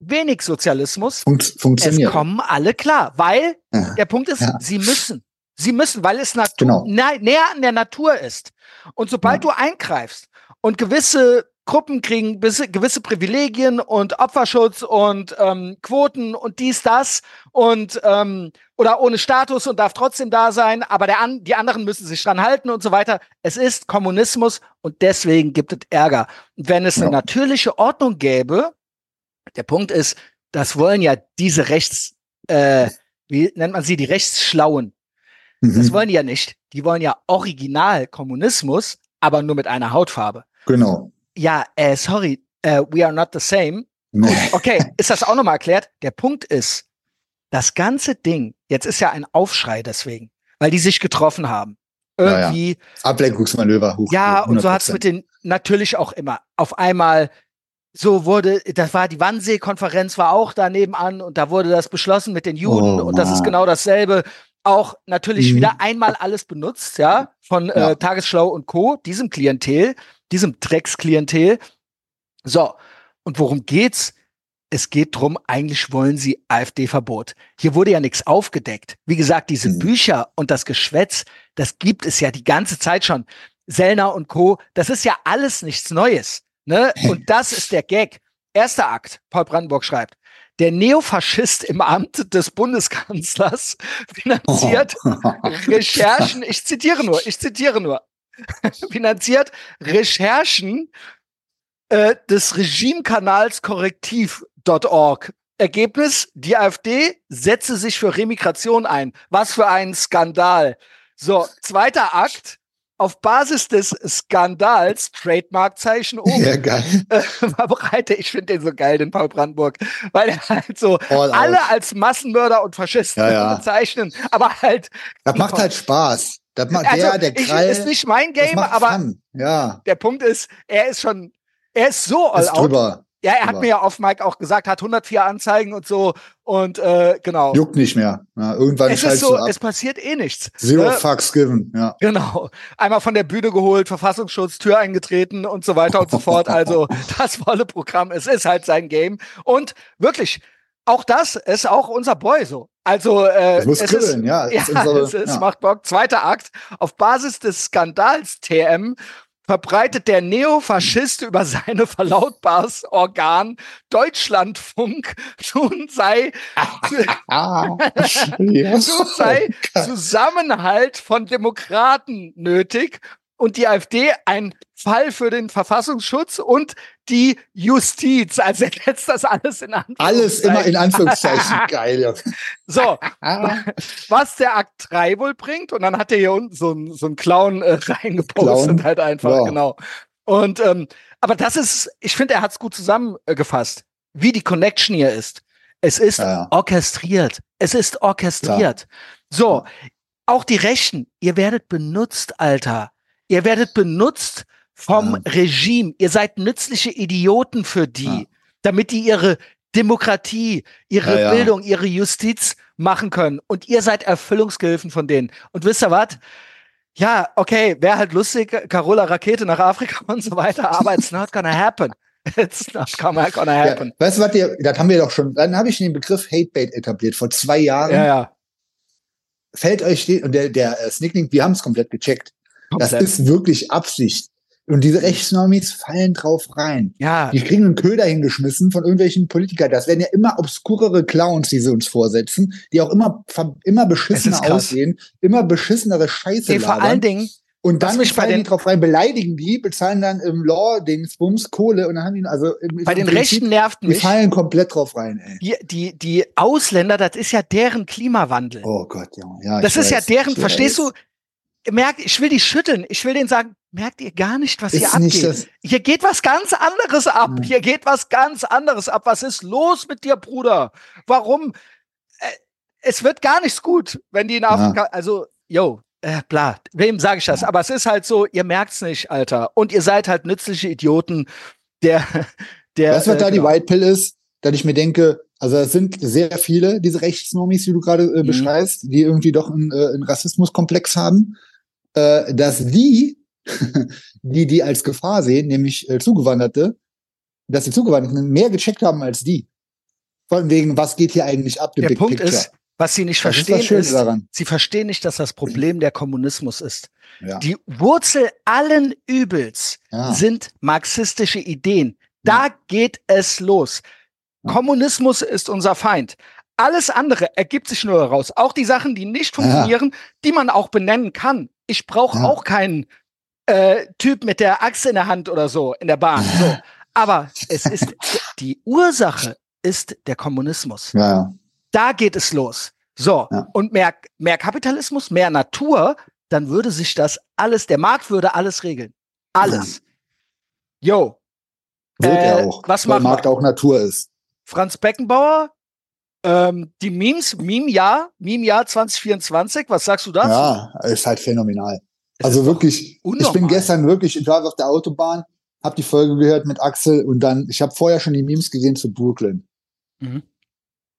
Speaker 2: wenig Sozialismus.
Speaker 1: Funkt,
Speaker 2: Es
Speaker 1: funktioniert.
Speaker 2: kommen alle klar, weil
Speaker 1: Ja.
Speaker 2: der Punkt ist, sie müssen. Sie müssen, weil es Natur,
Speaker 1: Genau.
Speaker 2: nä- näher an der Natur ist. Und sobald
Speaker 1: Ja.
Speaker 2: du eingreifst und gewisse Gruppen kriegen gewisse Privilegien und Opferschutz und ähm, Quoten und dies, das und ähm, oder ohne Status und darf trotzdem da sein, aber der an, die anderen müssen sich dran halten und so weiter. Es ist Kommunismus und deswegen gibt es Ärger. Und wenn es eine
Speaker 1: Ja.
Speaker 2: natürliche Ordnung gäbe, der Punkt ist, das wollen ja diese Rechts, äh, wie nennt man sie, die Rechtsschlauen. Das
Speaker 1: Mhm.
Speaker 2: wollen die ja nicht. Die wollen ja original Kommunismus, aber nur mit einer Hautfarbe.
Speaker 1: Genau.
Speaker 2: Ja, äh, sorry, äh, we are not the same.
Speaker 1: Nee.
Speaker 2: Okay, ist das auch nochmal erklärt? Der Punkt ist, das ganze Ding, jetzt ist ja ein Aufschrei deswegen, weil die sich getroffen haben.
Speaker 1: Ja, ja.
Speaker 2: Irgendwie,
Speaker 1: Ablenkungsmanöver hoch.
Speaker 2: ja, und so hat's
Speaker 1: 100%.
Speaker 2: mit den natürlich auch immer. Auf einmal so wurde, das war die Wannsee-Konferenz war auch da nebenan und da wurde das beschlossen mit den Juden
Speaker 1: Oh,
Speaker 2: und das ist genau dasselbe. Auch natürlich
Speaker 1: Mhm.
Speaker 2: wieder einmal alles benutzt, ja, von
Speaker 1: Ja.
Speaker 2: Äh, Tagesschlau und Co., diesem Klientel, diesem Drecksklientel. So, und worum geht's? Es geht drum, eigentlich wollen sie AfD-Verbot. Hier wurde ja nichts aufgedeckt. Wie gesagt, diese
Speaker 1: Mhm.
Speaker 2: Bücher und das Geschwätz, das gibt es ja die ganze Zeit schon. Sellner und Co., das ist ja alles nichts Neues. Ne? Und das ist der Gag. Erster Akt, Paul Brandenburg schreibt, der Neofaschist im Amt des Bundeskanzlers finanziert Recherchen, ich zitiere nur, ich zitiere nur, finanziert Recherchen äh, des Regimekanals korrektiv.org. Ergebnis, die AfD setze sich für Remigration ein. Was für ein Skandal. So, zweiter Akt, auf Basis des Skandals, Trademarkzeichen um,
Speaker 1: Ja, geil.
Speaker 2: äh, verbreite, ich finde den so geil, den Paul Brandenburg, weil er halt so
Speaker 1: All out.
Speaker 2: alle als Massenmörder und Faschisten
Speaker 1: Ja, ja.
Speaker 2: bezeichnen, aber halt,
Speaker 1: Das macht halt Spaß. Das macht
Speaker 2: also,
Speaker 1: der, der
Speaker 2: ich,
Speaker 1: Krall.
Speaker 2: ist nicht mein Game, aber
Speaker 1: Fun. Ja,
Speaker 2: der Punkt ist, er ist schon, er ist so all
Speaker 1: ist
Speaker 2: out.
Speaker 1: drüber.
Speaker 2: Ja, er hat
Speaker 1: drüber.
Speaker 2: mir ja auf Mike auch gesagt, hat 104 Anzeigen und so und äh, genau.
Speaker 1: Juckt nicht mehr. Ja, irgendwann
Speaker 2: es ist so,
Speaker 1: ab.
Speaker 2: es passiert eh nichts.
Speaker 1: Zero
Speaker 2: ne?
Speaker 1: fucks given. Ja.
Speaker 2: Genau. Einmal von der Bühne geholt, Verfassungsschutz, Tür eingetreten und so weiter und so fort. Also das volle Programm. Es ist halt sein Game. Und wirklich, auch das ist auch unser Boy so. Also äh,
Speaker 1: Das muss
Speaker 2: es
Speaker 1: kribbeln,
Speaker 2: ist,
Speaker 1: ja.
Speaker 2: ja,
Speaker 1: Es ist unsere-
Speaker 2: es, es
Speaker 1: ja.
Speaker 2: macht Bock. Zweiter Akt. Auf Basis des Skandals TM verbreitet der Neofaschist über seine Verlautbarsorgan Deutschlandfunk. Nun sei nun sei Zusammenhalt von Demokraten nötig und die AfD ein Fall für den Verfassungsschutz und die Justiz. Also er setzt das alles in Anführungszeichen.
Speaker 1: Alles immer in Anführungszeichen geil. Ja.
Speaker 2: So, was der Akt 3 wohl bringt. Und dann hat er hier unten so einen so einen Clown äh, reingepostet,
Speaker 1: Clown?
Speaker 2: halt einfach,
Speaker 1: Ja.
Speaker 2: genau. Und ähm, aber das ist, ich finde, er hat es gut zusammengefasst, wie die Connection hier ist. Es ist
Speaker 1: ja.
Speaker 2: orchestriert. Es ist orchestriert. So, auch die Rechten, ihr werdet benutzt, Alter. Ihr werdet benutzt vom
Speaker 1: Ja.
Speaker 2: Regime. Ihr seid nützliche Idioten für die,
Speaker 1: Ja.
Speaker 2: damit die ihre Demokratie, ihre
Speaker 1: Ja.
Speaker 2: Bildung, ihre Justiz machen können. Und ihr seid Erfüllungsgehilfen von denen. Und wisst ihr was? Ja, okay, wäre halt lustig, Carola Rakete nach Afrika und so weiter, aber it's not gonna happen. It's not gonna, gonna
Speaker 1: Ja,
Speaker 2: happen.
Speaker 1: weißt du was, ihr, das haben wir doch schon, dann habe ich den Begriff Hatebait etabliert, vor zwei Jahren.
Speaker 2: Ja, ja.
Speaker 1: Fällt euch den, und der, der äh, Snicklink, wir haben es komplett gecheckt. Das ist wirklich Absicht. Und diese Rechtsnormis fallen drauf rein.
Speaker 2: ja,
Speaker 1: Die kriegen einen Köder hingeschmissen von irgendwelchen Politikern. Das werden ja immer obskurere Clowns, die sie uns vorsetzen, die auch immer, immer beschissener aussehen, immer beschissenere Scheiße
Speaker 2: nee, vor allen Dingen,
Speaker 1: Und dann
Speaker 2: mich bei
Speaker 1: fallen die
Speaker 2: den-
Speaker 1: drauf rein, beleidigen die, bezahlen dann im Law-Dingsbums Kohle und dann haben die, also
Speaker 2: bei den
Speaker 1: Prinzip,
Speaker 2: Rechten nervt
Speaker 1: die
Speaker 2: mich,
Speaker 1: fallen komplett drauf rein, ey.
Speaker 2: die, die, die Ausländer, das ist ja deren Klimawandel.
Speaker 1: Oh Gott, ja. ja
Speaker 2: das ist ja
Speaker 1: weiß,
Speaker 2: deren,
Speaker 1: ich
Speaker 2: verstehst
Speaker 1: weiß.
Speaker 2: du? Merkt, ich will die schütteln. Ich will denen sagen, merkt ihr gar nicht, was hier
Speaker 1: Ist nicht
Speaker 2: abgeht?
Speaker 1: das,
Speaker 2: Hier geht was ganz anderes ab.
Speaker 1: Ja.
Speaker 2: Hier geht was ganz anderes ab. Was ist los mit dir, Bruder? Warum? Äh, es wird gar nichts gut, wenn die in Afrika, also, yo, äh, bla, wem sage ich das?
Speaker 1: Ja.
Speaker 2: Aber es ist halt so, ihr merkt's nicht, Alter. Und ihr seid halt nützliche Idioten, der, der.
Speaker 1: weißt du, was
Speaker 2: äh,
Speaker 1: da die
Speaker 2: genau.
Speaker 1: White Pill ist? Dass ich mir denke, also es sind sehr viele, diese Rechtsnormis, die du gerade äh,
Speaker 2: Mhm.
Speaker 1: beschreibst, die irgendwie doch einen, äh, einen Rassismuskomplex haben, äh, dass die, die die als Gefahr sehen, nämlich äh, Zugewanderte, dass die Zugewanderten mehr gecheckt haben als die. Von wegen, was geht hier eigentlich ab,
Speaker 2: Der
Speaker 1: big
Speaker 2: Punkt
Speaker 1: picture.
Speaker 2: ist, was sie nicht
Speaker 1: das ist
Speaker 2: verstehen, ist,
Speaker 1: daran.
Speaker 2: sie verstehen nicht, dass das Problem der Kommunismus ist.
Speaker 1: Ja.
Speaker 2: Die Wurzel allen Übels
Speaker 1: Ja.
Speaker 2: sind marxistische Ideen. Da geht es los.
Speaker 1: Ja.
Speaker 2: Kommunismus ist unser Feind. Alles andere ergibt sich nur daraus. Auch die Sachen, die nicht funktionieren, die man auch benennen kann. Ich brauche
Speaker 1: Ja.
Speaker 2: auch keinen äh, Typ mit der Axt in der Hand oder so in der Bahn. So. Aber es ist die Ursache ist der Kommunismus.
Speaker 1: Ja.
Speaker 2: Da geht es los. So,
Speaker 1: Ja.
Speaker 2: und mehr, mehr Kapitalismus, mehr Natur, dann würde sich das alles, der Markt würde alles regeln. Alles. Yo,
Speaker 1: Wird
Speaker 2: Äh,
Speaker 1: er auch.
Speaker 2: was
Speaker 1: weil Markt
Speaker 2: wir?
Speaker 1: auch Natur ist.
Speaker 2: Franz Beckenbauer, ähm, die Memes, Meme-Jahr, Meme-Jahr 2024, was sagst du dazu?
Speaker 1: Ja, ist halt phänomenal.
Speaker 2: Es
Speaker 1: Also wirklich, ich bin gestern wirklich, ich war auf der Autobahn, habe die Folge gehört mit Axel und dann, ich habe vorher schon die Memes gesehen zu Brooklyn.
Speaker 2: Mhm.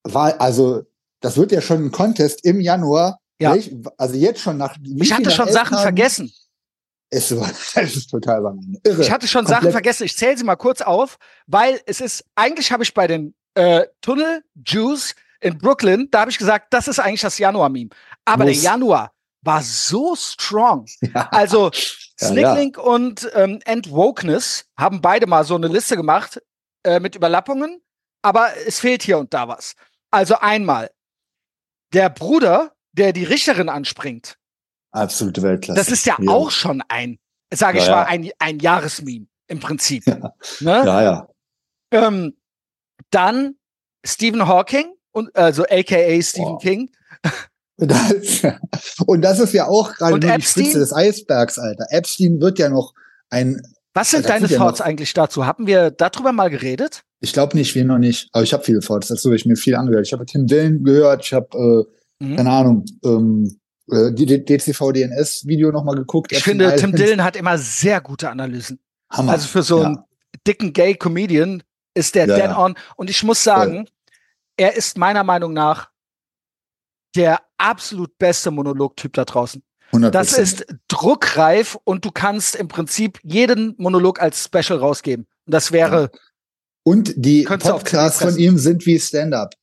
Speaker 1: War, also, das wird ja schon ein Contest im Januar.
Speaker 2: Ja.
Speaker 1: Welch, also jetzt schon nach.
Speaker 2: Ich hatte schon Sachen
Speaker 1: Tagen?
Speaker 2: vergessen.
Speaker 1: Es, war, es ist total. Irre.
Speaker 2: Ich hatte schon
Speaker 1: Komplett.
Speaker 2: Sachen vergessen. Ich zähle sie mal kurz auf, weil es ist, eigentlich habe ich bei den äh, Tunnel Juice in Brooklyn, da habe ich gesagt, das ist eigentlich das Januar-Meme. Aber
Speaker 1: Muss.
Speaker 2: der Januar war so strong.
Speaker 1: Ja.
Speaker 2: Also
Speaker 1: Ja,
Speaker 2: Snicklink und ähm, Endwokeness haben beide mal so eine Liste gemacht äh, mit Überlappungen, aber es fehlt hier und da was. Also einmal der Bruder, der die Richterin anspringt.
Speaker 1: Absolute Weltklasse.
Speaker 2: Das ist ja, auch schon ein, sage ich
Speaker 1: Ja,
Speaker 2: mal,
Speaker 1: ja.
Speaker 2: ein, ein Jahresmeme im Prinzip.
Speaker 1: Ja.
Speaker 2: Ne?
Speaker 1: Ja, ja.
Speaker 2: Ähm, dann Stephen Hawking und also aka Stephen
Speaker 1: Wow.
Speaker 2: King.
Speaker 1: Und das, und das ist ja auch gerade nur die
Speaker 2: Epstein?
Speaker 1: Spitze des Eisbergs, Alter. Epstein wird ja noch ein,
Speaker 2: Was sind deine
Speaker 1: ja
Speaker 2: Thoughts
Speaker 1: noch-
Speaker 2: eigentlich dazu? Haben wir darüber mal geredet?
Speaker 1: ich glaube nicht, wir noch nicht, aber ich habe viele Thoughts dazu, ich mir viel angehört. Ich habe Tim Dillon gehört, ich habe, äh,
Speaker 2: Mhm.
Speaker 1: keine Ahnung, ähm, äh, die DCV-DNS-Video nochmal geguckt.
Speaker 2: Ich
Speaker 1: Epstein
Speaker 2: finde, Tim
Speaker 1: Island.
Speaker 2: Dillon hat immer sehr gute Analysen.
Speaker 1: Hammer.
Speaker 2: Also für so einen
Speaker 1: ja.
Speaker 2: dicken Gay-Comedian ist der
Speaker 1: Ja,
Speaker 2: dead
Speaker 1: ja.
Speaker 2: on. Und ich muss sagen, er ist meiner Meinung nach der absolut beste Monologtyp da draußen.
Speaker 1: 100%.
Speaker 2: Das ist druckreif und du kannst im Prinzip jeden Monolog als Special rausgeben. Und das wäre,
Speaker 1: Und die Podcasts von ihm sind wie Stand-up.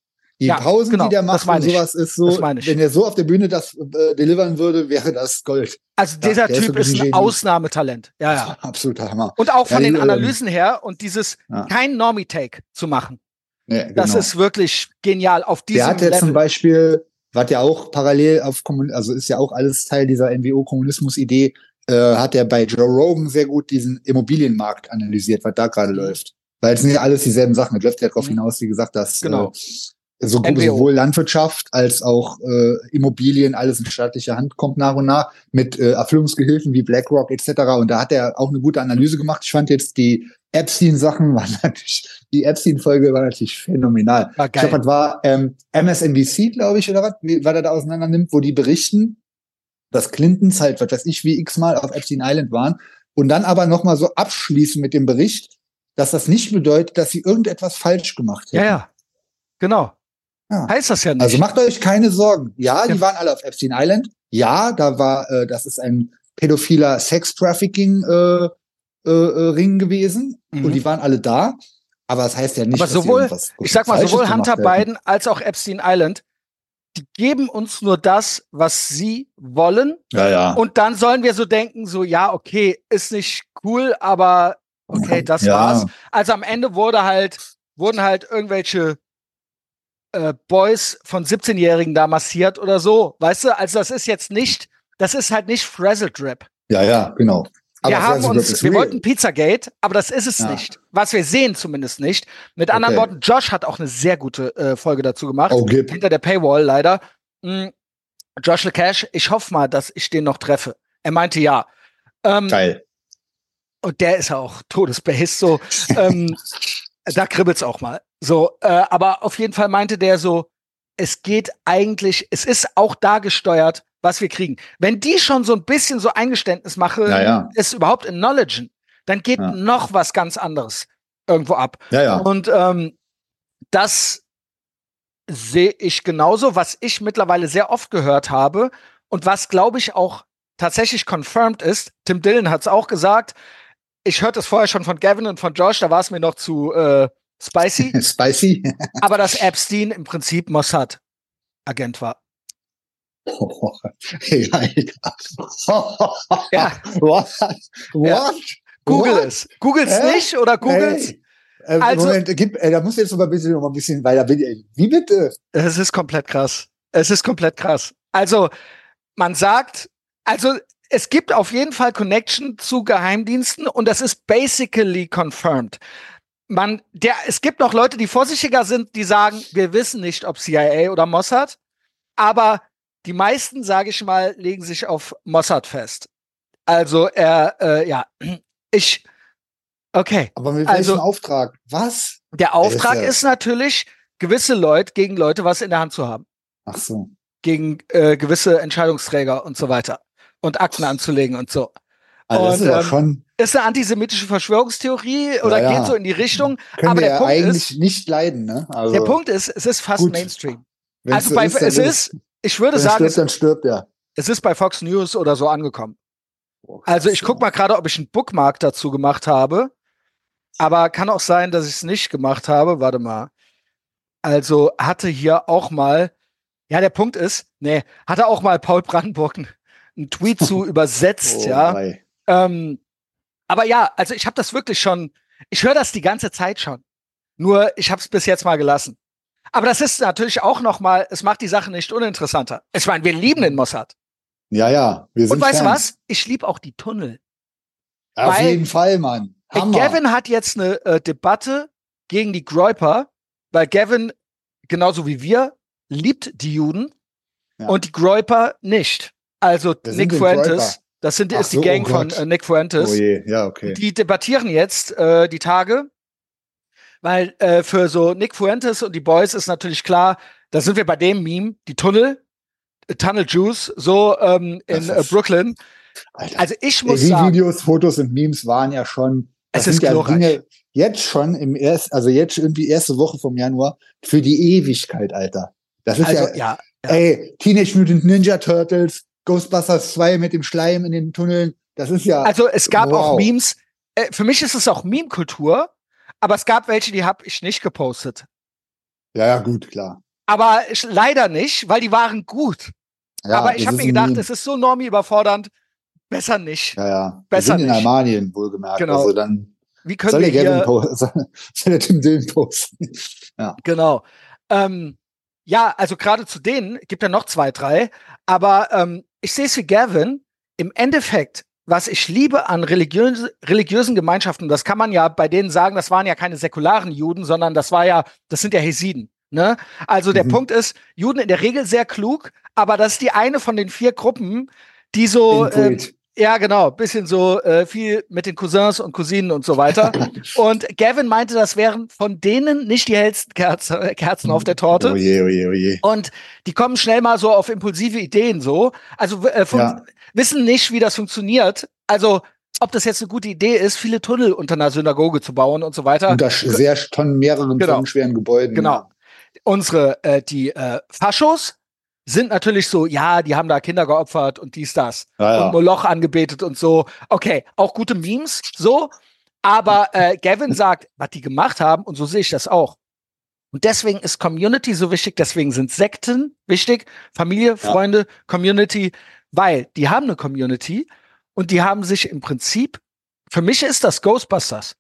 Speaker 1: Die
Speaker 2: Ja,
Speaker 1: Pausen,
Speaker 2: genau,
Speaker 1: die der macht und sowas ist so, wenn er so auf der Bühne das äh, delivern würde, wäre das Gold.
Speaker 2: also dieser
Speaker 1: ist
Speaker 2: Typ ist
Speaker 1: ein
Speaker 2: ein
Speaker 1: Genie.
Speaker 2: Ausnahmetalent. Ja, ja.
Speaker 1: Absoluter Hammer.
Speaker 2: Und auch von
Speaker 1: Ja,
Speaker 2: den
Speaker 1: ähm,
Speaker 2: Analysen her und dieses kein Normie-Take zu machen.
Speaker 1: Ja,
Speaker 2: Das
Speaker 1: genau.
Speaker 2: ist wirklich genial auf diesem
Speaker 1: Der hat ja zum. Beispiel, was ja auch parallel auf Kommun also ist ja auch alles Teil dieser NWO-Kommunismus-Idee, äh, hat er bei Joe Rogan sehr gut diesen Immobilienmarkt analysiert, was da gerade
Speaker 2: Mhm.
Speaker 1: läuft. Weil es sind ja alles dieselben Sachen. Es läuft ja darauf
Speaker 2: Mhm.
Speaker 1: hinaus, wie gesagt, dass
Speaker 2: Genau.
Speaker 1: äh, so, sowohl Landwirtschaft als auch äh, Immobilien alles in staatliche Hand kommt nach und nach mit äh, Erfüllungsgehilfen wie BlackRock etc. Und da hat er auch eine gute Analyse gemacht. Ich fand jetzt die Epstein-Sachen waren natürlich, die Epstein-Folge war natürlich phänomenal.
Speaker 2: War
Speaker 1: Ich glaube,
Speaker 2: geil.
Speaker 1: das war ähm, MSNBC, glaube ich, oder was, wie- was er da auseinander nimmt, wo die berichten, dass Clintons halt, was weiß ich, wie x-mal auf Epstein Island waren und dann aber nochmal so abschließen mit dem Bericht, dass das nicht bedeutet, dass sie irgendetwas falsch gemacht hätten.
Speaker 2: Ja, ja. Genau.
Speaker 1: Ja.
Speaker 2: Heißt das ja nicht.
Speaker 1: Also macht euch keine Sorgen. Ja, die
Speaker 2: Ja.
Speaker 1: waren alle auf Epstein Island. Ja, da war, äh, das ist ein pädophiler Sex-Trafficking äh, äh, äh, Ring gewesen
Speaker 2: Mhm.
Speaker 1: und die waren alle da. Aber das heißt ja nicht,
Speaker 2: Aber
Speaker 1: dass sie
Speaker 2: sowohl- ich sag mal,
Speaker 1: Falsches
Speaker 2: sowohl Hunter. Biden als auch Epstein Island, die geben uns nur das, was sie wollen.
Speaker 1: Ja, ja.
Speaker 2: Und dann sollen wir so denken, so, ja, okay, ist nicht cool, aber okay, das
Speaker 1: ja.
Speaker 2: war's. Also am Ende wurde halt, wurden halt irgendwelche äh, Boys von 17-Jährigen da massiert oder so. Weißt du, also das ist jetzt nicht, das ist halt nicht Frazzle Drip.
Speaker 1: Ja, ja, genau.
Speaker 2: wir haben uns, wir wollten Pizzagate, aber das ist es
Speaker 1: Ja.
Speaker 2: nicht. Was wir sehen zumindest nicht. Mit anderen
Speaker 1: Okay.
Speaker 2: Worten, Josh hat auch eine sehr gute äh, Folge dazu gemacht.
Speaker 1: Oh.
Speaker 2: Hinter der Paywall leider. Mm, Josh LeCash, ich hoffe mal, dass ich den noch treffe. Er meinte ja. Ähm,
Speaker 1: Geil.
Speaker 2: und der ist ja auch todesbehisst, so. ähm, da kribbelt's auch mal. So, äh, aber auf jeden Fall meinte der so, es geht eigentlich, es ist auch da gesteuert, was wir kriegen. Wenn die schon so ein bisschen so Eingeständnis machen,
Speaker 1: Ja, ja.
Speaker 2: es überhaupt acknowledgen, dann geht
Speaker 1: Ja.
Speaker 2: noch was ganz anderes irgendwo ab. Und ähm, das sehe ich genauso, was ich mittlerweile sehr oft gehört habe und was, glaube ich, auch tatsächlich confirmed ist. Tim Dillon hat es auch gesagt. Ich hörte es vorher schon von Gavin und von Josh, da war es mir noch zu äh, spicy,
Speaker 1: Spicy.
Speaker 2: aber dass Epstein im Prinzip Mossad-Agent war.
Speaker 1: Alter.
Speaker 2: Ja.
Speaker 1: What? What?
Speaker 2: Google
Speaker 1: What?
Speaker 2: es. Googles
Speaker 1: Hä?
Speaker 2: nicht oder Googles?
Speaker 1: Hey. Äh,
Speaker 2: Also-
Speaker 1: Moment, gib, äh, da muss jetzt noch mal ein bisschen, noch ein bisschen, ich, wie bitte?
Speaker 2: Es ist komplett krass. Es ist komplett krass. Also, man sagt, also es gibt auf jeden Fall Connection zu Geheimdiensten und das ist basically confirmed. Man, der, es gibt noch Leute, die vorsichtiger sind, die sagen, wir wissen nicht, ob CIA oder Mossad, aber die meisten, sage ich mal, legen sich auf Mossad fest. Also, er, äh, ja, ich, okay.
Speaker 1: Aber mit
Speaker 2: Also-
Speaker 1: welchem Auftrag? Was?
Speaker 2: Der Auftrag
Speaker 1: ja-
Speaker 2: ist natürlich, gewisse Leute gegen Leute was in der Hand zu haben.
Speaker 1: Ach so.
Speaker 2: gegen äh, gewisse Entscheidungsträger und so weiter und Akten anzulegen und so.
Speaker 1: Also das
Speaker 2: Und,
Speaker 1: ist aber
Speaker 2: ähm,
Speaker 1: schon,
Speaker 2: Ist eine antisemitische Verschwörungstheorie oder
Speaker 1: Ja, ja.
Speaker 2: geht so in die Richtung?
Speaker 1: können
Speaker 2: aber
Speaker 1: wir
Speaker 2: der
Speaker 1: ja
Speaker 2: Punkt
Speaker 1: eigentlich
Speaker 2: ist-
Speaker 1: nicht leiden, ne? Also,
Speaker 2: Der Punkt ist, es ist fast
Speaker 1: Gut.
Speaker 2: Mainstream.
Speaker 1: wenn's
Speaker 2: Also
Speaker 1: so
Speaker 2: bei,
Speaker 1: ist,
Speaker 2: es
Speaker 1: ist
Speaker 2: ich würde sagen,
Speaker 1: stirbt,
Speaker 2: es,
Speaker 1: dann stirbt er.
Speaker 2: es ist bei Fox News oder so angekommen. Also ich guck mal gerade, ob ich einen Bookmark dazu gemacht habe. Aber kann auch sein, dass ich es nicht gemacht habe. Warte mal. Also hatte hier auch mal, ja, der Punkt ist, nee, hatte auch mal Paul Brandenburg einen, Tweet zu übersetzt,
Speaker 1: Oh,
Speaker 2: ja.
Speaker 1: wei.
Speaker 2: Ähm, aber ja, also ich habe das wirklich schon, ich höre das die ganze Zeit schon. Nur ich habe es bis jetzt mal gelassen. Aber das ist natürlich auch noch mal, es macht die Sache nicht uninteressanter. Ich meine, wir lieben den Mossad.
Speaker 1: Ja, ja, wir sind
Speaker 2: Und weißt du was? Ich liebe auch die Tunnel.
Speaker 1: Auf
Speaker 2: Weil-
Speaker 1: jeden Fall, Mann. Hammer.
Speaker 2: Gavin hat jetzt eine äh, Debatte gegen die Gräuper, weil Gavin, genauso wie wir, liebt die Juden
Speaker 1: Ja.
Speaker 2: und die Gräuper nicht. Also Nick Fuentes? Das sind,
Speaker 1: Ach
Speaker 2: ist die
Speaker 1: so, oh
Speaker 2: Gang von
Speaker 1: Gott.
Speaker 2: äh, Nick Fuentes.
Speaker 1: oh je, ja, okay.
Speaker 2: Die debattieren jetzt äh, die Tage, weil äh, für so Nick Fuentes und die Boys ist natürlich klar, da sind wir bei dem Meme, die Tunnel, äh, Tunnel Juice, so ähm, in äh, Brooklyn.
Speaker 1: Alter.
Speaker 2: Also ich muss
Speaker 1: die
Speaker 2: sagen,
Speaker 1: Videos, Fotos und Memes waren ja schon.
Speaker 2: Es ist
Speaker 1: ja. Dinge jetzt schon im ersten, also jetzt irgendwie erste Woche vom Januar für die Ewigkeit, Alter. Das ist
Speaker 2: also
Speaker 1: ja,
Speaker 2: ja, ja.
Speaker 1: ey, Teenage Mutant Ninja Turtles, Ghostbusters 2 mit dem Schleim in den Tunneln. Das ist ja.
Speaker 2: Also es gab auch
Speaker 1: Wow.
Speaker 2: Memes. Äh, für mich ist es auch Meme-Kultur, aber es gab welche, die habe ich nicht gepostet.
Speaker 1: ja, ja, gut, klar.
Speaker 2: Aber ich, leider nicht, weil die waren gut.
Speaker 1: Ja,
Speaker 2: aber ich habe mir gedacht, es ist so normie überfordernd. Besser nicht.
Speaker 1: Ja, ja.
Speaker 2: besser
Speaker 1: Wir sind in
Speaker 2: nicht.
Speaker 1: Almanien, wohlgemerkt.
Speaker 2: Genau.
Speaker 1: Also dann
Speaker 2: Wie können
Speaker 1: soll
Speaker 2: wir
Speaker 1: der Gavin
Speaker 2: hier,
Speaker 1: posten, soll, der Tim Dillon posten.
Speaker 2: genau. Ähm, ja, also gerade zu denen gibt ja noch zwei, drei. Aber ähm, ich sehe es wie Gavin. Im Endeffekt, was ich liebe an religiöse, religiösen Gemeinschaften, das kann man ja bei denen sagen, das waren ja keine säkularen Juden, sondern das war ja, das sind ja Hesiden. Ne? Also der
Speaker 1: Mhm.
Speaker 2: Punkt ist, Juden in der Regel sehr klug, aber das ist die eine von den vier Gruppen, die so
Speaker 1: Inbreed.
Speaker 2: Ja, genau. Bisschen so äh, viel mit den Cousins und Cousinen und so weiter. und Gavin meinte, das wären von denen nicht die hellsten Kerzen, äh, Kerzen auf der Torte.
Speaker 1: Oh je, oh je, oh je.
Speaker 2: Und die kommen schnell mal so auf impulsive Ideen so. Also äh, fun-
Speaker 1: Ja.
Speaker 2: wissen nicht, wie das funktioniert. Also ob das jetzt eine gute Idee ist, viele Tunnel unter einer Synagoge zu bauen und so weiter.
Speaker 1: Unter sehr tonnen, mehreren
Speaker 2: Genau.
Speaker 1: tonnenschweren Gebäuden.
Speaker 2: Genau. Unsere, äh, die äh, Faschos sind natürlich so, ja, die haben da Kinder geopfert und dies, das.
Speaker 1: Ja, ja.
Speaker 2: und Moloch angebetet und so. Okay, auch gute Memes, so. Aber äh, Gavin sagt, was die gemacht haben, und so sehe ich das auch. Und deswegen ist Community so wichtig, deswegen sind Sekten wichtig, Familie, Freunde, Community, weil die haben eine Community und die haben sich im Prinzip, für mich ist das Ghostbusters.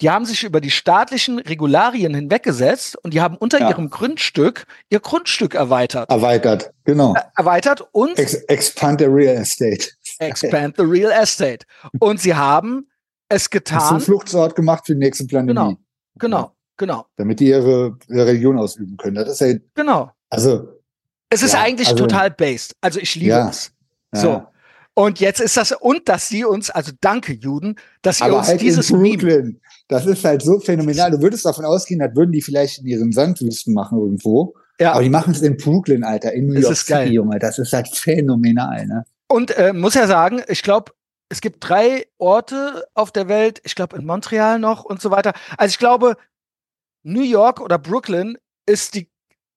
Speaker 2: Die haben sich über die staatlichen Regularien hinweggesetzt und die haben unter
Speaker 1: Ja.
Speaker 2: ihrem Grundstück ihr Grundstück erweitert.
Speaker 1: Erweitert, genau.
Speaker 2: Erweitert und
Speaker 1: Ex expand the real estate.
Speaker 2: Expand the Real Estate. Und sie haben es
Speaker 1: Das ist ein
Speaker 2: getan.
Speaker 1: Fluchtsort gemacht für die nächste Pandemie.
Speaker 2: Genau, genau, genau,
Speaker 1: Damit die ihre, ihre Religion ausüben können. Das ist ja,
Speaker 2: genau.
Speaker 1: also,
Speaker 2: Es ist
Speaker 1: Ja,
Speaker 2: eigentlich
Speaker 1: also-
Speaker 2: total based. Also ich liebe
Speaker 1: Ja,
Speaker 2: es.
Speaker 1: ja.
Speaker 2: So. Und jetzt ist das, und dass sie uns, also danke Juden, dass ihr
Speaker 1: aber
Speaker 2: uns
Speaker 1: halt
Speaker 2: dieses
Speaker 1: in
Speaker 2: Meme.
Speaker 1: Das ist halt so phänomenal. Du würdest davon ausgehen, das würden die vielleicht in ihren Sandwüsten machen irgendwo.
Speaker 2: Ja.
Speaker 1: Aber die machen es in Brooklyn, Alter, in New York City,
Speaker 2: geil.
Speaker 1: Junge. Das ist halt phänomenal, ne?
Speaker 2: Und äh, muss ja sagen, ich glaube, es gibt drei Orte auf der Welt, ich glaube in Montreal noch und so weiter. Also ich glaube, New York oder Brooklyn ist die,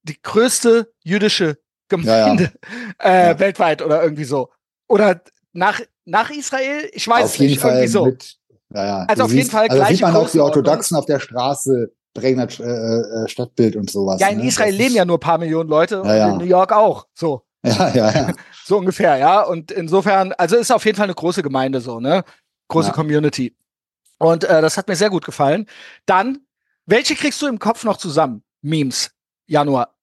Speaker 2: die größte jüdische Gemeinde Äh,
Speaker 1: Ja.
Speaker 2: weltweit oder irgendwie so. Oder nach, nach Israel? Ich weiß
Speaker 1: auf
Speaker 2: nicht, irgendwie so.
Speaker 1: mit. Ja, ja.
Speaker 2: Also
Speaker 1: Du
Speaker 2: auf jeden
Speaker 1: siehst-
Speaker 2: Fall
Speaker 1: also sieht
Speaker 2: gleiche
Speaker 1: man auch die. Orthodoxen auf der Straße prägen das äh, äh, Stadtbild und sowas.
Speaker 2: Ja, in
Speaker 1: ne?
Speaker 2: Israel
Speaker 1: Das
Speaker 2: leben ja nur ein paar Millionen Leute und
Speaker 1: ja.
Speaker 2: in New York auch. So,
Speaker 1: Ja, ja, ja.
Speaker 2: so ungefähr, ja. Und insofern, also ist auf jeden Fall eine große Gemeinde so, ne? Große
Speaker 1: Ja.
Speaker 2: Community. Und äh, das hat mir sehr gut gefallen. Dann, welche kriegst du im Kopf noch zusammen? Memes, Januar.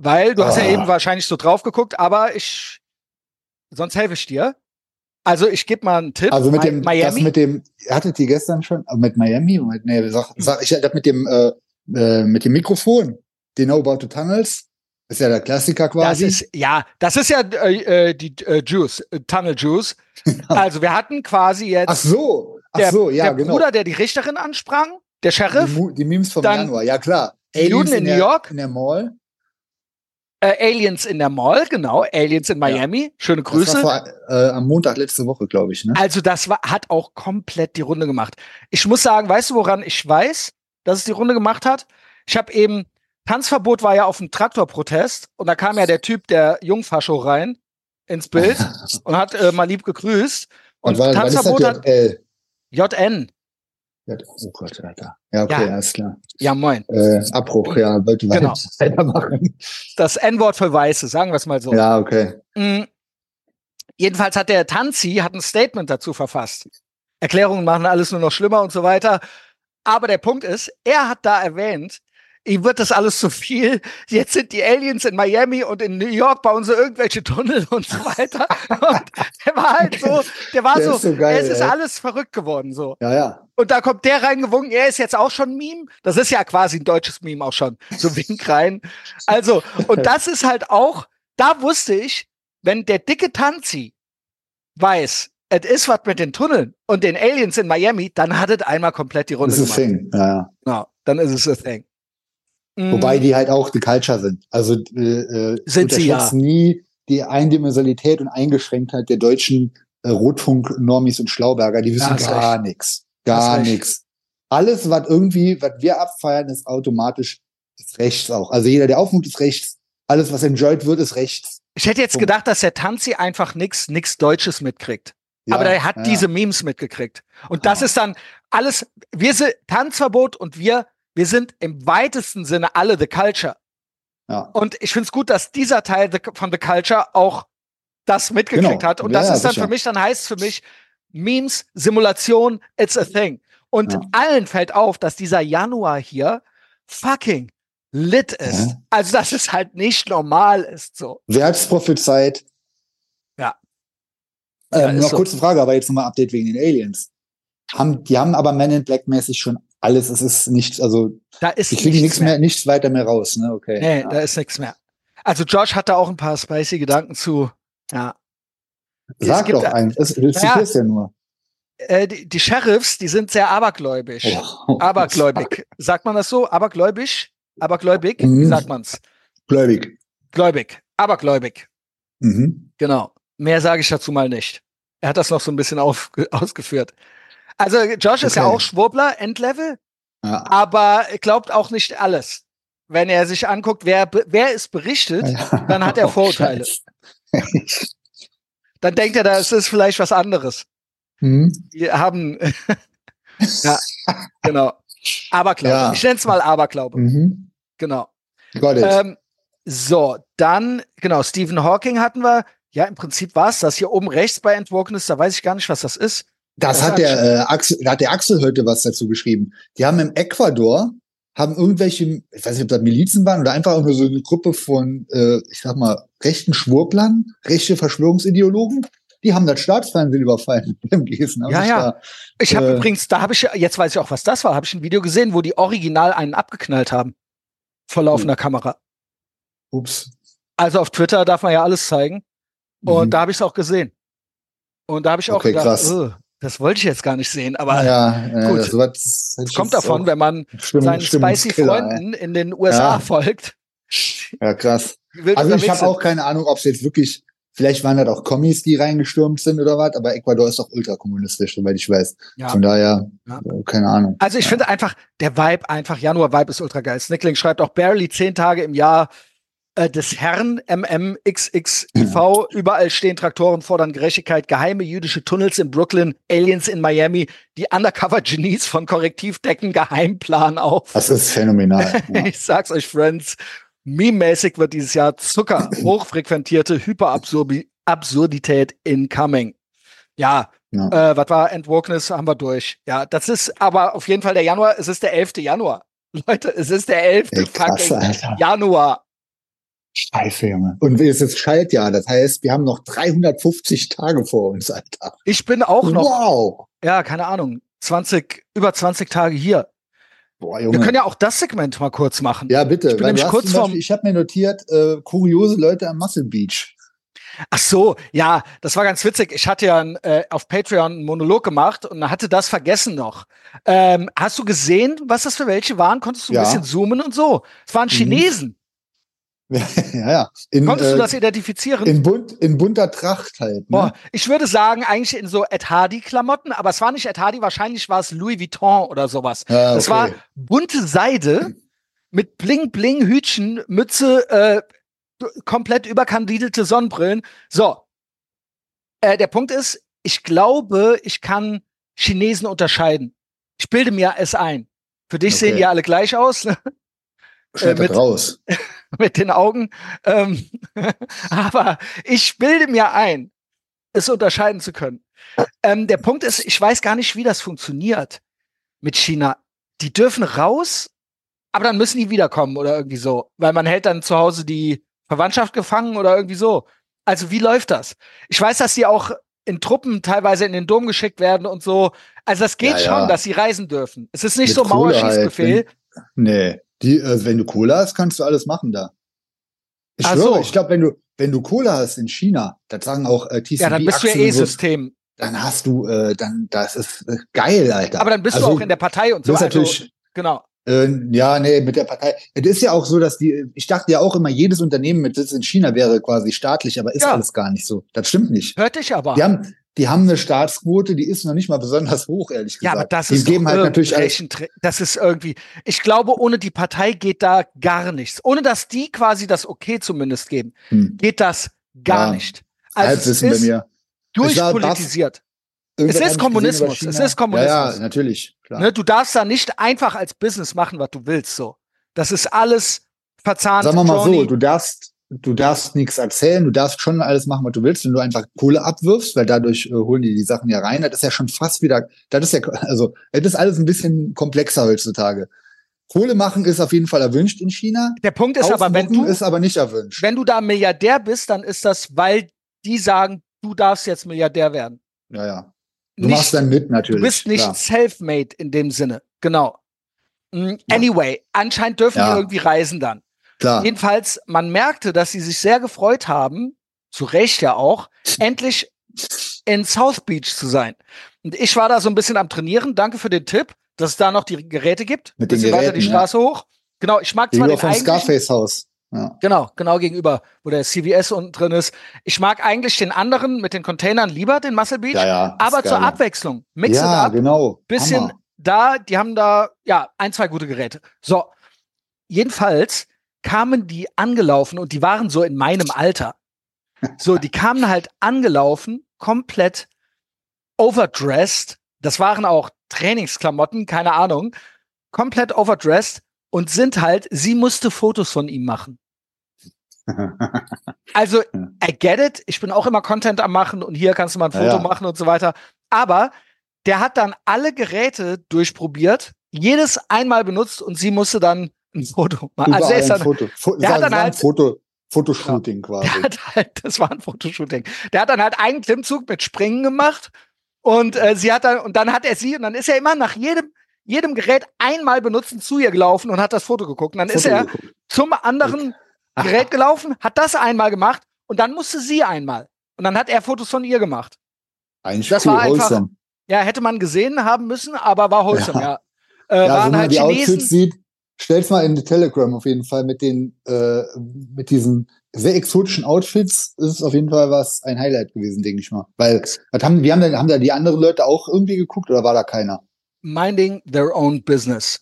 Speaker 2: Weil du hast ja
Speaker 1: Ah.
Speaker 2: eben wahrscheinlich so drauf geguckt, aber ich, sonst helfe ich dir. Also ich gebe mal einen Tipp.
Speaker 1: Also mit
Speaker 2: Mi-
Speaker 1: dem, das
Speaker 2: Miami.
Speaker 1: mit dem, hattet ihr gestern schon, aber mit Miami? Mit, nee, sag, sag, ich das mit dem, äh, äh, mit dem Mikrofon. Die Know About the Tunnels. Ist ja der Klassiker
Speaker 2: Das
Speaker 1: quasi.
Speaker 2: ist, ja, das ist ja äh, äh, die äh, Juice, äh, Tunnel Juice. Also wir hatten quasi jetzt
Speaker 1: Ach so, ach
Speaker 2: der,
Speaker 1: so, ja,
Speaker 2: der
Speaker 1: genau.
Speaker 2: Bruder, der die Richterin ansprang, der
Speaker 1: die,
Speaker 2: Sheriff,
Speaker 1: Mu- die Memes vom Januar, ja klar.
Speaker 2: die Juden in
Speaker 1: der,
Speaker 2: New York.
Speaker 1: In der Mall.
Speaker 2: Äh, Aliens in der Mall, genau, Aliens in Miami. Schöne
Speaker 1: Das
Speaker 2: Grüße.
Speaker 1: war vor, äh, am Montag letzte Woche, glaube ich. Ne?
Speaker 2: Also das war, hat auch komplett die Runde gemacht. Ich muss sagen, weißt du, woran ich weiß, dass es die Runde gemacht hat? Ich habe eben, Tanzverbot war ja auf dem Traktorprotest und da kam ja der Typ, der Jungfascho rein ins Bild und hat äh, mal lieb gegrüßt. Und
Speaker 1: Und war, das
Speaker 2: Tanzverbot hat? JN.
Speaker 1: Ja, Oh Gott, Alter. Ja, okay,
Speaker 2: Ja.
Speaker 1: alles klar.
Speaker 2: Ja, moin.
Speaker 1: Äh, Abbruch, ja, wollte
Speaker 2: Genau.
Speaker 1: weitermachen.
Speaker 2: Das N-Wort für Weiße, sagen wir es mal so.
Speaker 1: Ja, okay.
Speaker 2: Mm. Jedenfalls hat der Tanzi hat ein Statement dazu verfasst. Erklärungen machen alles nur noch schlimmer und so weiter. Aber der Punkt ist, er hat da erwähnt, ihm wird das alles zu viel. Jetzt sind die Aliens in Miami und in New York bauen sie irgendwelche Tunnel und so weiter. Und der war halt so, der war
Speaker 1: Der
Speaker 2: so,
Speaker 1: ist so geil,
Speaker 2: es ist
Speaker 1: ey.
Speaker 2: alles verrückt geworden so.
Speaker 1: Ja, ja.
Speaker 2: Und da kommt der reingewunken, er ist jetzt auch schon ein Meme. Das ist ja quasi ein deutsches Meme auch schon. So wink rein. Also, und das ist halt auch, da wusste ich, wenn der dicke Tanzi weiß, es ist was mit den Tunneln und den Aliens in Miami, dann hat es einmal komplett die Runde
Speaker 1: Das ist
Speaker 2: gemacht.
Speaker 1: ein Thing. Ja, ja.
Speaker 2: Ja, dann ist es a thing. Mm,
Speaker 1: Wobei die halt auch the culture sind. Also äh, äh,
Speaker 2: Sind sie,
Speaker 1: unterschätzt nie die Eindimensionalität und Eingeschränktheit der deutschen äh, Rotfunk-Normis und Schlauberger. Die wissen
Speaker 2: Ja,
Speaker 1: gar nichts. Gar nichts. Alles, was irgendwie, was wir abfeiern, ist automatisch ist rechts auch. Also jeder, der aufmuht, ist rechts. Alles, was enjoyed wird, ist rechts.
Speaker 2: ich hätte jetzt gedacht, dass der Tanzi einfach nix, nix Deutsches mitkriegt.
Speaker 1: Ja,
Speaker 2: aber der hat
Speaker 1: ja,
Speaker 2: diese Memes mitgekriegt. Und das
Speaker 1: Ja.
Speaker 2: ist dann alles, wir sind Tanzverbot und wir, wir sind im weitesten Sinne alle The Culture.
Speaker 1: Ja.
Speaker 2: Und ich finde es gut, dass dieser Teil the, von The Culture auch das mitgekriegt
Speaker 1: Genau.
Speaker 2: hat. Und
Speaker 1: Ja,
Speaker 2: das ist dann
Speaker 1: sicher.
Speaker 2: für mich, dann heißt für mich, Memes, Simulation, it's a thing. Und
Speaker 1: Ja.
Speaker 2: allen fällt auf, dass dieser Januar hier fucking lit ist. Also, dass es halt nicht normal ist, so.
Speaker 1: Wer hat's prophezeit?
Speaker 2: Ja.
Speaker 1: Ähm, noch
Speaker 2: so.
Speaker 1: kurze Frage, aber jetzt nochmal Update wegen den Aliens. Haben, die haben aber Men in Black mäßig schon alles. Es ist nichts, also
Speaker 2: Da ist
Speaker 1: die kriegen
Speaker 2: nichts
Speaker 1: nichts mehr, nichts weiter mehr raus, ne? Okay.
Speaker 2: Nee,
Speaker 1: ja.
Speaker 2: da ist nichts mehr. Also Josh hatte auch ein paar spicy Gedanken zu. Ja.
Speaker 1: Sag doch
Speaker 2: da-
Speaker 1: eins. Es, du
Speaker 2: Ja.
Speaker 1: zitierst ja nur.
Speaker 2: Äh, die, die Sheriffs, die sind sehr abergläubisch.
Speaker 1: Oh.
Speaker 2: Abergläubig. Sagt man das so? Abergläubisch? Abergläubig? Wie
Speaker 1: Mhm.
Speaker 2: sagt man's?
Speaker 1: Gläubig.
Speaker 2: Gläubig. Abergläubig.
Speaker 1: Mhm.
Speaker 2: Genau. Mehr sage ich dazu mal nicht. Er hat das noch so ein bisschen auf, ausgeführt. Also Josh ist ja
Speaker 1: Okay.
Speaker 2: auch Schwurbler, Endlevel,
Speaker 1: Ja.
Speaker 2: aber glaubt auch nicht alles. Wenn er sich anguckt, wer, wer es berichtet, dann hat er
Speaker 1: Oh,
Speaker 2: Vorurteile.
Speaker 1: Scheiße.
Speaker 2: dann denkt er, das ist vielleicht was anderes.
Speaker 1: Mhm.
Speaker 2: Wir haben, ja, genau. Aberglaube.
Speaker 1: Ja.
Speaker 2: Ich nenne es mal Aberglaube.
Speaker 1: Mhm.
Speaker 2: Genau. Ähm, so, dann, genau, Stephen Hawking hatten wir. Ja, im Prinzip war es das. Hier oben rechts bei Entwokenes, da weiß ich gar nicht, was das ist.
Speaker 1: Das
Speaker 2: das
Speaker 1: hat der, äh, Axel, da hat der Axel heute was dazu geschrieben. Die haben im Ecuador, haben irgendwelche, ich weiß nicht, ob das Milizen waren oder einfach nur so eine Gruppe von, äh, ich sag mal, rechten Schwurblern, rechte Verschwörungsideologen, die haben das Staatsfernsehen überfallen beim Gießen.
Speaker 2: Ja, ja.
Speaker 1: Da,
Speaker 2: Ich habe
Speaker 1: Äh.
Speaker 2: übrigens, da habe ich, jetzt weiß ich auch, was das war, habe ich ein Video gesehen, wo die original einen abgeknallt haben. Vor laufender
Speaker 1: Hm.
Speaker 2: Kamera.
Speaker 1: ups.
Speaker 2: Also auf Twitter darf man ja alles zeigen. Und
Speaker 1: Mhm.
Speaker 2: da habe ich es auch gesehen. Und da habe ich auch
Speaker 1: Okay,
Speaker 2: gedacht,
Speaker 1: krass.
Speaker 2: "Ugh, das wollte ich jetzt gar nicht sehen, aber
Speaker 1: ja, äh,
Speaker 2: gut.
Speaker 1: das,
Speaker 2: kommt davon, wenn man
Speaker 1: Stimmung-
Speaker 2: seinen spicy
Speaker 1: Stimmungskiller, ey.
Speaker 2: Freunden in den USA
Speaker 1: Ja.
Speaker 2: folgt.
Speaker 1: Ja, krass. Also ich habe auch keine Ahnung, ob es jetzt wirklich, vielleicht waren das auch Kommis, die reingestürmt sind oder was, aber Ecuador ist doch ultrakommunistisch, soweit ich weiß.
Speaker 2: Ja.
Speaker 1: Von daher,
Speaker 2: Ja.
Speaker 1: äh, keine Ahnung.
Speaker 2: Also ich finde einfach, der Vibe einfach, Januar-Vibe ist ultra geil. Snickling schreibt auch barely zehn Tage im Jahr äh, des Herrn MMXXIV. Überall stehen Traktoren, fordern Gerechtigkeit, geheime jüdische Tunnels in Brooklyn, Aliens in Miami, die Undercover-Genies von Korrektiv decken Geheimplan auf.
Speaker 1: Das ist phänomenal. Ja.
Speaker 2: Ich sag's euch, Friends. Meme-mäßig wird dieses Jahr Zucker, hochfrequentierte Hyperabsurdität incoming. Ja,
Speaker 1: Ja.
Speaker 2: äh, was war Endwokeness, haben wir durch. Ja, das ist aber auf jeden Fall der Januar, es ist der 11. Januar. Leute, es ist der 11.
Speaker 1: Ey, krass.
Speaker 2: Januar.
Speaker 1: Scheiße, Junge. Und es ist Schaltjahr, das heißt, wir haben noch 350 Tage vor uns, Alter.
Speaker 2: Ich bin auch noch,
Speaker 1: Wow.
Speaker 2: ja, keine Ahnung, 20, über 20 Tage hier.
Speaker 1: Boah,
Speaker 2: Wir
Speaker 1: Junge.
Speaker 2: können ja auch das Segment mal kurz machen.
Speaker 1: ja, bitte.
Speaker 2: Ich bin nämlich kurz vorm-
Speaker 1: Beispiel, ich habe mir notiert, äh, kuriose Leute am Muscle Beach.
Speaker 2: Ach so, ja, das war ganz witzig. Ich hatte ja äh, auf Patreon einen Monolog gemacht und hatte das vergessen noch. Ähm, hast du gesehen, was das für welche waren? Konntest du ein
Speaker 1: Ja.
Speaker 2: bisschen zoomen und so? Es waren
Speaker 1: Mhm. Ja, ja. In,
Speaker 2: Konntest du
Speaker 1: äh,
Speaker 2: das identifizieren?
Speaker 1: in, bunt, in bunter Tracht halt. Ne?
Speaker 2: Boah, ich würde sagen, eigentlich in so Ed Hardy-Klamotten, aber es war nicht Ed Hardy, wahrscheinlich war es Louis Vuitton oder sowas.
Speaker 1: Ja,
Speaker 2: Das
Speaker 1: okay.
Speaker 2: war bunte Seide mit Bling-Bling, Hütchen, Mütze, äh, komplett überkandidelte Sonnenbrillen. So. Äh, der Punkt ist, ich glaube, ich kann Chinesen unterscheiden. Ich bilde mir es ein. Für dich
Speaker 1: Okay.
Speaker 2: sehen die alle gleich aus, ne?
Speaker 1: Schneid
Speaker 2: äh, mit-
Speaker 1: raus.
Speaker 2: mit den Augen. Ähm, aber ich bilde mir ein, es unterscheiden zu können. Ähm, der Punkt ist, ich weiß gar nicht, wie das funktioniert mit China. Die dürfen raus, aber dann müssen die wiederkommen oder irgendwie so, weil man hält dann zu Hause die Verwandtschaft gefangen oder irgendwie so. Also wie läuft das? Ich weiß, dass sie auch in Truppen teilweise in den Dom geschickt werden und so. Also das geht
Speaker 1: Ja,
Speaker 2: schon,
Speaker 1: ja.
Speaker 2: dass sie reisen dürfen. Es ist nicht
Speaker 1: Mit
Speaker 2: so
Speaker 1: Kohle halt,
Speaker 2: Mauerschießbefehl.
Speaker 1: Nee, die, äh, wenn du Kohle hast, kannst du alles machen da. Ich
Speaker 2: Ach
Speaker 1: schwöre,
Speaker 2: so.
Speaker 1: ich glaube, wenn du, wenn du Kohle hast in China, das sagen auch äh, TCB
Speaker 2: ja, dann bist du ja
Speaker 1: Aktien
Speaker 2: eh
Speaker 1: dann hast du, äh, dann, das ist äh, geil, Alter.
Speaker 2: Aber dann bist
Speaker 1: Also,
Speaker 2: du auch in der Partei und so.
Speaker 1: Das ist
Speaker 2: Also,
Speaker 1: natürlich,
Speaker 2: genau.
Speaker 1: äh, ja, nee, mit der Partei. Es ist ja auch so, dass die, ich dachte ja auch immer, jedes Unternehmen mit Sitz in China wäre quasi staatlich, aber ist
Speaker 2: Ja.
Speaker 1: alles gar nicht so. Das stimmt nicht.
Speaker 2: Hörte ich aber.
Speaker 1: Die haben, die haben eine Staatsquote, die ist noch nicht mal besonders hoch, ehrlich
Speaker 2: Ja,
Speaker 1: gesagt.
Speaker 2: aber das
Speaker 1: die
Speaker 2: ist
Speaker 1: geben halt natürlich
Speaker 2: das ist irgendwie. Ich glaube, ohne die Partei geht da gar nichts. Ohne dass die quasi das Okay zumindest geben,
Speaker 1: hm,
Speaker 2: geht das gar
Speaker 1: Ja,
Speaker 2: nicht. Also es
Speaker 1: Halbwissen bei
Speaker 2: ist
Speaker 1: mir. War baff.
Speaker 2: durchpolitisiert.
Speaker 1: Irgendwann
Speaker 2: ist Kommunismus, es ist Kommunismus.
Speaker 1: Ja, ja, natürlich.
Speaker 2: Ne, du darfst da nicht einfach als Business machen, was du willst. So, das ist alles verzahnt.
Speaker 1: Sagen wir mal so,
Speaker 2: Johnny.
Speaker 1: du darfst, du darfst nichts erzählen, du darfst schon alles machen, was du willst, wenn du einfach Kohle abwirfst, weil dadurch äh, holen die die Sachen ja rein. Das ist ja schon fast wieder, das ist ja, also, das ist alles ein bisschen komplexer heutzutage. Kohle machen ist auf jeden Fall erwünscht in China.
Speaker 2: Der Punkt ist aber, wenn du,
Speaker 1: ist aber nicht erwünscht.
Speaker 2: wenn du da Milliardär bist, dann ist das, weil die sagen, du darfst jetzt Milliardär werden.
Speaker 1: ja, ja. Du
Speaker 2: Nicht-
Speaker 1: machst dann mit natürlich.
Speaker 2: Du bist nicht
Speaker 1: klar.
Speaker 2: self-made in dem Sinne. Genau. Mm, Anyway, anscheinend dürfen
Speaker 1: Ja.
Speaker 2: die irgendwie reisen dann.
Speaker 1: Klar.
Speaker 2: Jedenfalls, man merkte, dass sie sich sehr gefreut haben, zu Recht ja auch, endlich in South Beach zu sein. Und ich war da so ein bisschen am Trainieren. Danke für den Tipp, dass es da noch die Geräte gibt.
Speaker 1: Mit den
Speaker 2: Bisschen weiter die
Speaker 1: Geräten, ja.
Speaker 2: Straße hoch. Genau, ich mag zwar den
Speaker 1: vom Scarface-Haus. Ja.
Speaker 2: Genau, genau gegenüber, wo der CVS unten drin ist. Ich mag eigentlich den anderen mit den Containern lieber, den Muscle Beach.
Speaker 1: ja, ja.
Speaker 2: aber zur. Abwechslung. Mix
Speaker 1: Ja,
Speaker 2: up.
Speaker 1: genau.
Speaker 2: Bisschen
Speaker 1: Hammer.
Speaker 2: da, die haben da, ja, ein, zwei gute Geräte. So. Jedenfalls kamen die angelaufen und die waren so in meinem Alter. So, die kamen halt angelaufen, komplett overdressed. Das waren auch Trainingsklamotten, keine Ahnung. Komplett overdressed und sind halt, sie musste Fotos von ihm machen. Also, I get it. Ich bin auch immer Content am machen und hier kannst du mal ein
Speaker 1: Ja,
Speaker 2: Foto
Speaker 1: ja.
Speaker 2: machen und so weiter. Aber der hat dann alle Geräte durchprobiert, jedes einmal benutzt und sie musste dann ein Foto machen. Also, er ist dann,
Speaker 1: Foto. Fo
Speaker 2: der hat
Speaker 1: war-
Speaker 2: dann halt-
Speaker 1: Foto, Fotoshooting quasi.
Speaker 2: der hat halt, das war ein Fotoshooting. Der hat dann halt einen Klimmzug mit Springen gemacht und äh, sie hat dann, und dann hat er sie, und dann ist er immer nach jedem, jedem Gerät einmal benutzen zu ihr gelaufen und hat das Foto geguckt. Und dann ist
Speaker 1: Foto
Speaker 2: er
Speaker 1: geguckt.
Speaker 2: zum anderen Gerät gelaufen, hat das einmal gemacht und dann musste sie einmal. Und dann hat er Fotos von ihr gemacht.
Speaker 1: Eigentlich
Speaker 2: das
Speaker 1: cool,
Speaker 2: war einfach-
Speaker 1: wholesome.
Speaker 2: Ja, hätte man gesehen haben müssen, aber war wholesome, ja. Äh,
Speaker 1: Ja, also
Speaker 2: waren
Speaker 1: wenn man
Speaker 2: halt
Speaker 1: die
Speaker 2: Chinesen.
Speaker 1: Outfits sieht, stell's mal in die Telegram auf jeden Fall mit den, äh, mit diesen sehr exotischen Outfits ist es auf jeden Fall was ein Highlight gewesen, denke ich mal. Weil, was haben, wie haben, denn, haben da die anderen Leute auch irgendwie geguckt oder war da keiner?
Speaker 2: Minding their own business.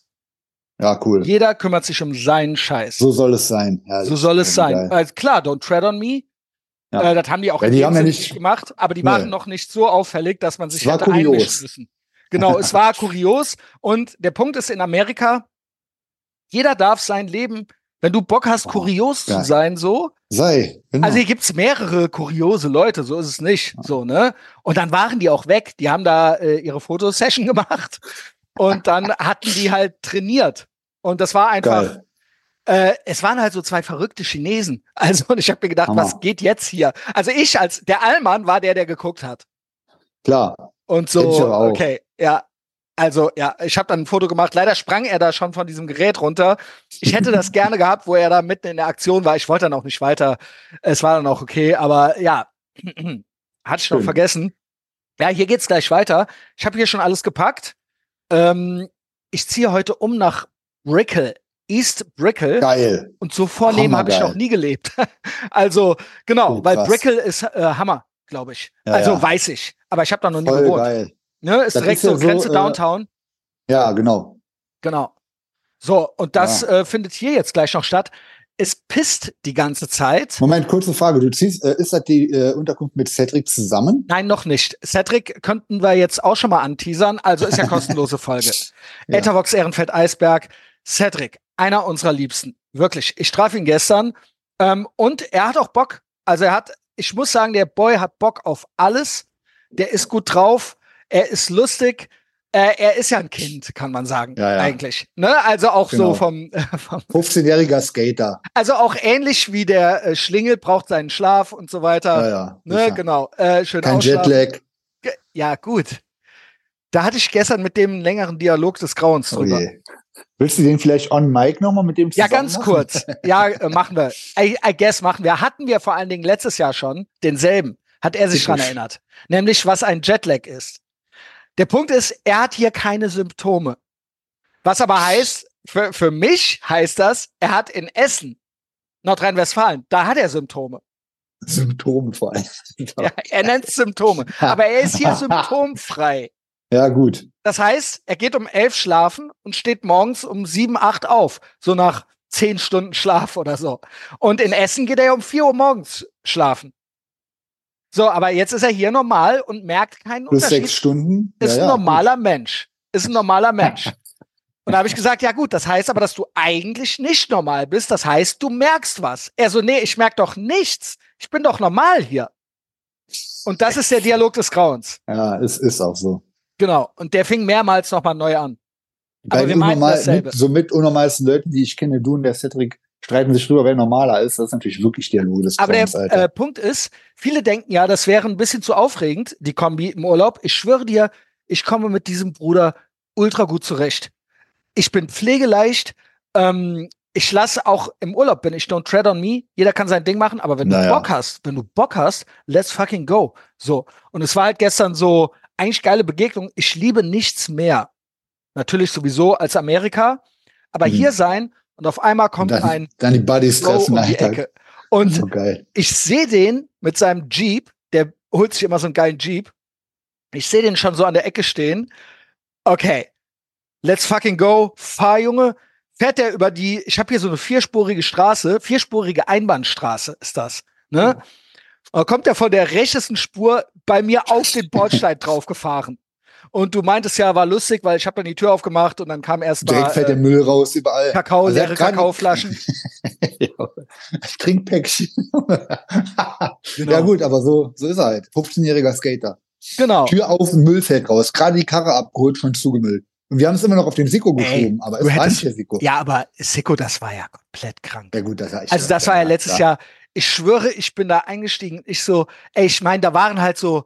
Speaker 1: Ja, cool.
Speaker 2: Jeder kümmert sich um seinen Scheiß.
Speaker 1: So soll es sein. Ja,
Speaker 2: So soll es sein. Also klar, don't tread on me.
Speaker 1: Ja.
Speaker 2: Äh, das haben die auch
Speaker 1: Ja, die haben ja nicht-
Speaker 2: gemacht, aber die
Speaker 1: Nee.
Speaker 2: waren noch nicht so auffällig, dass man sich
Speaker 1: Es war
Speaker 2: hätte
Speaker 1: kurios.
Speaker 2: einmischen müssen. Genau, es war kurios. Und der Punkt ist in Amerika, jeder darf sein Leben, wenn du Bock hast,
Speaker 1: Oh,
Speaker 2: kurios
Speaker 1: geil.
Speaker 2: zu sein, so.
Speaker 1: Sei. Genau.
Speaker 2: Also hier gibt's mehrere kuriose Leute, so ist es nicht. So, ne? Und dann waren die auch weg. Die haben da äh, ihre Fotosession gemacht und dann hatten die halt trainiert. Und das war einfach,
Speaker 1: geil.
Speaker 2: äh, es waren halt so zwei verrückte Chinesen. Also, und ich habe mir gedacht,
Speaker 1: Hammer.
Speaker 2: was geht jetzt hier? Also ich als der Allmann war der, der geguckt hat.
Speaker 1: Klar.
Speaker 2: Und so, okay, ja. Also, ja, ich habe dann ein Foto gemacht. Leider sprang er da schon von diesem Gerät runter. Ich hätte das gerne gehabt, wo er da mitten in der Aktion war. Ich wollte dann auch nicht weiter. Es war dann auch okay, aber ja, hatte ich noch vergessen. Ja, hier geht's gleich weiter. Ich habe hier schon alles gepackt. Ähm, ich ziehe heute um nach Brickell, East Brickell.
Speaker 1: Geil.
Speaker 2: Und so vornehm habe ich noch nie gelebt. also, genau,
Speaker 1: Oh,
Speaker 2: weil. Brickell ist äh, Hammer, glaube ich.
Speaker 1: Ja,
Speaker 2: also
Speaker 1: ja.
Speaker 2: weiß ich. Aber ich habe da noch nie gewohnt.
Speaker 1: geil.
Speaker 2: Ne? Ist
Speaker 1: Das
Speaker 2: direkt
Speaker 1: ist ja
Speaker 2: so
Speaker 1: so,
Speaker 2: Grenze
Speaker 1: äh,
Speaker 2: Downtown.
Speaker 1: Ja, genau.
Speaker 2: Genau. So, und das
Speaker 1: Ja.
Speaker 2: äh, findet hier jetzt gleich noch statt. Es pisst die ganze Zeit.
Speaker 1: Moment, kurze Frage. Du ziehst, äh, ist das die äh, Unterkunft mit Cedric zusammen?
Speaker 2: Nein, noch nicht. Cedric könnten wir jetzt auch schon mal anteasern. Also ist ja kostenlose Folge.
Speaker 1: Ja.
Speaker 2: Etavox Ehrenfeld Eisberg. Cedric, einer unserer Liebsten. Wirklich. Ich traf ihn gestern. Ähm, und er hat auch Bock. Also er hat ich muss sagen, der Boy hat Bock auf alles. Der ist gut drauf. Er ist lustig. Äh, er ist ja ein Kind, kann man sagen,
Speaker 1: Ja, ja.
Speaker 2: eigentlich. Ne? Also auch
Speaker 1: Genau.
Speaker 2: so vom, vom
Speaker 1: 15-jähriger Skater.
Speaker 2: also auch ähnlich wie der äh, Schlingel braucht seinen Schlaf und so weiter.
Speaker 1: Ja,
Speaker 2: ne, genau. Äh, schön
Speaker 1: Kein
Speaker 2: ausschlafen.
Speaker 1: Jetlag.
Speaker 2: Ja, gut. Da hatte ich gestern mit dem einen längeren Dialog des Grauens
Speaker 1: Oh
Speaker 2: drüber.
Speaker 1: je. Willst du den vielleicht on mic nochmal mit dem
Speaker 2: Ja, ganz
Speaker 1: machen?
Speaker 2: kurz. Ja, äh, machen wir. I, I guess machen wir. Hatten wir vor allen Dingen letztes Jahr schon denselben. Hat er sich dran erinnert. Nämlich, was ein Jetlag ist. Der Punkt ist, er hat hier keine Symptome. Was aber heißt, für, für mich heißt das, er hat in Essen, Nordrhein-Westfalen, da hat er Symptome.
Speaker 1: Symptome vor allem.
Speaker 2: Ja, er nennt es Symptome. Aber er ist hier symptomfrei.
Speaker 1: Ja, gut.
Speaker 2: Das heißt, er geht um elf schlafen und steht morgens um sieben, acht auf. So nach zehn Stunden Schlaf oder so. Und in Essen geht er um vier Uhr morgens schlafen. So, aber jetzt ist er hier normal und merkt keinen
Speaker 1: Plus
Speaker 2: Unterschied.
Speaker 1: sechs Stunden.
Speaker 2: Ist
Speaker 1: ja,
Speaker 2: ein
Speaker 1: ja,
Speaker 2: normaler Mensch. Ist ein normaler Mensch. Und da habe ich gesagt, ja gut, das heißt aber, dass du eigentlich nicht normal bist. Das heißt, du merkst was. Er so, nee, ich merk doch nichts. Ich bin doch normal hier. Und das ist der Dialog des Grauens.
Speaker 1: Ja, es ist auch so.
Speaker 2: Genau. Und der fing mehrmals nochmal neu an. Aber
Speaker 1: Bei
Speaker 2: wir
Speaker 1: den
Speaker 2: meinten dasselbe.
Speaker 1: mit, so mit unnormalsten Leuten, die ich kenne, du und der Cedric, streiten sich drüber, wer normaler ist. Das ist natürlich wirklich Dialog des
Speaker 2: Aber der äh, Punkt ist, viele denken ja, das wäre ein bisschen zu aufregend, die Kombi im Urlaub. Ich schwöre dir, ich komme mit diesem Bruder ultra gut zurecht. Ich bin pflegeleicht. Ähm, ich lasse auch im Urlaub, bin ich don't tread on me. Jeder kann sein Ding machen, aber wenn du
Speaker 1: Naja.
Speaker 2: Bock hast, wenn du Bock hast, let's fucking go. So. Und es war halt gestern so eigentlich geile Begegnung. Ich liebe nichts mehr. Natürlich sowieso als Amerika, aber
Speaker 1: Mhm.
Speaker 2: hier sein und auf einmal kommt
Speaker 1: dann,
Speaker 2: ein
Speaker 1: dann die Buddies treffen,
Speaker 2: um die
Speaker 1: Alter.
Speaker 2: Ecke. Und
Speaker 1: So geil.
Speaker 2: ich sehe den mit seinem Jeep, der holt sich immer so einen geilen Jeep. Ich sehe den schon so an der Ecke stehen. Okay, let's fucking go. Fahr, Junge. Fährt der über die, ich habe hier so eine vierspurige Straße, vierspurige Einbahnstraße ist das. Ne? Und dann kommt er von der rechtesten Spur bei mir auf den Bordstein draufgefahren. Und du meintest ja, war lustig, weil ich habe dann die Tür aufgemacht und dann kam erst
Speaker 1: Direkt
Speaker 2: mal
Speaker 1: fällt der
Speaker 2: äh,
Speaker 1: Müll raus überall.
Speaker 2: Kakao,
Speaker 1: Also
Speaker 2: leere Kakaoflaschen.
Speaker 1: ja. Trinkpäckchen.
Speaker 2: Genau.
Speaker 1: Ja gut, aber so, so ist er halt. 15-jähriger Skater.
Speaker 2: Genau.
Speaker 1: Tür auf und Müll fällt raus. Gerade die Karre abgeholt, schon zugemüllt. Und wir haben es immer noch auf den Siko
Speaker 2: Ey,
Speaker 1: geschoben, aber
Speaker 2: du
Speaker 1: es war nicht der Siko.
Speaker 2: Ja, aber Sicko, das war ja komplett krank.
Speaker 1: Ja gut, das war echt
Speaker 2: Also das war ja letztes Jahr, ich schwöre, ich bin da eingestiegen. Ich so, ey, ich meine, da waren halt so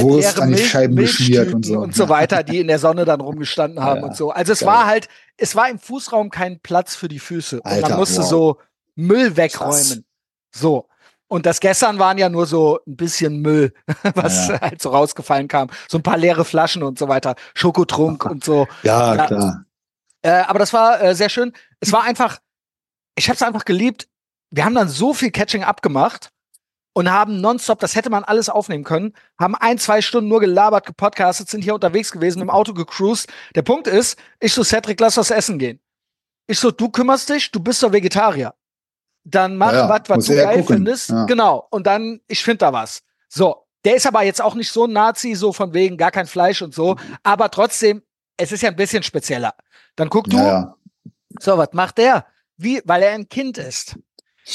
Speaker 1: Wurst an die
Speaker 2: Milch,
Speaker 1: Scheiben geschmiert und so.
Speaker 2: und so weiter, die in der Sonne dann rumgestanden haben
Speaker 1: Ja,
Speaker 2: und so. Also es
Speaker 1: geil.
Speaker 2: war halt, es war im Fußraum kein Platz für die Füße. und
Speaker 1: Alter,
Speaker 2: man musste
Speaker 1: wow.
Speaker 2: so Müll wegräumen. So. Und das gestern waren ja nur so ein bisschen Müll, was
Speaker 1: Ja,
Speaker 2: halt so rausgefallen kam. So ein paar leere Flaschen und so weiter. Schokotrunk und so.
Speaker 1: Ja,
Speaker 2: Ja.
Speaker 1: klar.
Speaker 2: Äh, aber das war äh, sehr schön. Es war einfach, ich habe es einfach geliebt. Wir haben dann so viel Catching abgemacht und haben nonstop, das hätte man alles aufnehmen können, haben ein, zwei Stunden nur gelabert, gepodcastet, sind hier unterwegs gewesen, im Auto gecruised. Der Punkt ist, ich so, Cedric, lass was essen gehen. Ich so, du kümmerst dich, du bist doch Vegetarier. Dann mach
Speaker 1: Ja,
Speaker 2: was, was du geil
Speaker 1: gucken.
Speaker 2: findest.
Speaker 1: Ja.
Speaker 2: Genau. Und dann, ich find da was. So. Der ist aber jetzt auch nicht so ein Nazi, so von wegen gar kein Fleisch und so. Aber trotzdem, es ist ja ein bisschen spezieller. Dann guck du,
Speaker 1: ja.
Speaker 2: so, was macht der? Wie, weil er ein Kind ist.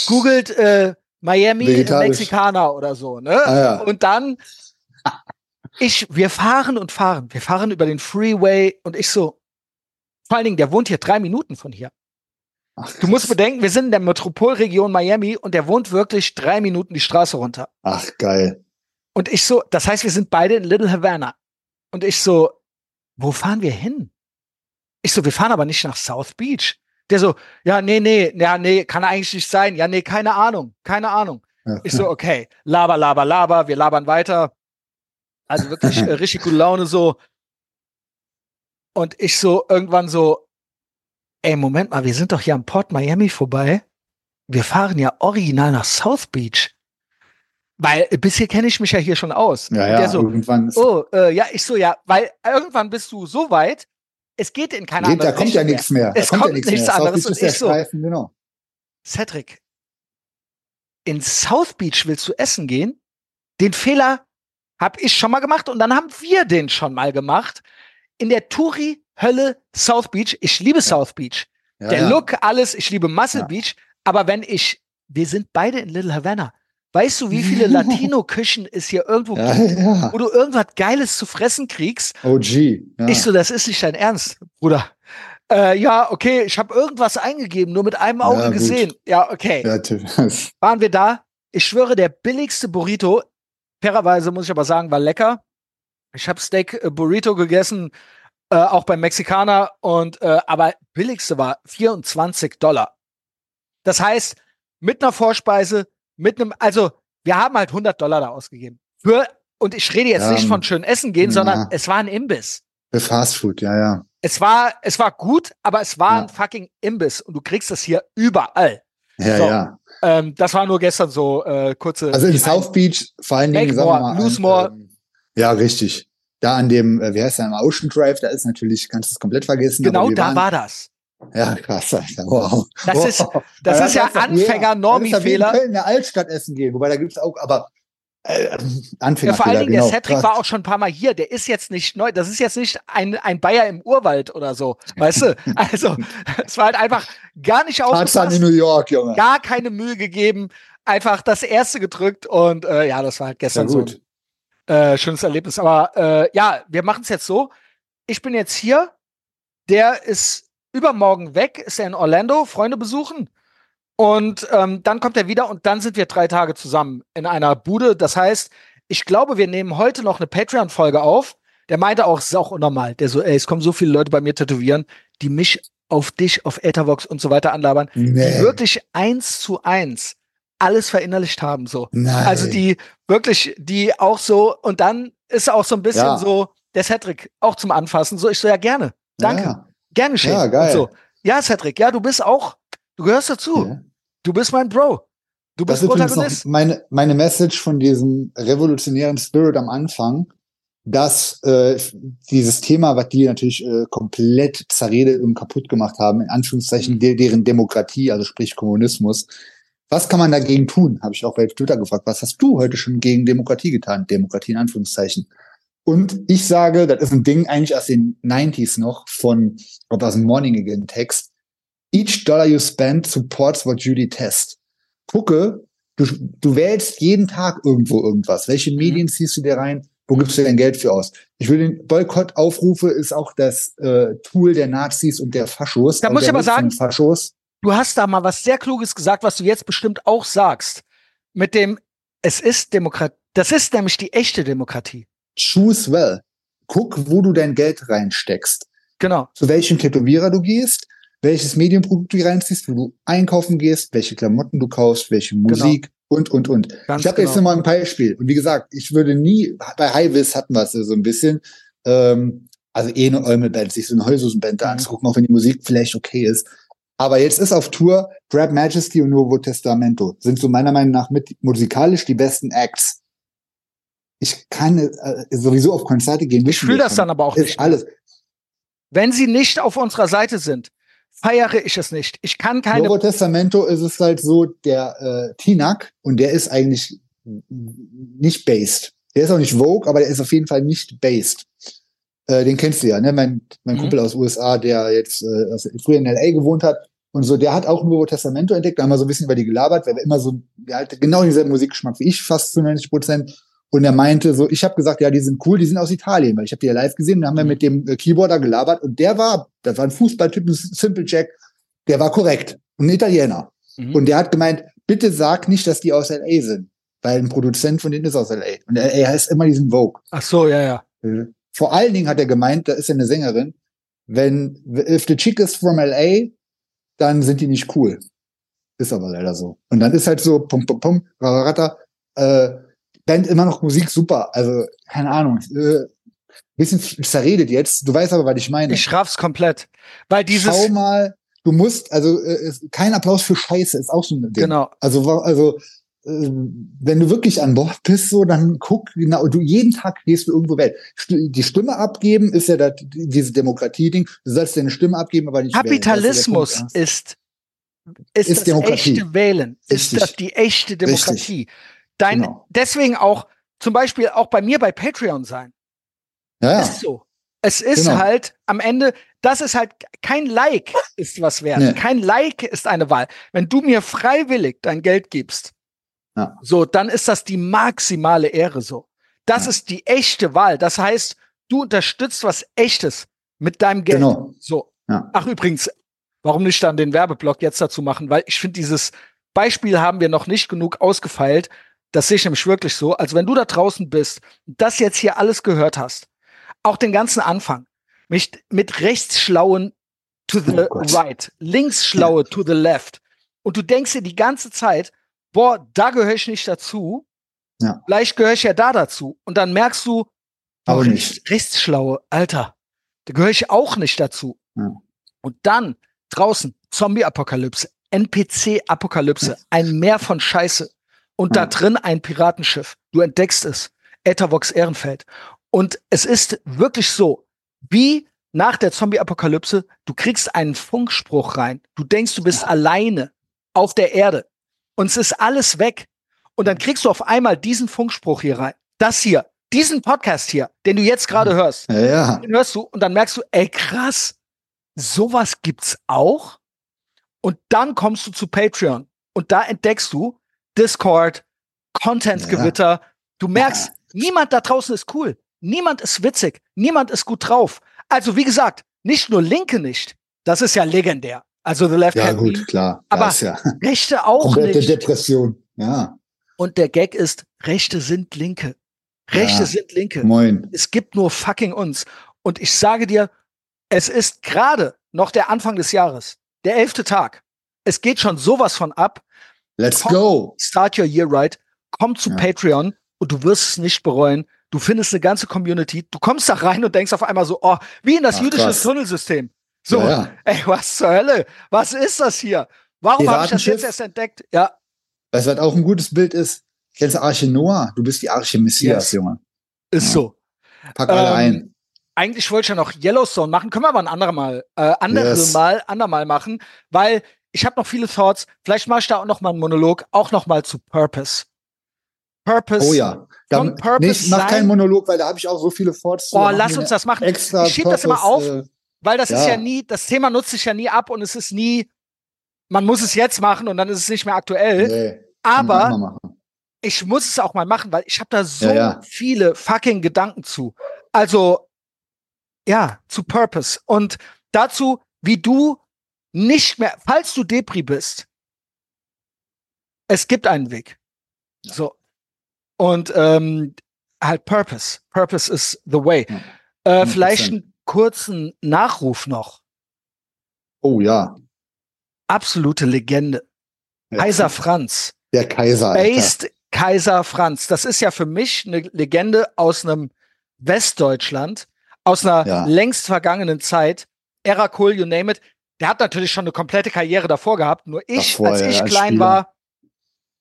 Speaker 2: Googelt äh, Miami. Mexikaner oder so, ne?
Speaker 1: Ah, ja.
Speaker 2: Und dann, ich, wir fahren und fahren. Wir fahren über den Freeway und ich so, vor allen Dingen, der wohnt hier drei Minuten von hier.
Speaker 1: Ach,
Speaker 2: Du musst bedenken, wir sind in der Metropolregion Miami und der wohnt wirklich drei Minuten die Straße runter.
Speaker 1: Ach, geil.
Speaker 2: Und ich so, das heißt, wir sind beide in Little Havana. Und ich so, wo fahren wir hin? Ich so, wir fahren aber nicht nach South Beach. Der so, ja, nee, nee, ja, nee, kann eigentlich nicht sein. Ja, nee, keine Ahnung, keine Ahnung. Ich so, okay, laber, laber, laber, wir labern weiter. Also wirklich äh, richtig gute Laune so. Und ich so irgendwann so, ey, Moment mal, wir sind doch hier am Port Miami vorbei. Wir fahren ja original nach South Beach. Weil bisher kenne ich mich ja hier schon aus.
Speaker 1: Ja, ja,
Speaker 2: so,
Speaker 1: irgendwann ist,
Speaker 2: oh, äh, ja, ich so, ja, weil irgendwann bist du so weit, es geht in keine
Speaker 1: geht, da kommt ja
Speaker 2: Richtung mehr.
Speaker 1: nichts mehr.
Speaker 2: Es
Speaker 1: kommt,
Speaker 2: kommt
Speaker 1: ja nichts
Speaker 2: nichts
Speaker 1: mehr.
Speaker 2: anderes und ich so-
Speaker 1: Streifen, genau.
Speaker 2: Cedric, in South Beach willst du essen gehen? Den Fehler habe ich schon mal gemacht und dann haben wir den schon mal gemacht. In der Touri-Hölle South Beach. Ich liebe South Beach.
Speaker 1: Ja,
Speaker 2: der
Speaker 1: ja.
Speaker 2: Look, alles. Ich liebe Muscle
Speaker 1: Ja.
Speaker 2: Beach. Aber wenn ich, wir sind beide in Little Havana. Weißt du, wie viele Latino-Küchen es hier irgendwo
Speaker 1: Ja,
Speaker 2: gibt,
Speaker 1: ja.
Speaker 2: wo du irgendwas Geiles zu fressen kriegst?
Speaker 1: OG. Ja.
Speaker 2: Ich so, das ist nicht dein Ernst, Bruder. Äh, ja, okay, ich habe irgendwas eingegeben, nur mit einem Auge
Speaker 1: gut.
Speaker 2: gesehen. Ja, okay. Waren wir da? Ich schwöre, der billigste Burrito, fairerweise muss ich aber sagen, war lecker. Ich habe Steak äh, Burrito gegessen, äh, auch beim Mexikaner, und äh, aber billigste war 24 Dollar. Das heißt, mit einer Vorspeise, mit einem, also wir haben halt 100 Dollar da ausgegeben. Für, und ich rede jetzt
Speaker 1: Ja,
Speaker 2: nicht von schön essen gehen,
Speaker 1: ja.
Speaker 2: sondern es war ein Imbiss.
Speaker 1: Für Fast Food, ja, ja.
Speaker 2: Es war, es war gut, aber es war
Speaker 1: Ja.
Speaker 2: ein fucking Imbiss und du kriegst das hier überall.
Speaker 1: Ja,
Speaker 2: So.
Speaker 1: ja.
Speaker 2: Ähm, das war nur gestern so äh, kurze.
Speaker 1: Also in South Beach, vor allen Dingen, sagen wir mal.
Speaker 2: lose more.
Speaker 1: Ähm, ja, richtig. Da an dem, äh, wie heißt der, am Ocean Drive, da ist natürlich, kannst du es komplett vergessen.
Speaker 2: genau da
Speaker 1: waren,
Speaker 2: war das.
Speaker 1: Ja, krass. Wow.
Speaker 2: Das
Speaker 1: wow.
Speaker 2: ist- Das ist ja
Speaker 1: ist ja wie
Speaker 2: Anfänger-Normie-Fehler.
Speaker 1: in der Altstadt essen gehen, wobei da gibt's auch, aber äh,
Speaker 2: Ja,
Speaker 1: Anfängerfehler,
Speaker 2: vor allen Dingen,
Speaker 1: genau.
Speaker 2: der Cedric war auch schon ein paar Mal hier. Der ist jetzt nicht neu. Das ist jetzt nicht ein, ein Bayer im Urwald oder so. Weißt du? Also, es war halt einfach gar nicht
Speaker 1: Tarzan in
Speaker 2: aufgepasst,
Speaker 1: New York, Junge.
Speaker 2: gar keine Mühe gegeben. Einfach das erste gedrückt und äh, ja, das war halt
Speaker 1: Ja,
Speaker 2: gestern so
Speaker 1: gut.
Speaker 2: ein äh, schönes Erlebnis. Aber äh, ja, wir machen es jetzt so. Ich bin jetzt hier. Der ist übermorgen weg, ist er in Orlando, Freunde besuchen. Und ähm, dann kommt er wieder und dann sind wir drei Tage zusammen in einer Bude. Das heißt, ich glaube, wir nehmen heute noch eine Patreon-Folge auf. Der meinte auch, es ist auch unnormal. Der so, ey, es kommen so viele Leute bei mir tätowieren, die mich auf dich, auf Ethervox und so weiter anlabern, die
Speaker 1: Nee.
Speaker 2: wirklich eins zu eins alles verinnerlicht haben, so.
Speaker 1: Nein.
Speaker 2: Also die wirklich, die auch so, und dann ist auch so ein bisschen
Speaker 1: Ja.
Speaker 2: so der Cedric auch zum Anfassen. So, ich so, ja, gerne. Danke.
Speaker 1: Ja.
Speaker 2: Gern geschehen.
Speaker 1: Ja, geil.
Speaker 2: So. Ja, Cedric, ja, du bist auch, du gehörst dazu.
Speaker 1: Ja.
Speaker 2: Du bist mein Bro. Du
Speaker 1: Das
Speaker 2: bist
Speaker 1: ist übrigens noch
Speaker 2: Protagonist.
Speaker 1: meine, meine Message von diesem revolutionären Spirit am Anfang, dass äh, dieses Thema, was die natürlich äh, komplett zerredet und kaputt gemacht haben, in Anführungszeichen
Speaker 2: Mhm.
Speaker 1: de deren Demokratie, also sprich Kommunismus, was kann man dagegen tun? Habe ich auch bei Twitter gefragt. Was hast du heute schon gegen Demokratie getan? Demokratie in Anführungszeichen. Und ich sage, das ist ein Ding eigentlich aus den 90s noch von, glaube aus dem Morning Again Text. Each dollar you spend supports what you detest. Gucke, du, du wählst jeden Tag irgendwo irgendwas. Welche
Speaker 2: Mhm.
Speaker 1: Medien ziehst du dir rein? Wo gibst du dein Geld für aus? Ich will den Boykott aufrufe, ist auch das äh, Tool der Nazis und der Faschos.
Speaker 2: Da muss ich aber sagen-
Speaker 1: Faschos.
Speaker 2: Du hast da mal was sehr Kluges gesagt, was du jetzt bestimmt auch sagst. Mit dem, es ist Demokratie. Das ist nämlich die echte Demokratie.
Speaker 1: Choose well. Guck, wo du dein Geld reinsteckst.
Speaker 2: Genau.
Speaker 1: Zu welchem Tätowierer du gehst, welches Medienprodukt du reinziehst, wo du einkaufen gehst, welche Klamotten du kaufst, welche Musik und, und, und.
Speaker 2: Ganz
Speaker 1: ich habe jetzt
Speaker 2: genau.
Speaker 1: noch mal ein Beispiel. Und wie gesagt, ich würde nie, bei Highvis hatten wir es so ein bisschen, ähm, also eh eine Eumel-Band, sich so eine Heususen-Band da
Speaker 2: Mhm.
Speaker 1: anzugucken, auch wenn die Musik vielleicht okay ist. Aber jetzt ist auf Tour Grab Majesty und Nuevo Testamento. Sind so meiner Meinung nach mit musikalisch die besten Acts. Ich kann äh, sowieso auf Konzerte gehen.
Speaker 2: Ich fühle
Speaker 1: wir
Speaker 2: das dann aber auch nicht.
Speaker 1: alles.
Speaker 2: Wenn sie nicht auf unserer Seite sind, feiere ich es nicht. Ich kann keine.
Speaker 1: Nuevo Testamento ist es halt so, der äh, Tinak, und der ist eigentlich nicht based. Der ist auch nicht Vogue, aber der ist auf jeden Fall nicht based. Äh, den kennst du ja, ne? Mein, mein
Speaker 2: Mhm.
Speaker 1: Kumpel aus USA, der jetzt äh, früher in LA gewohnt hat und so, der hat auch Nuevo Testamento entdeckt. Da haben wir so ein bisschen über die gelabert, weil er immer so, der hat genau denselben Musikgeschmack wie ich, fast zu 90 Prozent. Und er meinte so, ich habe gesagt, ja, die sind cool, die sind aus Italien, weil ich habe die ja live gesehen, da haben wir
Speaker 2: Mhm.
Speaker 1: mit dem äh, Keyboarder gelabert und der war, das war ein Fußballtyp, ein Simple Jack, der war korrekt und ein Italiener.
Speaker 2: Mhm.
Speaker 1: Und der hat gemeint, bitte sag nicht, dass die aus LA sind, weil ein Produzent von denen ist aus LA. Und LA heißt immer diesen Vogue.
Speaker 2: Ach so, ja, ja.
Speaker 1: Äh, Vor allen Dingen hat er gemeint, da ist ja eine Sängerin, wenn, if the chick is from LA, dann sind die nicht cool. Ist aber leider so. Und dann ist halt so, pum, pum, pum, rarata, äh, Band immer noch Musik super. Also, keine Ahnung, äh, bisschen zerredet jetzt. Du weißt aber, was ich meine.
Speaker 2: Ich raff's komplett. Weil dieses.
Speaker 1: Schau mal, du musst, also, äh, kein Applaus für Scheiße ist auch so ein Ding.
Speaker 2: Genau.
Speaker 1: Also, also äh, wenn du wirklich an Bord bist, so, dann guck genau, du jeden Tag gehst du irgendwo weg. Die Stimme abgeben ist ja das, diese Demokratie-Ding. Du sollst deine Stimme abgeben, aber nicht
Speaker 2: Kapitalismus
Speaker 1: ist
Speaker 2: ist, ist,
Speaker 1: Ist
Speaker 2: das
Speaker 1: Demokratie.
Speaker 2: echte Wählen. Ist
Speaker 1: Richtig.
Speaker 2: das die echte Demokratie. Dein,
Speaker 1: Genau.
Speaker 2: Deswegen auch, zum Beispiel auch bei mir bei Patreon sein.
Speaker 1: ja.
Speaker 2: Ist so. Es ist
Speaker 1: Genau.
Speaker 2: halt am Ende, das ist halt kein Like ist was wert.
Speaker 1: Nee.
Speaker 2: Kein Like ist eine Wahl. Wenn du mir freiwillig dein Geld gibst,
Speaker 1: Ja.
Speaker 2: So, dann ist das die maximale Ehre so. Das
Speaker 1: Ja.
Speaker 2: ist die echte Wahl. Das heißt, du unterstützt was Echtes mit deinem Geld.
Speaker 1: Genau.
Speaker 2: So.
Speaker 1: Ja.
Speaker 2: Ach, übrigens, warum nicht dann den Werbeblock jetzt dazu machen? Weil ich finde, dieses Beispiel haben wir noch nicht genug ausgefeilt. Das sehe ich nämlich wirklich so. Also, wenn du da draußen bist, das jetzt hier alles gehört hast, auch den ganzen Anfang, mich mit rechtsschlauen to the
Speaker 1: Oh
Speaker 2: right, linksschlaue to the left, und du denkst dir die ganze Zeit, boah, da gehöre ich nicht dazu,
Speaker 1: Ja.
Speaker 2: vielleicht gehöre ich ja da dazu. Und dann merkst du,
Speaker 1: Aber nicht.
Speaker 2: rechts- Rechtsschlaue, Alter, da gehöre ich auch nicht dazu.
Speaker 1: Ja.
Speaker 2: Und dann draußen Zombie-Apokalypse, NPC-Apokalypse, ein Meer von Scheiße. Und da
Speaker 1: Ja.
Speaker 2: drin ein Piratenschiff. Du entdeckst es. Ethervox Ehrenfeld. Und es ist wirklich so, wie nach der Zombie-Apokalypse, du kriegst einen Funkspruch rein. Du denkst, du bist alleine auf der Erde. Und es ist alles weg. Und dann kriegst du auf einmal diesen Funkspruch hier rein. Das hier, diesen Podcast hier, den du jetzt gerade hörst.
Speaker 1: Ja, ja.
Speaker 2: Den hörst du und dann merkst du, ey, krass, sowas gibt's auch. Und dann kommst du zu Patreon und da entdeckst du Discord, Content-Gewitter. Du merkst, niemand da draußen ist cool. Niemand ist witzig. Niemand ist gut drauf. Also, wie gesagt, nicht nur Linke nicht. Das ist ja legendär. Also, The Left
Speaker 1: Ja,
Speaker 2: Hand
Speaker 1: gut, klar.
Speaker 2: Aber
Speaker 1: ja
Speaker 2: Rechte auch
Speaker 1: komplette
Speaker 2: nicht.
Speaker 1: Depression. Ja,
Speaker 2: Und der Gag ist, Rechte sind Linke. Rechte
Speaker 1: Ja.
Speaker 2: sind Linke.
Speaker 1: moin.
Speaker 2: Es gibt nur fucking uns. Und ich sage dir, es ist gerade noch der Anfang des Jahres, der elfte Tag. Es geht schon sowas von ab.
Speaker 1: Let's
Speaker 2: Komm.
Speaker 1: go.
Speaker 2: Start your year right. Komm zu
Speaker 1: Ja.
Speaker 2: Patreon und du wirst es nicht bereuen. Du findest eine ganze Community. Du kommst da rein und denkst auf einmal so, oh, wie in das
Speaker 1: Ach,
Speaker 2: jüdische
Speaker 1: krass.
Speaker 2: Tunnelsystem. So,
Speaker 1: Ja, ja.
Speaker 2: ey, was zur Hölle? Was ist das hier? Warum habe ich das jetzt erst entdeckt? Ja,
Speaker 1: was auch ein gutes Bild ist? Kennst du Arche Noah? Du bist die Arche Messias,
Speaker 2: Yes.
Speaker 1: Junge.
Speaker 2: ist so.
Speaker 1: Pack alle
Speaker 2: Ähm,
Speaker 1: ein.
Speaker 2: eigentlich wollte ich ja noch Yellowstone machen, können wir aber ein anderes Mal, äh, andere
Speaker 1: Yes.
Speaker 2: Mal, andermal machen, weil ich habe noch viele Thoughts. Vielleicht mache ich da auch noch mal einen Monolog, auch noch mal zu Purpose. Purpose.
Speaker 1: Oh ja. Dann,
Speaker 2: Purpose
Speaker 1: nee, ich mach
Speaker 2: sein-
Speaker 1: keinen Monolog, weil da habe ich auch so viele.
Speaker 2: Oh,
Speaker 1: Da machen
Speaker 2: lass uns das machen.
Speaker 1: Extra
Speaker 2: Ich schieb das immer auf.
Speaker 1: Äh,
Speaker 2: Weil das ist
Speaker 1: Ja.
Speaker 2: ja nie, das Thema nutzt sich ja nie ab und es ist nie, man muss es jetzt machen und dann ist es nicht mehr aktuell.
Speaker 1: nee,
Speaker 2: aber ich muss es auch mal machen, weil ich habe da so
Speaker 1: Ja, ja.
Speaker 2: viele fucking Gedanken zu. Also ja, zu Purpose und dazu, wie du nicht mehr, falls du Depri bist, es gibt einen Weg. So und ähm, halt Purpose. Purpose is the way.
Speaker 1: Ja.
Speaker 2: Äh,
Speaker 1: 100%.
Speaker 2: vielleicht einen kurzen Nachruf noch.
Speaker 1: Oh ja.
Speaker 2: Absolute Legende.
Speaker 1: Ja.
Speaker 2: Kaiser Franz.
Speaker 1: Der Kaiser.
Speaker 2: Based Kaiser Franz. Das ist ja für mich eine Legende aus einem Westdeutschland, aus einer
Speaker 1: Ja.
Speaker 2: längst vergangenen Zeit. Era Cool, you name it. Der hat natürlich schon eine komplette Karriere davor gehabt. Nur ich,
Speaker 1: Davor,
Speaker 2: als
Speaker 1: ja,
Speaker 2: ich
Speaker 1: als
Speaker 2: klein
Speaker 1: Spieler.
Speaker 2: war,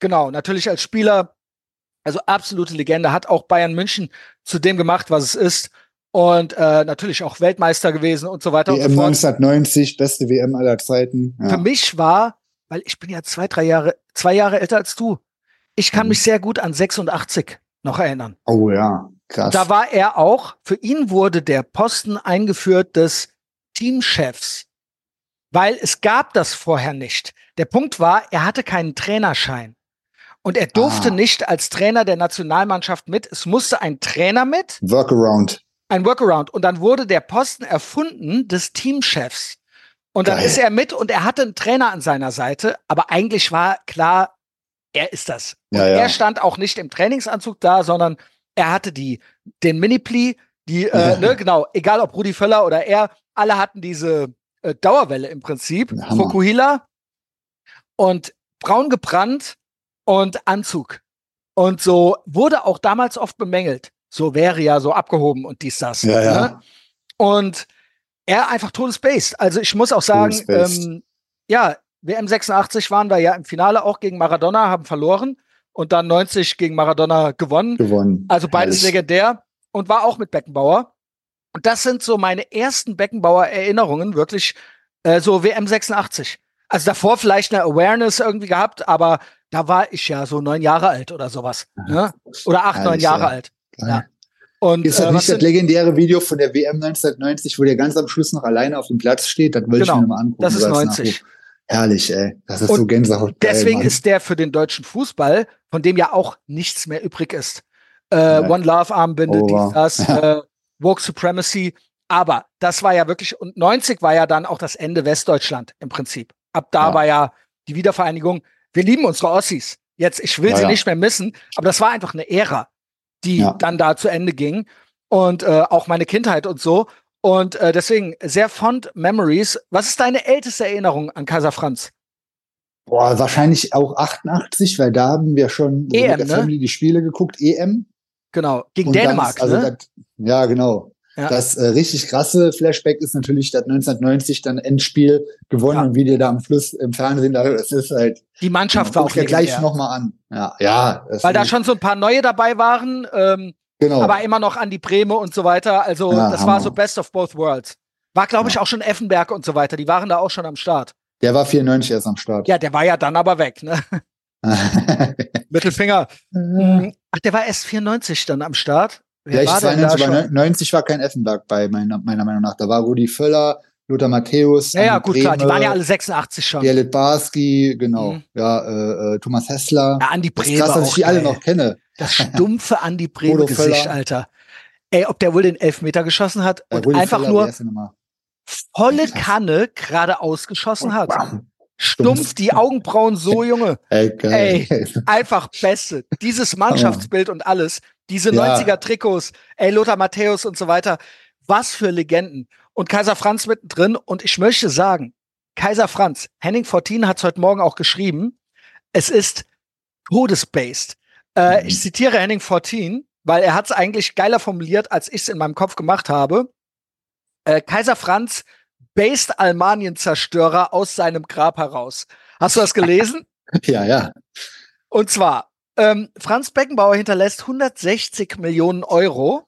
Speaker 2: genau, natürlich als Spieler, also absolute Legende, hat auch Bayern München zu dem gemacht, was es ist. Und äh, natürlich auch Weltmeister gewesen und so weiter und
Speaker 1: WM
Speaker 2: so fort.
Speaker 1: 1990, beste WM aller Zeiten.
Speaker 2: Für
Speaker 1: Ja.
Speaker 2: mich war, weil ich bin ja zwei, drei Jahre, zwei Jahre älter als du. Ich kann
Speaker 1: Mhm.
Speaker 2: mich sehr gut an 86 noch erinnern.
Speaker 1: Oh ja, krass.
Speaker 2: Da war er auch, für ihn wurde der Posten eingeführt des Teamchefs. Weil es gab das vorher nicht. Der Punkt war, er hatte keinen Trainerschein. Und er durfte
Speaker 1: Ah.
Speaker 2: nicht als Trainer der Nationalmannschaft mit. Es musste ein Trainer mit,
Speaker 1: Workaround.
Speaker 2: ein Workaround. Und dann wurde der Posten erfunden des Teamchefs. Und dann
Speaker 1: Geil.
Speaker 2: ist er mit und er hatte einen Trainer an seiner Seite, aber eigentlich war klar, er ist das.
Speaker 1: Ja, ja.
Speaker 2: er stand auch nicht im Trainingsanzug da, sondern er hatte die, den Mini-Pli, die, äh,
Speaker 1: Ja.
Speaker 2: ne, genau, egal ob Rudi Völler oder er, alle hatten diese äh, Dauerwelle im Prinzip.
Speaker 1: Hammer.
Speaker 2: Fokuhila und braun gebrannt und Anzug. Und so wurde auch damals oft bemängelt. So wäre ja so abgehoben und dies, das.
Speaker 1: Ja, ja.
Speaker 2: Ne? Und er einfach todesbased. Also ich muss auch sagen, ähm, ja, WM 86 waren wir ja im Finale auch gegen Maradona, haben verloren und dann 90 gegen Maradona gewonnen.
Speaker 1: Gewonnen.
Speaker 2: Also beides
Speaker 1: Herrlich.
Speaker 2: legendär und war auch mit Beckenbauer. Und das sind so meine ersten Beckenbauer-Erinnerungen, wirklich äh, so WM 86. Also davor vielleicht eine Awareness irgendwie gehabt, aber da war ich ja so neun Jahre alt oder sowas. Ne? Oder acht, neun
Speaker 1: Herrlich,
Speaker 2: Jahre
Speaker 1: ja.
Speaker 2: alt. Ja. Und
Speaker 1: Ist das
Speaker 2: äh,
Speaker 1: nicht das legendäre Video von der WM 1990, wo der ganz am Schluss noch alleine auf dem Platz steht? Das wollte
Speaker 2: Genau,
Speaker 1: ich mir mal angucken.
Speaker 2: das ist
Speaker 1: so als
Speaker 2: 90.
Speaker 1: Nachruf. Herrlich, ey. Das ist
Speaker 2: Und
Speaker 1: so Gänsehaut.
Speaker 2: Deswegen
Speaker 1: Mann.
Speaker 2: ist der für den deutschen Fußball, von dem ja auch nichts mehr übrig ist. Äh,
Speaker 1: Ja.
Speaker 2: One Love Armbinde, dies, das, äh, Woke Supremacy. Aber das war ja wirklich, und 90 war ja dann auch das Ende Westdeutschland im Prinzip. Ab da
Speaker 1: Ja.
Speaker 2: war ja die Wiedervereinigung. Wir lieben unsere Ossis. Jetzt, ich will
Speaker 1: Ja,
Speaker 2: sie
Speaker 1: ja.
Speaker 2: nicht mehr missen, aber das war einfach eine Ära, die dann da zu Ende ging. Und äh, auch meine Kindheit und so. Und äh, deswegen sehr fond Memories. Was ist deine älteste Erinnerung an Kaiser Franz?
Speaker 1: Boah, wahrscheinlich auch 88, weil da haben wir schon
Speaker 2: EM,
Speaker 1: mit der
Speaker 2: ne?
Speaker 1: Family die Spiele geguckt, EM.
Speaker 2: Genau, gegen
Speaker 1: Und
Speaker 2: Dänemark,
Speaker 1: ganz, also
Speaker 2: ne?
Speaker 1: das, ja, genau.
Speaker 2: Ja.
Speaker 1: Das äh, richtig krasse Flashback ist natürlich das 1990 dann Endspiel gewonnen
Speaker 2: Ja.
Speaker 1: und wie die da am Fluss im Fernsehen da, das ist halt.
Speaker 2: Die Mannschaft war auch
Speaker 1: mir gleich nochmal an. Ja, ja.
Speaker 2: Weil da schon so ein paar neue dabei waren, ähm,
Speaker 1: genau.
Speaker 2: aber immer noch an die Breme und so weiter. Also
Speaker 1: Ja,
Speaker 2: das war
Speaker 1: Hammer.
Speaker 2: so Best of Both Worlds. War, glaube ich,
Speaker 1: Ja.
Speaker 2: auch schon Effenberg und so weiter. Die waren da auch schon am Start.
Speaker 1: der war 94 erst am Start.
Speaker 2: Ja, der war ja dann aber weg, ne? Mittelfinger. Mhm. Ach, der war erst 94 dann am Start. Wer
Speaker 1: ja, ich
Speaker 2: war denn da
Speaker 1: 92, aber
Speaker 2: schon?
Speaker 1: 90 war kein Effenberg bei meiner, meiner Meinung nach. Da war Rudi Völler, Lothar Matthäus,
Speaker 2: Ja, ja, gut, klar. Die waren ja alle 86 schon.
Speaker 1: Gerlit Barski, genau.
Speaker 2: Mhm.
Speaker 1: Ja, äh, äh, Thomas Hessler.
Speaker 2: Ja, Andi
Speaker 1: das ist
Speaker 2: Brehme
Speaker 1: krass, dass ich die alle noch kenne.
Speaker 2: Das stumpfe Andi
Speaker 1: Völler.
Speaker 2: Alter. Ey, ob der wohl den Elfmeter geschossen hat
Speaker 1: Äh,
Speaker 2: und einfach
Speaker 1: Völler,
Speaker 2: nur volle. Kanne geradeaus geschossen hat.
Speaker 1: Bam.
Speaker 2: Stumpf, die Augenbrauen so, Junge.
Speaker 1: Ey, geil.
Speaker 2: Einfach Beste. Dieses Mannschaftsbild und alles. Diese
Speaker 1: Ja.
Speaker 2: 90er-Trikots. Ey, Lothar Matthäus und so weiter. Was für Legenden. Und Kaiser Franz mittendrin. Und ich möchte sagen, Kaiser Franz, Henning Fortin hat es heute Morgen auch geschrieben, es ist todesbased. Äh,
Speaker 1: Mhm.
Speaker 2: Ich zitiere Henning Fortin, weil er hat es eigentlich geiler formuliert, als ich es in meinem Kopf gemacht habe. Äh, Kaiser Franz based Almanien-Zerstörer aus seinem Grab heraus. Hast du das gelesen?
Speaker 1: ja, ja.
Speaker 2: Und zwar, ähm, Franz Beckenbauer hinterlässt 160 Millionen Euro,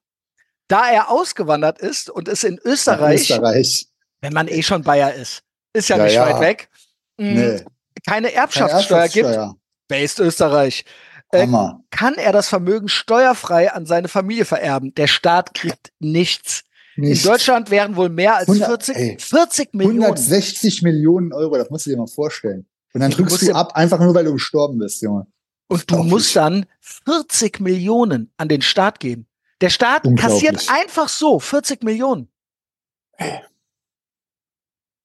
Speaker 2: da er ausgewandert ist und es in Österreich,
Speaker 1: Österreich.
Speaker 2: wenn man eh schon Bayer ist, ist ja,
Speaker 1: Ja,
Speaker 2: nicht
Speaker 1: ja.
Speaker 2: weit weg, mh,
Speaker 1: Nee.
Speaker 2: keine
Speaker 1: Keine
Speaker 2: Erbschaftssteuer gibt,
Speaker 1: Erbschaftssteuer.
Speaker 2: based Österreich, äh, kann er das Vermögen steuerfrei an seine Familie vererben. Der Staat kriegt nichts.
Speaker 1: Nicht.
Speaker 2: In Deutschland wären wohl mehr als
Speaker 1: 100
Speaker 2: 40,
Speaker 1: ey.
Speaker 2: 40 Millionen.
Speaker 1: 160 Millionen Euro, das musst du dir mal vorstellen. Und dann
Speaker 2: Du
Speaker 1: drückst du ab, einfach nur weil du gestorben bist, Junge.
Speaker 2: Und du musst dann 40 Millionen an den Staat geben. Der Staat kassiert einfach so 40 Millionen.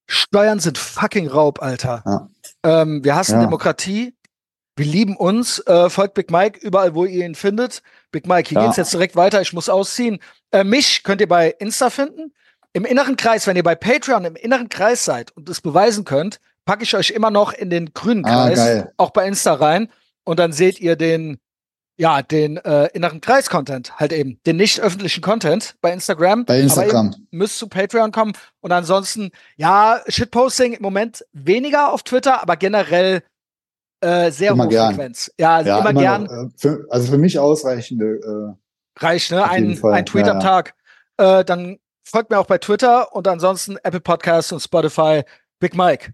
Speaker 2: Steuern sind fucking Raub, Alter.
Speaker 1: Ja.
Speaker 2: Ähm, wir hassen
Speaker 1: Ja.
Speaker 2: Demokratie. Wir lieben uns. Äh, folgt Big Mike überall, wo ihr ihn findet. Big Mike, hier
Speaker 1: Ja.
Speaker 2: geht's jetzt direkt weiter. Ich muss ausziehen. Äh, mich könnt ihr bei Insta finden. Im inneren Kreis, wenn ihr bei Patreon im inneren Kreis seid und es beweisen könnt, packe ich euch immer noch in den grünen
Speaker 1: Ah,
Speaker 2: Kreis,
Speaker 1: geil.
Speaker 2: auch bei Insta rein. Und dann seht ihr den, ja, den äh, inneren Kreis-Content, halt eben, den nicht öffentlichen Content bei Instagram.
Speaker 1: Bei
Speaker 2: Aber
Speaker 1: Instagram.
Speaker 2: ihr müsst zu Patreon kommen. Und ansonsten, ja, Shitposting im Moment weniger auf Twitter, aber generell äh, sehr
Speaker 1: Immer
Speaker 2: hohe
Speaker 1: gern.
Speaker 2: Frequenz. Ja,
Speaker 1: Ja,
Speaker 2: immer, gern.
Speaker 1: noch, äh, für, also für mich ausreichende.
Speaker 2: Reicht, ne? Ein, ein Tweet
Speaker 1: ja,
Speaker 2: am. Tag. Äh, dann folgt mir auch bei Twitter und ansonsten Apple Podcasts und Spotify. Big Mike.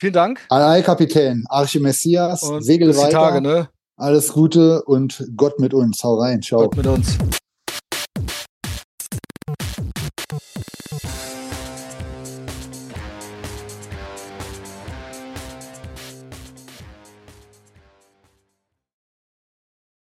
Speaker 2: Vielen Dank.
Speaker 1: Äh, Alay Kapitän, Arche Messias,
Speaker 2: Und
Speaker 1: Segel weiter.
Speaker 2: Tage, ne?
Speaker 1: Alles Gute und Gott mit uns. Hau rein. Ciao.
Speaker 2: Gott mit uns.